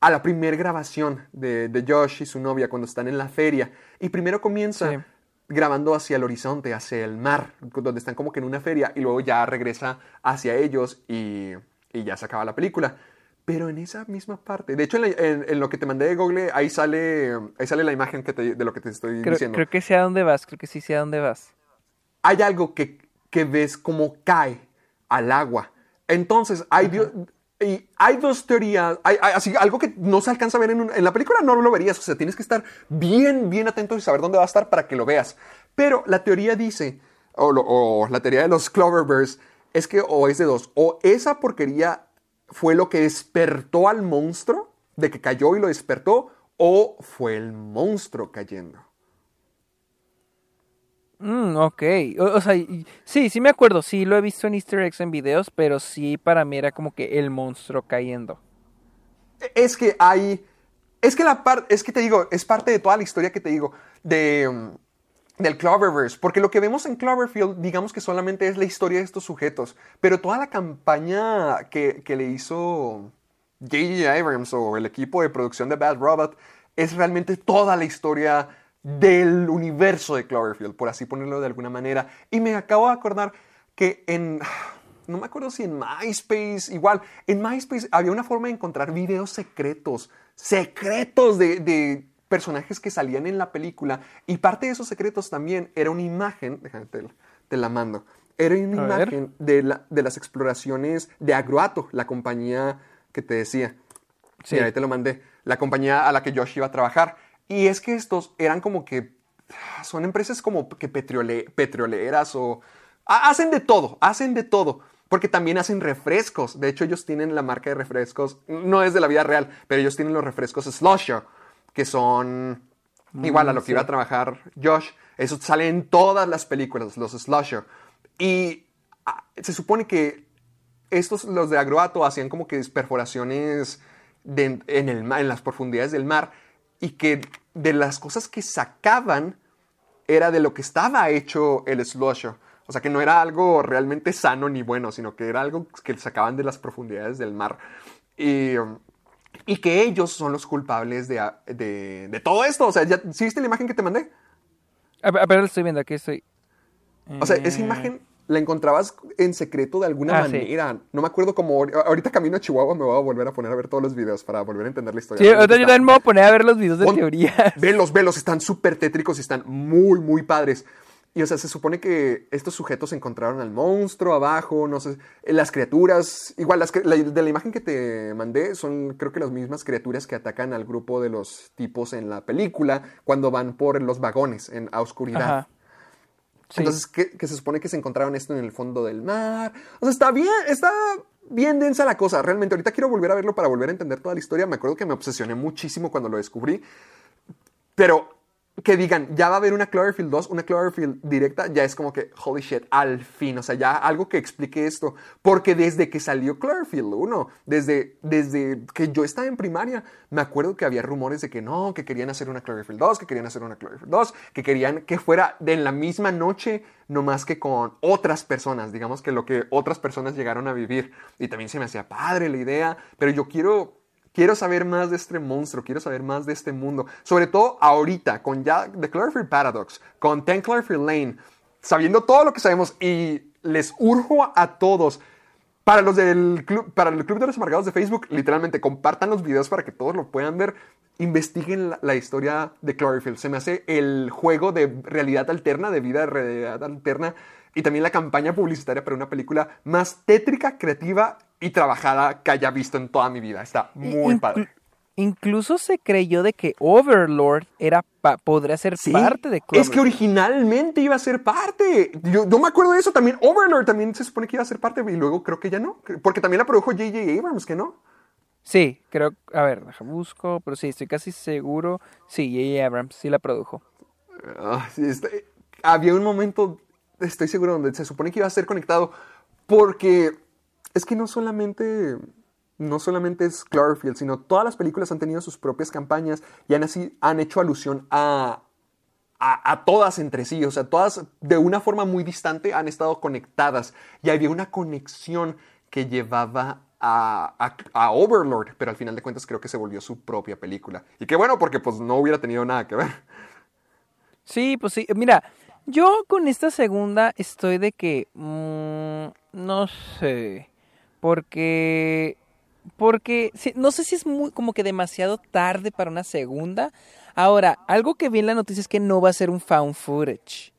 a la primera grabación de, de Josh y su novia cuando están en la feria. Y primero comienza. Grabando hacia el horizonte, hacia el mar, donde están como que en una feria, y luego ya regresa hacia ellos y, y ya se acaba la película. Pero en esa misma parte, de hecho en, la- en- en lo que te mandé de Google, ahí sale, ahí sale la imagen que te- de lo que te estoy Creo, diciendo. creo que sé a dónde vas, creo que sí sé a dónde vas. Hay algo que, que ves como cae al agua. Entonces, hay, dio- y hay dos teorías, hay, así, algo que no se alcanza a ver en, un- en la película, no lo verías, o sea, tienes que estar bien, bien atento y saber dónde va a estar para que lo veas. Pero la teoría dice, o, lo- o la teoría de los Cloververse, es que o es de dos, o esa porquería fue lo que despertó al monstruo, de que cayó y lo despertó, o fue el monstruo cayendo. Mm, ok, o, sea, sí, sí me acuerdo, sí lo he visto en easter eggs en videos, pero sí para mí era como que el monstruo cayendo. Es que hay. Es que la parte. Es que te digo, es parte de toda la historia que te digo. De. mm, del Cloververse. Porque lo que vemos en Cloverfield, digamos que solamente es la historia de estos sujetos. Pero toda la campaña que, que le hizo J.J. Abrams o el equipo de producción de Bad Robot es realmente toda la historia del universo de Cloverfield, por así ponerlo de alguna manera. Y me acabo de acordar que en. No me acuerdo si en MySpace, igual, en MySpace había una forma de encontrar videos secretos, secretos de, de personajes que salían en la película. Y parte de esos secretos también era una imagen, déjame te, te la mando, era una A imagen de, la- de las exploraciones de Agroato, la compañía que te decía. Sí. Mira, ahí te lo mandé. la compañía a la que Josh iba a trabajar. Y es que estos eran como que son empresas como que petrole- petroleras o ha- hacen de todo, hacen de todo. Porque también hacen refrescos. De hecho, ellos tienen la marca de refrescos, no es de la vida real, pero ellos tienen los refrescos Slusher, que son igual a lo que iba a trabajar Josh. Eso sale en todas las películas, los Slusher. Y ah, se supone que estos, los de Agroato, hacían como que perforaciones de- en, el, ma- en las profundidades del mar y que de las cosas que sacaban era de lo que estaba hecho el slusher. O sea, que no era algo realmente sano ni bueno, sino que era algo que sacaban de las profundidades del mar. Y, y que ellos son los culpables de, de, de todo esto. O sea, ¿ya, ¿sí viste la imagen que te mandé? A ver, a ver, lo estoy viendo, aquí estoy. O sea, esa Eh, imagen la encontrabas en secreto de alguna Ah, sí. manera. No me acuerdo cómo. Ahorita camino a Chihuahua me voy a volver a poner a ver todos los videos para volver a entender la historia. Sí, ahorita yo también me voy a poner a ver los videos de Pon- teoría. Velos, velos, están súper tétricos y están muy, muy padres. Y o sea, se supone que estos sujetos encontraron al monstruo abajo, no sé, las criaturas, igual las, la- de la imagen que te mandé son creo que las mismas criaturas que atacan al grupo de los tipos en la película cuando van por los vagones en a oscuridad. Ajá. Entonces, que, que se supone que se encontraron esto en el fondo del mar. O sea, está bien, está bien densa la cosa. Realmente, ahorita quiero volver a verlo para volver a entender toda la historia. Me acuerdo que me obsesioné muchísimo cuando lo descubrí. Pero que digan, ya va a haber una Cloverfield 2, una Cloverfield directa, ya es como que, holy shit, al fin, o sea, ya algo que explique esto. Porque desde que salió Cloverfield 1, desde, desde que yo estaba en primaria, me acuerdo que había rumores de que no, que querían hacer una Cloverfield 2, que querían hacer una Cloverfield 2, que querían que fuera de en la misma noche, no más que con otras personas, digamos que lo que otras personas llegaron a vivir. Y también se me hacía padre la idea, pero yo quiero Quiero saber más de este monstruo, quiero saber más de este mundo. Sobre todo ahorita, con ya The Cloverfield Paradox, con Ten Cloverfield Lane, sabiendo todo lo que sabemos y les urjo a todos. Para los del club, para el Club de los Amargados de Facebook, literalmente compartan los videos para que todos lo puedan ver. Investiguen la, historia de Cloverfield. Se me hace el juego de realidad alterna, de vida de realidad alterna, y también la campaña publicitaria para una película más tétrica, creativa y trabajada que haya visto en toda mi vida. Está muy Inclu- padre. Incluso se creyó de que Overlord era podría ser Sí, parte de es Cloverfield. que originalmente iba a ser parte. Yo, yo me acuerdo de eso también. Overlord también se supone que iba a ser parte y luego creo que ya no. Porque también la produjo J.J. Abrams, que no. Sí, creo, a ver, busco, pero sí, estoy casi seguro. Sí, J.J. Abrams sí la produjo. Ah, sí, este, había un momento, estoy seguro, donde se supone que iba a ser conectado. Porque es que no solamente, no solamente es Cloverfield, sino todas las películas han tenido sus propias campañas y han, así, han hecho alusión a, a, a todas entre sí. O sea, todas de una forma muy distante han estado conectadas. Y había una conexión que llevaba a, a- Overlord, pero al final de cuentas creo que se volvió su propia película. Y qué bueno, porque pues no hubiera tenido nada que ver. Sí, pues sí. Mira, yo con esta segunda estoy de que. mm, no sé. Porque. Porque. no sé si es muy como que demasiado tarde para una segunda. Ahora, algo que vi en la noticia es que no va a ser un found footage.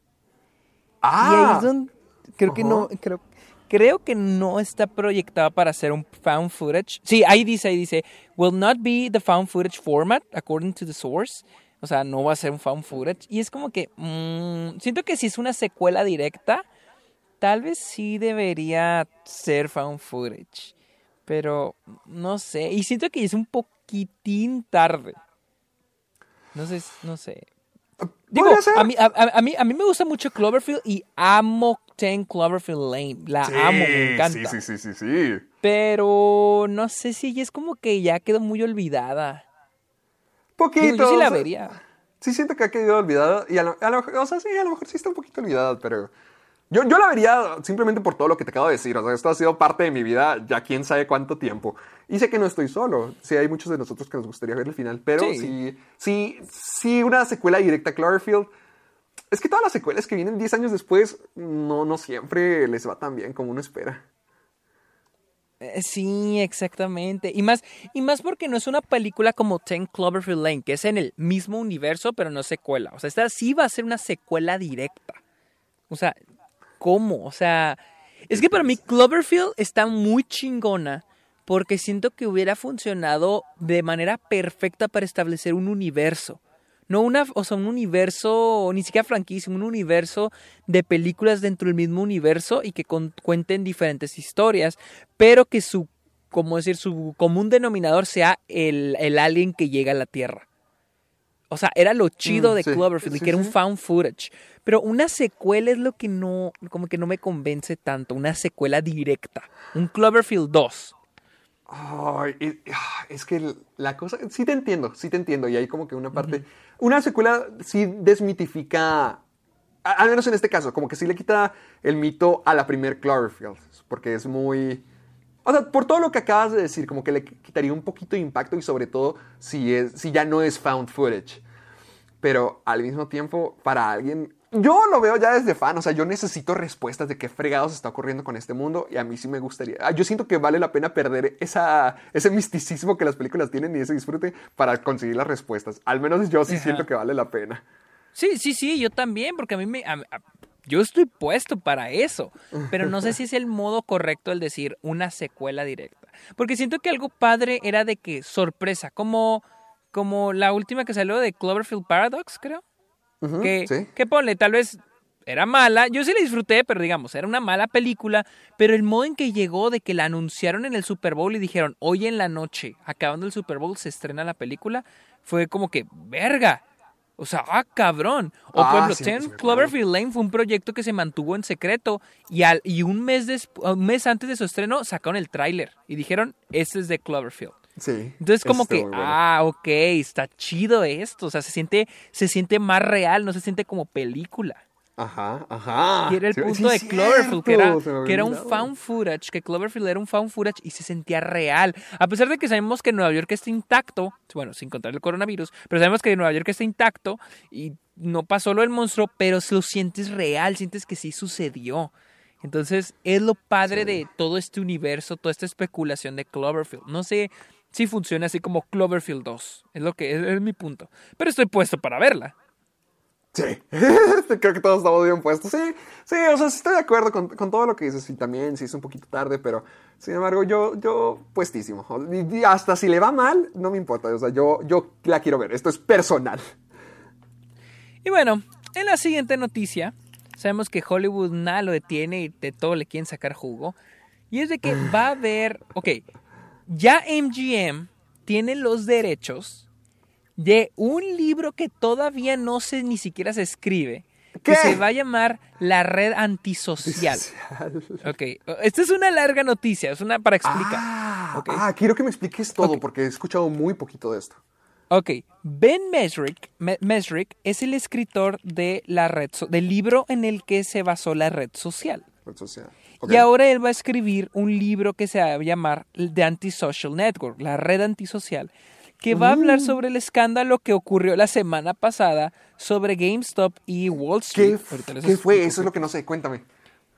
Y ahí es donde. Creo que no. Creo, creo que no está proyectada para hacer un found footage. Sí, ahí dice, ahí dice. Will not be the found footage format, according to the source. O sea, no va a ser un found footage. Y es como que. mm, siento que si es una secuela directa, tal vez sí debería ser found footage. Pero no sé. Y siento que es un poquitín tarde. No sé, no sé. Digo, a mí, a, a- mí, a mí me gusta mucho Cloverfield y amo 10 Cloverfield Lane. La amo, me encanta. Sí, sí, sí, sí, sí. Pero no sé si es como que ya quedó muy olvidada. Poquito. Digo, yo sí o la sea, vería. Sí siento que ha quedado olvidada y a lo, a lo- o sea, sí, a lo mejor sí está un poquito olvidada, pero yo, yo la vería simplemente por todo lo que te acabo de decir. O sea, esto ha sido parte de mi vida ya quién sabe cuánto tiempo. Y sé que no estoy solo. Sí, hay muchos de nosotros que nos gustaría ver el final, pero Sí. sí, sí, sí, una secuela directa a Cloverfield. Es que todas las secuelas que vienen 10 años después no, no siempre les va tan bien como uno espera. Eh, Sí, exactamente. Y más, y más porque no es una película como Ten Cloverfield Lane, que es en el mismo universo, pero no secuela. O sea, esta sí va a ser una secuela directa. O sea, ¿cómo? O sea, es que para mí Cloverfield está muy chingona porque siento que hubiera funcionado de manera perfecta para establecer un universo. No una, o sea, un universo, ni siquiera franquicia, un universo de películas dentro del mismo universo y que con- cuenten diferentes historias, pero que su, como decir, su común denominador sea el, el alien que llega a la Tierra. O sea, era lo chido Mm, de sí, Cloverfield, y sí, que era un found footage. Pero una secuela es lo que no, como que no me convence tanto, una secuela directa. Un Cloverfield 2. Ah, es que la cosa, sí te entiendo, sí te entiendo. Y hay como que una parte, una secuela sí desmitifica, al menos en este caso, como que sí le quita el mito a la primer Cloverfield, porque es muy... O sea, por todo lo que acabas de decir, como que le quitaría un poquito de impacto y sobre todo si, es, si ya no es found footage. Pero al mismo tiempo, para alguien, yo lo veo ya desde fan, o sea, yo necesito respuestas de qué fregados está ocurriendo con este mundo y a mí sí me gustaría. ah, Yo siento que vale la pena perder esa, ese misticismo que las películas tienen y ese disfrute para conseguir las respuestas. Al menos yo sí Ajá. siento que vale la pena. Sí, sí, sí, yo también, porque a mí me... a- a- yo estoy puesto para eso, pero no sé si es el modo correcto el decir una secuela directa. Porque siento que algo padre era de que sorpresa, como, como la última que salió de Cloverfield Paradox, creo. Que, sí. que ponle, tal vez era mala, yo sí la disfruté, pero digamos, era una mala película, pero el modo en que llegó de que la anunciaron en el Super Bowl y dijeron, hoy en la noche, acabando el Super Bowl, se estrena la película, fue como que, verga. O sea, ah, cabrón. O Ah, por ejemplo, sí, me acuerdo. Cloverfield Lane fue un proyecto que se mantuvo en secreto y, al, y un, mes un mes antes de su estreno sacaron el tráiler y dijeron, este es de Cloverfield. Sí. Entonces como que, bueno. ah, ok, está chido esto. O sea, se siente, se siente más real, no se siente como película. Ajá, ajá. Y era el Sí, punto sí, de Cloverfield, que era, que un found footage, que Cloverfield era un found footage y se sentía real. A pesar de que sabemos que Nueva York está intacto, bueno, sin contar el coronavirus, pero sabemos que Nueva York está intacto y no pasó lo del monstruo, pero lo sientes real, sientes que sí sucedió. Entonces, es lo padre de todo este universo, toda esta especulación de Cloverfield. No sé si funciona así como Cloverfield 2, es lo que es, es mi punto. Pero estoy puesto para verla. Sí, (laughs) creo que todos estamos bien puestos. Sí, sí, o sea, sí estoy de acuerdo con, con todo lo que dices. Y también, sí, es un poquito tarde, pero sin embargo, yo, yo puestísimo. Y, y hasta si le va mal, no me importa. O sea, yo, yo la quiero ver. Esto es personal. Y bueno, en la siguiente noticia, sabemos que Hollywood nada lo detiene y de todo le quieren sacar jugo. Y es de que (sighs) va a haber, ok, ya MGM tiene los derechos de un libro que todavía no se ni siquiera se escribe, que se va a llamar La Red Antisocial. Ok, esta es una larga noticia, es una para explicar. Ah, Ok. ah, quiero que me expliques todo porque he escuchado muy poquito de esto. Ok, Ben Mesrick, Me- Mesrick es el escritor de la red so- del libro en el que se basó la red social. Red social. Y ahora él va a escribir un libro que se va a llamar The Antisocial Network, la red antisocial, que va a hablar Mm. sobre el escándalo que ocurrió la semana pasada sobre GameStop y Wall Street. ¿Qué, fue? Eso es lo que no sé. Cuéntame.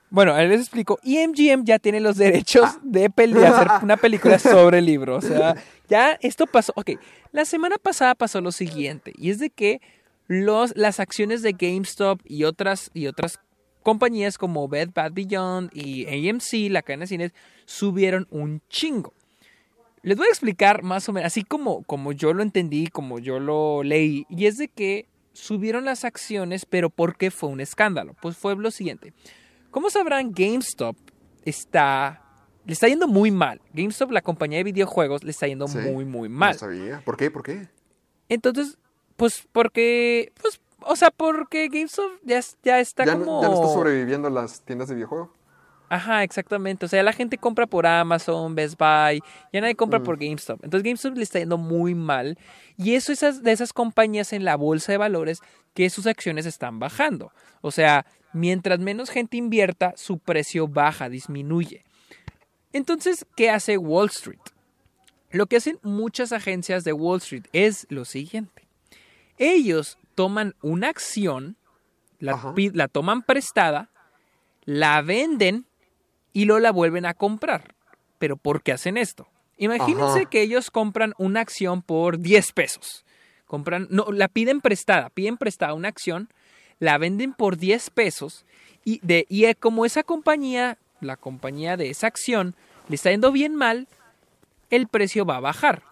Bueno, ahí les explico. Y MGM ya tiene los derechos Ah. de hacer (laughs) una película sobre el libro. O sea, ya esto pasó. Ok, la semana pasada pasó lo siguiente. Y es de que los, las acciones de GameStop y otras, y otras compañías como Bed Bath Beyond y AMC, la cadena de cines, subieron un chingo. Les voy a explicar más o menos, así como, como yo lo entendí, como yo lo leí. Y es de que subieron las acciones, pero ¿por qué fue un escándalo? Pues fue lo siguiente. Como sabrán, GameStop está. Le está yendo muy mal. GameStop, la compañía de videojuegos, le está yendo Sí, muy, muy mal. No sabía. ¿Por qué? ¿Por qué? Entonces, pues porque. Pues, o sea, porque GameStop ya, ya está ¿Ya, como. no, ya no está sobreviviendo las tiendas de videojuegos? Ajá, exactamente. O sea, la gente compra por Amazon, Best Buy, ya nadie compra por GameStop. Entonces GameStop le está yendo muy mal. Y eso es de esas compañías en la bolsa de valores que sus acciones están bajando. O sea, mientras menos gente invierta, su precio baja, disminuye. Entonces, ¿qué hace Wall Street? Lo que hacen muchas agencias de Wall Street es lo siguiente. Ellos toman una acción, la, la toman prestada, la venden y luego la vuelven a comprar. Pero ¿por qué hacen esto? Imagínense Ajá. que ellos compran una acción por 10 pesos. Compran, no, la piden prestada, piden prestada una acción, la venden por 10 pesos y, de, y eh, como esa compañía, la compañía de esa acción, le está yendo bien mal, el precio va a bajar.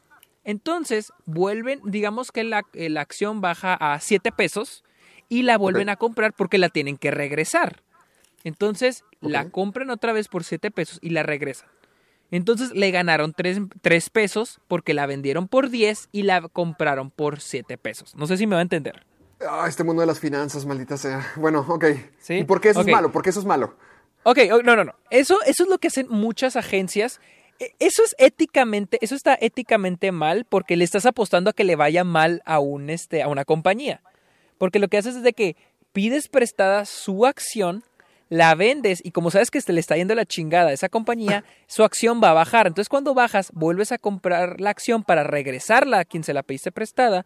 Entonces, vuelven, digamos que la, eh, la acción baja a 7 pesos y la vuelven a comprar porque la tienen que regresar. Entonces, la compran otra vez por 7 pesos y la regresan. Entonces le ganaron 3, pesos porque la vendieron por 10 y la compraron por 7 pesos. No sé si me va a entender. Ah, este mundo de las finanzas, maldita sea. Bueno, ok. Sí, ¿Y por qué eso es malo? ¿Por qué eso es malo? Ok, oh, no, no, no. Eso, eso es lo que hacen muchas agencias. E- Eso es éticamente, eso está éticamente mal porque le estás apostando a que le vaya mal a un este, a una compañía. Porque lo que haces es de que pides prestada su acción, la vendes y como sabes que se le está yendo la chingada a esa compañía, su acción va a bajar. Entonces cuando bajas, vuelves a comprar la acción para regresarla a quien se la pediste prestada,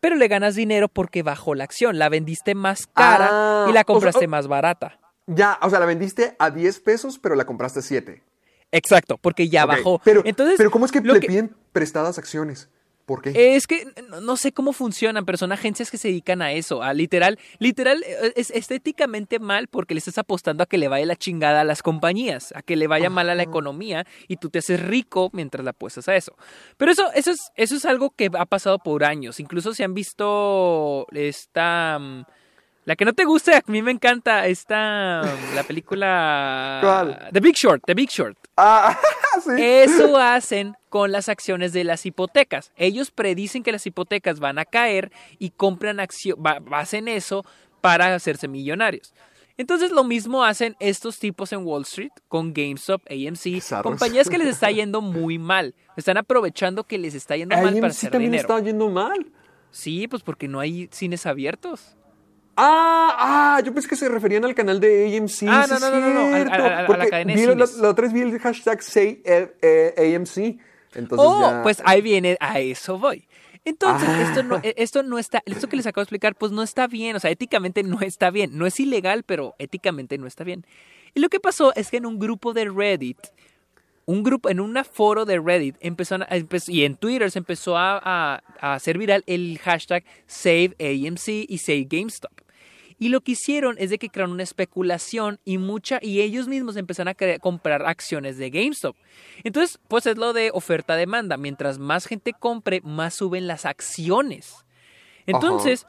pero le ganas dinero porque bajó la acción. La vendiste más cara Ah, y la o sea, compraste oh. más barata. Ya, o sea, la vendiste a 10 pesos, pero la compraste a 7. Exacto, porque ya bajó. Pero, Entonces, pero ¿cómo es que le que- piden prestadas acciones? ¿Por qué? Es que no, sé cómo funcionan, pero son agencias que se dedican a eso, a literal, literal, eh, es estéticamente mal porque le estás apostando a que le vaya la chingada a las compañías, a que le vaya mal a la economía y tú te haces rico mientras le apuestas a eso. Pero eso, eso es, eso es algo que ha pasado por años. Incluso se han visto esta mm, la que no te guste, a mí me encanta esta mm, la película (laughs) ¿Cuál? The Big Short, The Big Short. Ah, (laughs) sí. Eso hacen con las acciones de las hipotecas. Ellos predicen que las hipotecas van a caer y compran acción, hacen eso para hacerse millonarios. Entonces lo mismo hacen estos tipos en Wall Street con GameStop, AMC, compañías que les está (laughs) yendo muy mal. Están aprovechando que les está yendo mal para AMC hacer también dinero. está yendo mal. Sí, pues porque no hay cines abiertos. Ah, ah, yo pensé que se referían al canal de AMC. Ah, sí no, es no, no, no, no, a- cierto, a- a- a la cadena de la, la otra vez vi el hashtag say eh, eh, AMC. Entonces oh, ya- pues ahí viene, a eso voy. Entonces, Ah. esto, no, eh, esto no está, esto que les acabo de explicar, pues no está bien, o sea, éticamente no está bien. No es ilegal, pero éticamente no está bien. Y lo que pasó es que en un grupo de Reddit, un grupo, en un foro de Reddit, empezó, a- empezó- y en Twitter se empezó a, a- a hacer viral el hashtag Save AMC y Save GameStop. Y lo que hicieron es de que crearon una especulación y mucha y ellos mismos empezaron a comprar acciones de GameStop. Entonces, pues es lo de oferta demanda. Mientras más gente compre, más suben las acciones. Entonces,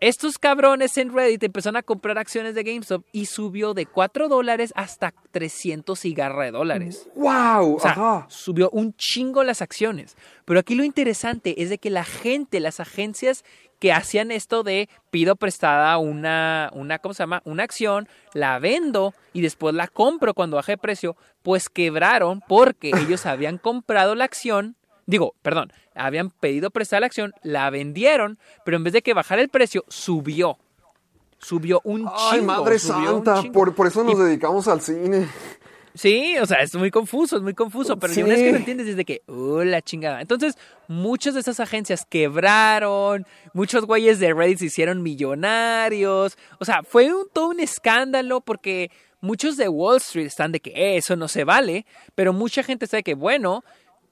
estos cabrones en Reddit empezaron a comprar acciones de GameStop y subió de 4 dólares hasta 300 y garra de dólares. ¡Wow! O sea, ajá. subió un chingo las acciones. Pero aquí lo interesante es de que la gente, las agencias que hacían esto de pido prestada una, una, ¿cómo se llama? Una acción, la vendo y después la compro cuando baje de precio, pues quebraron porque (laughs) ellos habían comprado la acción, digo, perdón, habían pedido prestada la acción, la vendieron, pero en vez de que bajara el precio, subió. Subió un chingo. Ay, madre santa, por, por eso Y nos dedicamos al cine. Sí, o sea, es muy confuso, es muy confuso, pero Sí. una vez que lo entiendes es de que, uh, la chingada. Entonces, muchas de esas agencias quebraron, muchos güeyes de Reddit se hicieron millonarios, o sea, fue un, todo un escándalo porque muchos de Wall Street están de que "Eh, eso no se vale, pero mucha gente está de que, bueno,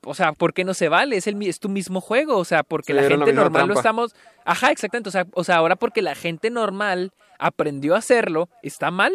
o sea, ¿por qué no se vale? Es, el, mi- es tu mismo juego, o sea, porque la gente normal lo trampa. estamos... Ajá, exactamente, o sea, o sea, ahora porque la gente normal aprendió a hacerlo, ¿está mal?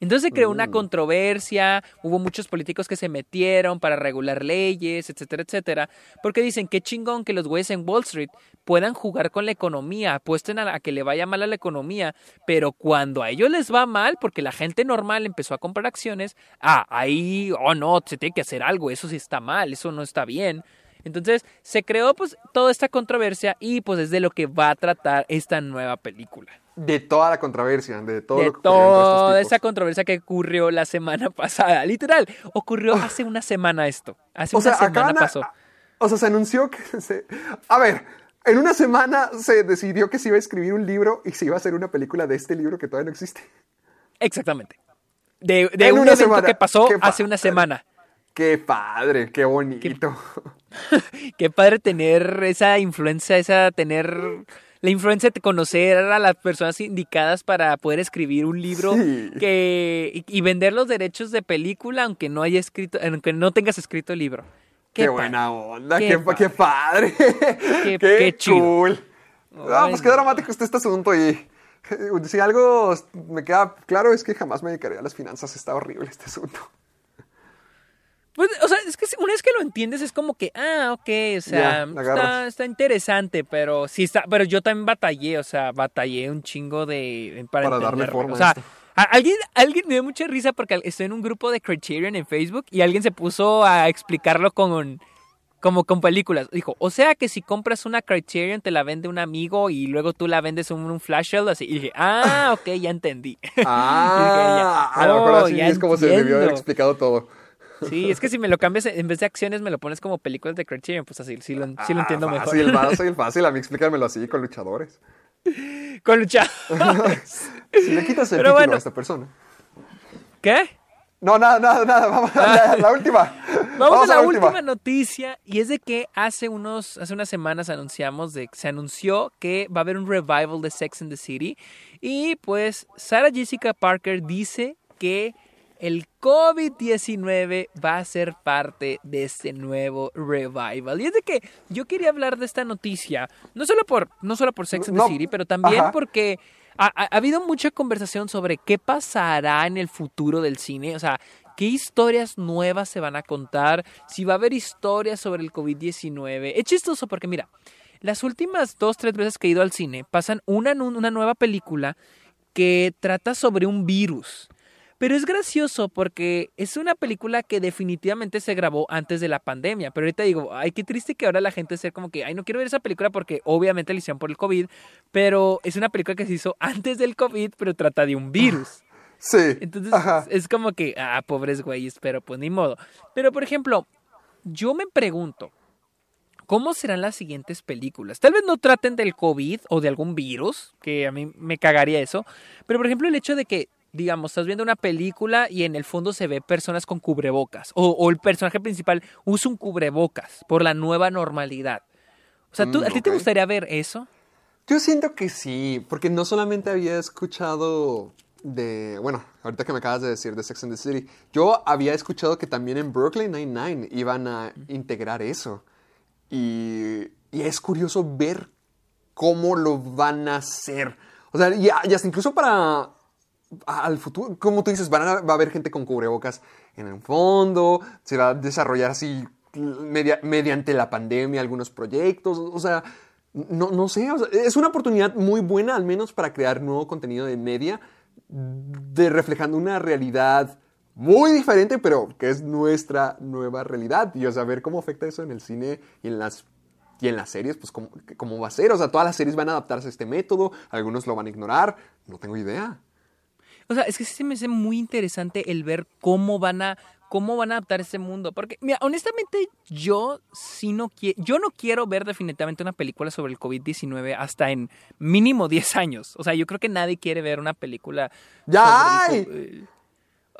Entonces se creó Mm. una controversia, hubo muchos políticos que se metieron para regular leyes, etcétera, etcétera, porque dicen que chingón que los güeyes en Wall Street puedan jugar con la economía, apuesten a, a que le vaya mal a la economía, pero cuando a ellos les va mal, porque la gente normal empezó a comprar acciones, ah, ahí, oh no, se tiene que hacer algo, eso sí está mal, eso no está bien. Entonces se creó pues toda esta controversia y pues es de lo que va a tratar esta nueva película De toda la controversia, de todo de lo que toda esa controversia que ocurrió la semana (laughs) pasada. Literal, ocurrió hace una semana esto. Hace O una sea, semana pasó. o sea, se anunció que (laughs) se... A ver, en una semana se decidió que se iba a escribir un libro y se iba a hacer una película de este libro que todavía no existe. Exactamente. De, de un una evento semana. que pasó Qué hace una semana. Qué padre, qué bonito. (laughs) Qué padre tener esa influencia, esa tener la influencia de conocer a las personas indicadas para poder escribir un libro Sí. que y, y vender los derechos de película aunque no haya escrito, aunque no tengas escrito el libro. Qué, buena onda, Qué qué, pa- qué padre. (laughs) Qué- qué. Ah, Ay, pues qué dramático está este asunto y (laughs) si algo me queda claro es que jamás me dedicaría a las finanzas. Está horrible este asunto. Pues, o sea, es que una vez que lo entiendes es como que, ah, ok, o sea, está, interesante, pero sí está, pero yo también batallé, o sea, batallé un chingo de para, Para darle forma O a sea, esto. alguien, alguien me dio mucha risa porque estoy en un grupo de Criterion en Facebook y alguien se puso a explicarlo con como con películas. Dijo, o sea que si compras una Criterion te la vende un amigo y luego tú la vendes en un flash sale así. Y dije, ah, ok, ya entendí. (laughs) Ah, ya, a lo mejor oh, así ya es como se debió haber explicado todo. Sí, es que si me lo cambias en vez de acciones me lo pones como películas de Criterion, pues así sí lo, sí lo Ah, entiendo mejor. Fácil, (laughs) fácil, fácil. A mí explícamelo así, con luchadores. Con lucha. (laughs) Si le quitas el Pero título bueno. a esta persona. ¿Qué? No, nada, nada, nada. Vamos a la, la última. (laughs) Vamos, a la, última. noticia y es de que hace unos hace unas semanas anunciamos de se anunció que va a haber un revival de Sex and the City y pues Sarah Jessica Parker dice que el COVID-19 va a ser parte de este nuevo revival. Y es de que yo quería hablar de esta noticia, no solo por, no solo por Sex and No, the City, pero también ajá. porque ha, ha- ha habido mucha conversación sobre qué pasará en el futuro del cine. O sea, qué historias nuevas se van a contar, si va a haber historias sobre el COVID-19. Es chistoso porque, mira, las últimas dos, tres veces que he ido al cine pasan una, una nueva película que trata sobre un virus. Pero es gracioso porque es una película que definitivamente se grabó antes de la pandemia. Pero ahorita digo, ay, qué triste que ahora la gente sea como que, ay, no quiero ver esa película porque obviamente la hicieron por el COVID. Pero es una película que se hizo (laughs) antes del COVID, pero trata de un virus. (laughs) Sí. Entonces Ajá. es como que, ah, pobres güeyes, pero pues ni modo. Pero por ejemplo, yo me pregunto, ¿cómo serán las siguientes películas? Tal vez no traten del COVID o de algún virus, que a mí me cagaría eso, pero por ejemplo el hecho de que, digamos, estás viendo una película y en el fondo se ve personas con cubrebocas, o, o el personaje principal usa un cubrebocas por la nueva normalidad. O sea, ¿tú, Mm, ¿a ti te gustaría ver eso? Yo siento que sí, porque no solamente había escuchado de, bueno, ahorita que me acabas de decir de Sex and the City, yo había escuchado que también en Brooklyn Nine-Nine iban a integrar eso. Y, y es curioso ver cómo lo van a hacer. O sea, y, y hasta incluso para al futuro, como tú dices, van a- va a haber gente con cubrebocas en el fondo, se va a desarrollar así media- mediante la pandemia algunos proyectos, o sea, no, no sé, es una oportunidad muy buena al menos para crear nuevo contenido de media, de reflejando una realidad muy diferente, pero que es nuestra nueva realidad, y o sea, ver cómo afecta eso en el cine y en las y en las series, pues cómo, cómo va a ser, o sea, todas las series van a adaptarse a este método, algunos lo van a ignorar, no tengo idea. O sea, es que sí se me hace muy interesante el ver cómo van a cómo van a adaptar ese mundo, porque mira, honestamente yo sí no quiero yo no quiero ver definitivamente una película sobre el COVID-19 hasta en mínimo 10 años. O sea, yo creo que nadie quiere ver una película ¡Ya sobre el eh,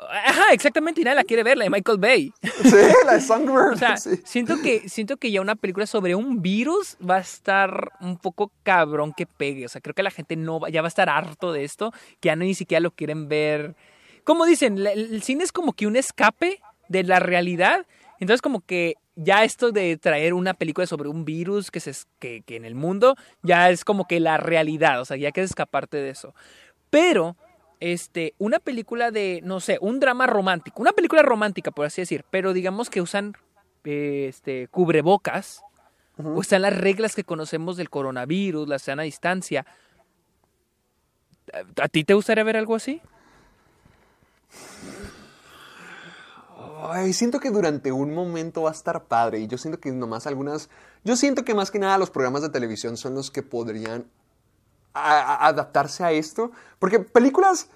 Ajá, exactamente, y nadie la quiere ver, la de Michael Bay. Sí, la de Songbird. (laughs) O sea, sí. siento que siento que ya una película sobre un virus va a estar un poco cabrón que pegue. O sea, creo que la gente no va- ya va a estar harto de esto, que ya no ni siquiera lo quieren ver. Como dicen, la- el, cine es como que un escape de la realidad. Entonces, como que ya esto de traer una película sobre un virus que se que, que en el mundo ya es como que la realidad. O sea, ya quieres escaparte de eso. Pero este, una película de, no sé, un drama romántico, una película romántica, por así decir, pero digamos que usan eh, este, cubrebocas, o están las reglas que conocemos del coronavirus, la sana distancia. ¿A- ¿A ti te gustaría ver algo así? Ay, siento que durante un momento va a estar padre y yo siento que nomás algunas, yo siento que más que nada los programas de televisión son los que podrían a- a- adaptarse a esto, porque películas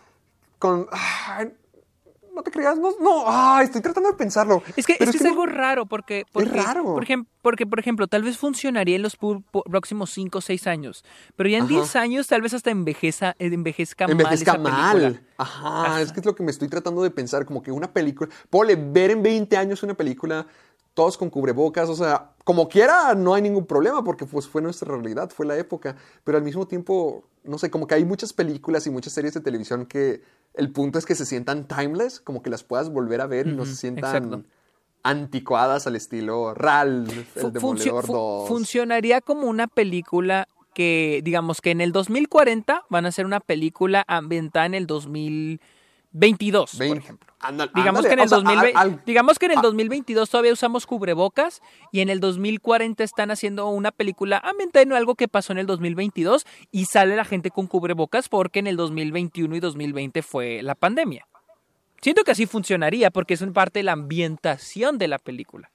con, ay, no te creas, no, no, estoy tratando de pensarlo. Es que, es, que es no- algo raro porque, porque, raro. Por ejemplo, porque, por ejemplo, tal vez funcionaría en los próximos 5 o 6 años, pero ya en Ajá. 10 años tal vez hasta envejeza, eh, envejezca, envejezca mal esa mal. película. Ajá, es que es lo que me estoy tratando de pensar, como que una película, ponle, ver en 20 años una película, todos con cubrebocas, o sea, como quiera, no hay ningún problema, porque pues fue nuestra realidad, fue la época, pero al mismo tiempo, no sé, como que hay muchas películas y muchas series de televisión que el punto es que se sientan timeless, como que las puedas volver a ver y no se sientan exacto. anticuadas al estilo RAL, el Demoledor fu- 2. funcionaría como una película que, digamos que en el 2040 van a hacer una película ambientada en el 2000, 22, por 20. ejemplo. Digamos que, en el o sea, 2020 al- al- digamos que en el a- 2022 todavía usamos cubrebocas y en el 2040 están haciendo una película ambientada en algo que pasó en el 2022 y sale la gente con cubrebocas porque en el 2021 y 2020 fue la pandemia. Siento que así funcionaría porque es en parte de la ambientación de la película.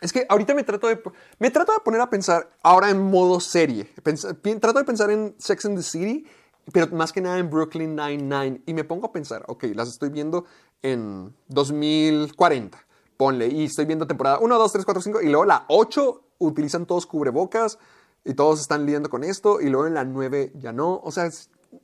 Es que ahorita me trato de me trato de poner a pensar ahora en modo serie. Pens- trato de pensar en Sex and the City, pero más que nada en Brooklyn Nine-Nine. Y me pongo a pensar, ok, las estoy viendo en 2040. Ponle, y estoy viendo temporada 1, 2, 3, 4, 5, y luego la 8 utilizan todos cubrebocas y todos están lidiando con esto, y luego en la 9 ya no. O sea,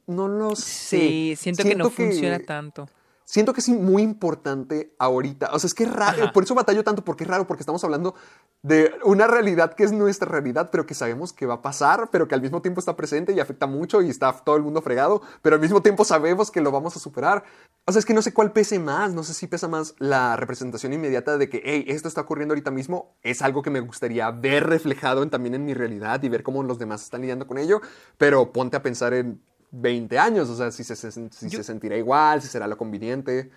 no lo sé. Sí, siento, que no funciona tanto. Siento que es muy importante ahorita. O sea, es que es raro. Ajá. Por eso batallo tanto, porque es raro, porque estamos hablando de una realidad que es nuestra realidad, pero que sabemos que va a pasar, pero que al mismo tiempo está presente y afecta mucho y está todo el mundo fregado, pero al mismo tiempo sabemos que lo vamos a superar. O sea, es que no sé cuál pese más. No sé si pesa más la representación inmediata de que, hey, esto está ocurriendo ahorita mismo. Es algo que me gustaría ver reflejado en- también en mi realidad y ver cómo los demás están lidiando con ello, pero ponte a pensar en 20 años, o sea, si se, si Yo- se sentirá igual, si será lo conveniente.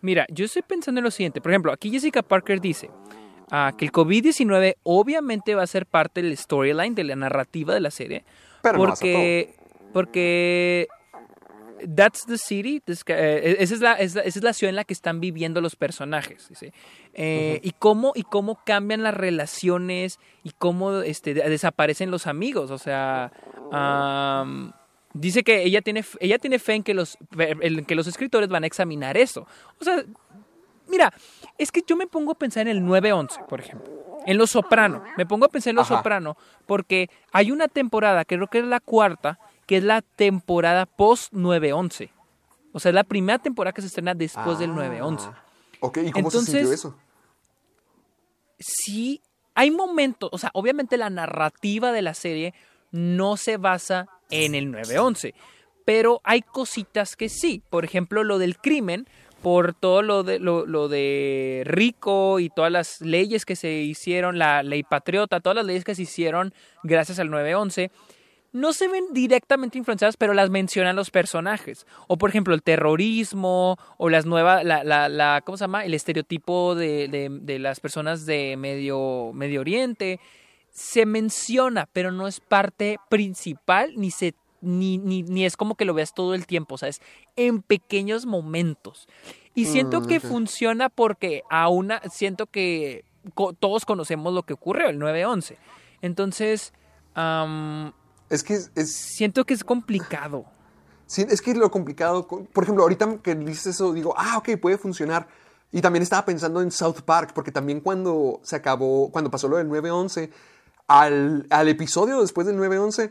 Mira, yo estoy pensando en lo siguiente. Por ejemplo, aquí Jessica Parker dice ah, que el COVID-19 obviamente va a ser parte del storyline, de la narrativa de la serie. Pero no a ser porque, porque That's the city. this ca- eh, esa, es la, es la- esa es la ciudad en la que están viviendo los personajes. Eh, y, cómo, y cómo cambian las relaciones y cómo este, de- desaparecen los amigos. O sea, dice que ella tiene, ella tiene fe en que, los, en que los escritores van a examinar eso. O sea, mira, es que yo me pongo a pensar en el 9-11, por ejemplo. En Los Soprano. Me pongo a pensar en Los Ajá. Soprano porque hay una temporada, creo que es la cuarta, que es la temporada post 9-11. O sea, es la primera temporada que se estrena después del 9-11. Ah, Ok, ¿y cómo se sintió Entonces- eso? Sí, hay momentos, o sea, obviamente la narrativa de la serie no se basa en el 9-11, pero hay cositas que sí. Por ejemplo, lo del crimen, por todo lo de, lo, de Rico y todas las leyes que se hicieron, la ley patriota, todas las leyes que se hicieron gracias al 9-11, no se ven directamente influenciadas, pero las mencionan los personajes. O por ejemplo, el terrorismo, o las nuevas, la, la, la- ¿cómo se llama? El estereotipo de, de- de las personas de Medio, Medio Oriente. Se menciona, pero no es parte principal, ni se ni, ni, ni es como que lo veas todo el tiempo, o sea, es en pequeños momentos. Y siento Mm, que funciona porque a una, siento que co- todos conocemos lo que ocurrió el 9-11. Entonces, Es que es, es- siento que es complicado. sí, es que lo complicado, por ejemplo, ahorita que dices eso, digo, ah, ok, puede funcionar. Y también estaba pensando en South Park, porque también cuando se acabó, cuando pasó lo del 9-11, al, al episodio después del 9-11,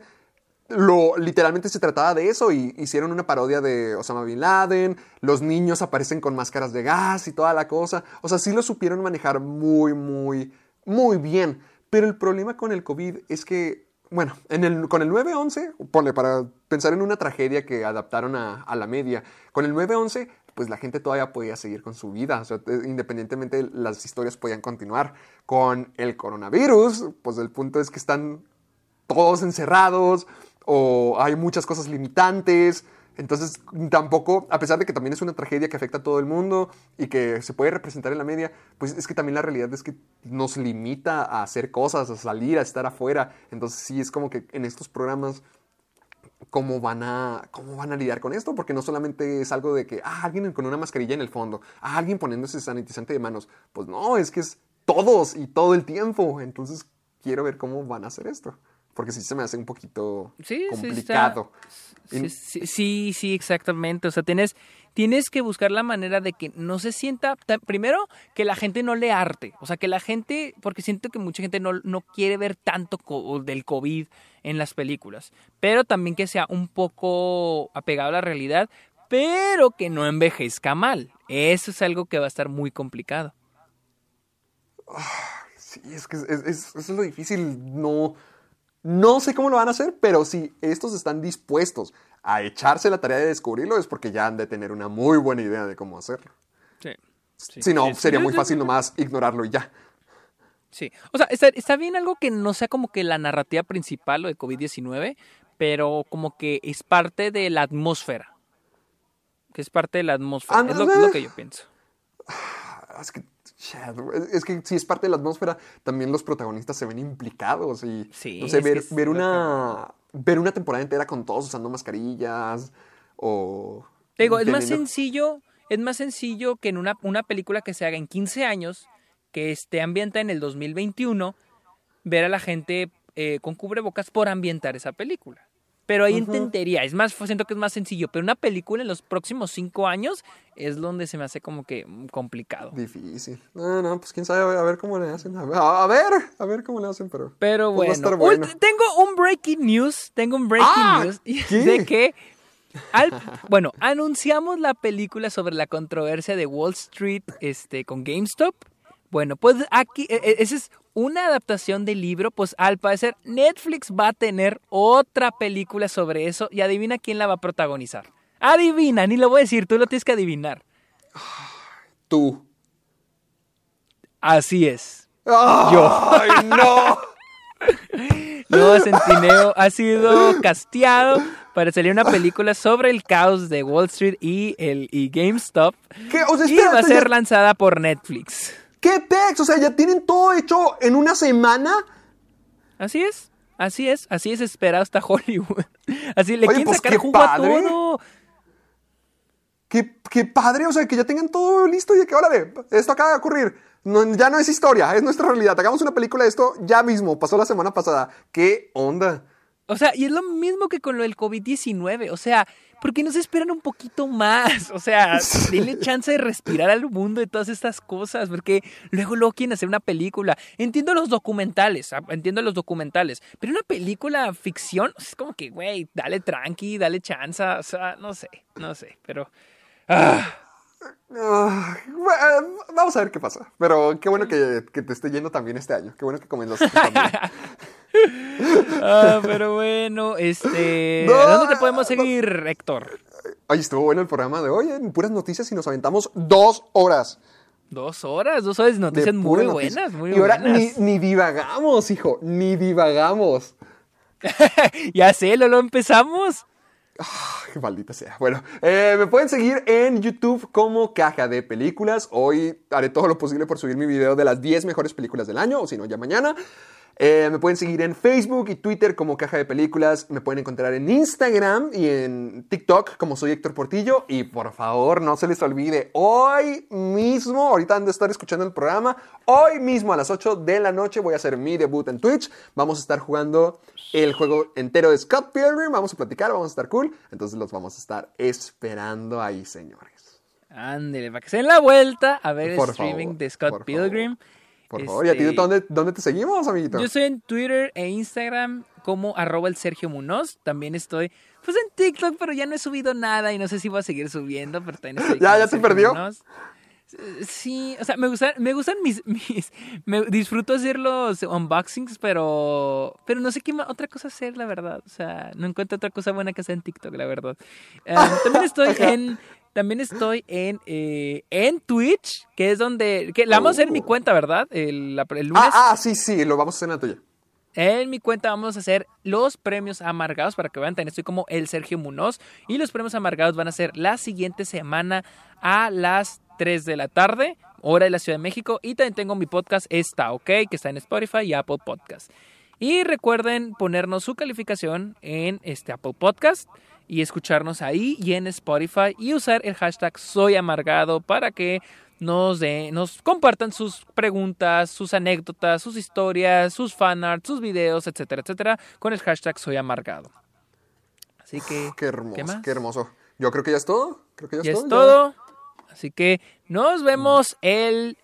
lo, literalmente se trataba de eso y hicieron una parodia de Osama Bin Laden, los niños aparecen con máscaras de gas y toda la cosa. O sea, sí lo supieron manejar muy, muy, muy bien. Pero el problema con el COVID es que, bueno, con el 9-11, ponle para pensar en una tragedia que adaptaron a, a la media, con el 9-11, pues la gente todavía podía seguir con su vida, o sea, te- independientemente las historias podían continuar. Con el coronavirus, pues el punto es que están todos encerrados o hay muchas cosas limitantes. Entonces, tampoco, a pesar de que también es una tragedia que afecta a todo el mundo y que se puede representar en la media, pues es que también la realidad es que nos limita a hacer cosas, a salir, a estar afuera. Entonces, sí, es como que en estos programas, ¿cómo van a, cómo van a lidiar con esto? Porque no solamente es algo de que, ah, alguien con una mascarilla en el fondo, ah, alguien poniéndose sanitizante de manos. Pues no, es que es todos y todo el tiempo. Entonces, quiero ver cómo van a hacer esto. Porque sí se me hace un poquito Sí, complicado. Sí, Y- sí, sí, sí, exactamente. O sea, tienes, tienes que buscar la manera de que no se sienta. ta- Primero, que la gente no le arte. O sea, que la gente. Porque siento que mucha gente no, no quiere ver tanto del COVID en las películas. Pero también que sea un poco apegado a la realidad. Pero que no envejezca mal. Eso es algo que va a estar muy complicado. Sí, es que es, es- es lo difícil. No, no sé cómo lo van a hacer, pero si estos están dispuestos a echarse la tarea de descubrirlo, es porque ya han de tener una muy buena idea de cómo hacerlo. Sí. si no, sería muy fácil nomás ignorarlo y ya. Sí, o sea, está, está bien algo que no sea como que la narrativa principal o de COVID-19, pero como que es parte de la atmósfera. que es parte de la atmósfera. Es lo, Ándale. es lo que yo pienso. Es que, shit, es- que si es parte de la atmósfera, también los protagonistas se ven implicados y Sí, no sé, ver, ver una ver una temporada entera con todos usando mascarillas o Te digo, es más sencillo, es más sencillo que en una, una película que se haga en 15 años, que esté ambientada en el 2021, ver a la gente eh, con cubrebocas por ambientar esa película. Pero ahí entendería, es más, siento que es más sencillo, pero una película en los próximos cinco años es donde se me hace como que mm, complicado. Difícil. No, no, pues quién sabe, a ver cómo le hacen. A ver, a ver, a ver cómo le hacen, pero. Pero pues va a bueno, Uy, tengo un breaking news, tengo un breaking Ah, news (laughs) ¿qué? de que al- bueno, anunciamos la película sobre la controversia de Wall Street este con GameStop. Bueno, pues aquí e- e- esa es una adaptación del libro, pues al parecer Netflix va a tener otra película sobre eso y adivina quién la va a protagonizar. Adivina, ni lo voy a decir, tú lo tienes que adivinar. Tú. Así es. Yo. ¡Ay, no! (laughs) Nuevo Centineo ha sido casteado para salir una película sobre el caos de Wall Street y, el, y GameStop. ¿Qué? O sea, Y va a ser lanzada por Netflix. ¿Qué text? O sea, ya tienen todo hecho en una semana. Así es, así es, así es esperado hasta (laughs) Hollywood. Así le Oye, quieren pues, sacar jugo padre. a todo. Qué, qué padre, o sea, que ya tengan todo listo y de que, órale, esto acaba de ocurrir. No, ya no es historia, es nuestra realidad. Hagamos una película de esto ya mismo, pasó la semana pasada. ¿Qué onda? O sea, y es lo mismo que con lo del COVID-19. O sea, ¿por qué no se esperan un poquito más? O sea, (laughs) denle chance de respirar al mundo de todas estas cosas, porque luego luego quieren hacer una película. Entiendo los documentales, ah, entiendo los documentales, pero una película ficción es como que, güey, dale tranqui, dale chance, o sea, no sé, no sé, pero... ah, Bueno, vamos a ver qué pasa. Pero qué bueno que, que te esté yendo también este año. Qué bueno que comenzaste también. (laughs) ah, pero bueno, este... No, ¿Dónde te podemos seguir, Héctor? Oye, estuvo bueno el programa de hoy, en puras noticias y nos aventamos dos horas. Dos horas, dos horas de de noticias muy noticias. buenas, muy y ahora buenas. ni, ni divagamos, hijo, ni divagamos. (laughs) ya sé, lo, lo empezamos. Ay, maldita sea. Bueno, eh, me pueden seguir en YouTube como Caja de Películas. Hoy haré todo lo posible por subir mi video de las 10 mejores películas del año, o si no, ya mañana. Eh, me pueden seguir en Facebook y Twitter como Caja de Películas. Me pueden encontrar en Instagram y en TikTok como soy Héctor Portillo. Y por favor, no se les olvide, hoy mismo, ahorita han de estar escuchando el programa, hoy mismo a las 8 de la noche voy a hacer mi debut en Twitch. Vamos a estar jugando el juego entero de Scott Pilgrim. Vamos a platicar, vamos a estar cool. Entonces los vamos a estar esperando ahí, señores. Ándele, para que se den la vuelta a ver Por el streaming favor, de Scott Pilgrim. Por favor, ¿y a ti Este, dónde, dónde te seguimos, amiguito? Yo estoy en Twitter e Instagram como arroba el Sergio Munoz. También estoy pues en TikTok, pero ya no he subido nada y no sé si voy a seguir subiendo, pero también estoy (laughs) ¿Ya- ya Sergio perdió? Munoz. Sí, o sea, me gustan, me gustan mis, (laughs) mis, me disfruto hacer los unboxings, pero, pero no sé qué otra cosa hacer, la verdad. O sea, no encuentro otra cosa buena que hacer en TikTok, la verdad. Eh, también (laughs) estoy en, también estoy en, eh, en Twitch, que es donde, que la vamos a hacer en mi Oh. cuenta, ¿verdad? El, la- el lunes. Ah, ah, sí, sí, lo vamos a hacer en la tuya. En mi cuenta vamos a hacer los premios amargados para que vean, también estoy como el Sergio Munoz y los premios amargados van a ser la siguiente semana a las 3 de la tarde, hora de la Ciudad de México y también tengo mi podcast Está OK, que está en Spotify y Apple Podcast. Y recuerden ponernos su calificación en este Apple Podcast y escucharnos ahí y en Spotify y usar el hashtag Soy Amargado para que nos, de- nos compartan sus preguntas, sus anécdotas, sus historias, sus fanarts, sus videos, etcétera, etcétera, con el hashtag Soy Amargado. Así que, Qué hermoso, ¿qué hermoso. Yo creo que ya es todo. Creo que ya, Ya es todo. Así que nos vemos el...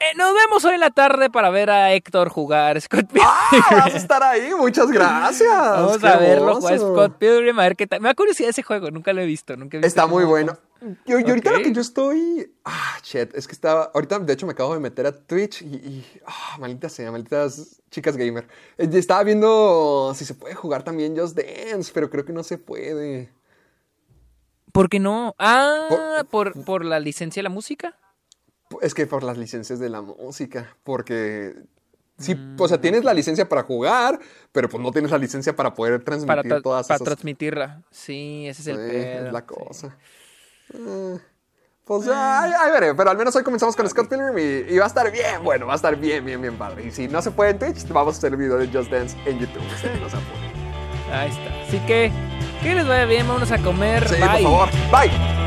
eh, nos vemos hoy en la tarde para ver a Héctor jugar Scott Pilgrim. Ah, vas a estar ahí, muchas gracias. Vamos Qué a verlo jugar. Scott Pilgrim, a ver qué tal. Me da curiosidad ese juego, nunca lo he visto. Nunca he visto Está muy bueno. Yo, y ahorita lo que yo estoy. Ah, shit. Es que estaba. Ahorita, de hecho, me acabo de meter a Twitch y. y- ah, maldita sea, malditas chicas gamer. Eh, Estaba viendo si se puede jugar también Just Dance, pero creo que no se puede. ¿Por qué no? Ah, por, por la licencia de la música. Es que por las licencias de la música. Porque. Sí, Mm, o sea, tienes la licencia para jugar, pero pues no tienes la licencia para poder transmitir Para, todas para esas. transmitirla. Sí, ese es el Sí, pedo. es la sí. cosa. Pues ahí, ahí veré, pero al menos hoy comenzamos con Scott Pilgrim y, y va a estar bien, bueno, va a estar bien, bien, bien padre. Y si no se puede en Twitch, vamos a hacer el video de Just Dance en YouTube. no se. Ahí está. Así que, que les vaya bien, vámonos a comer. Sí, Bye. por favor. Bye.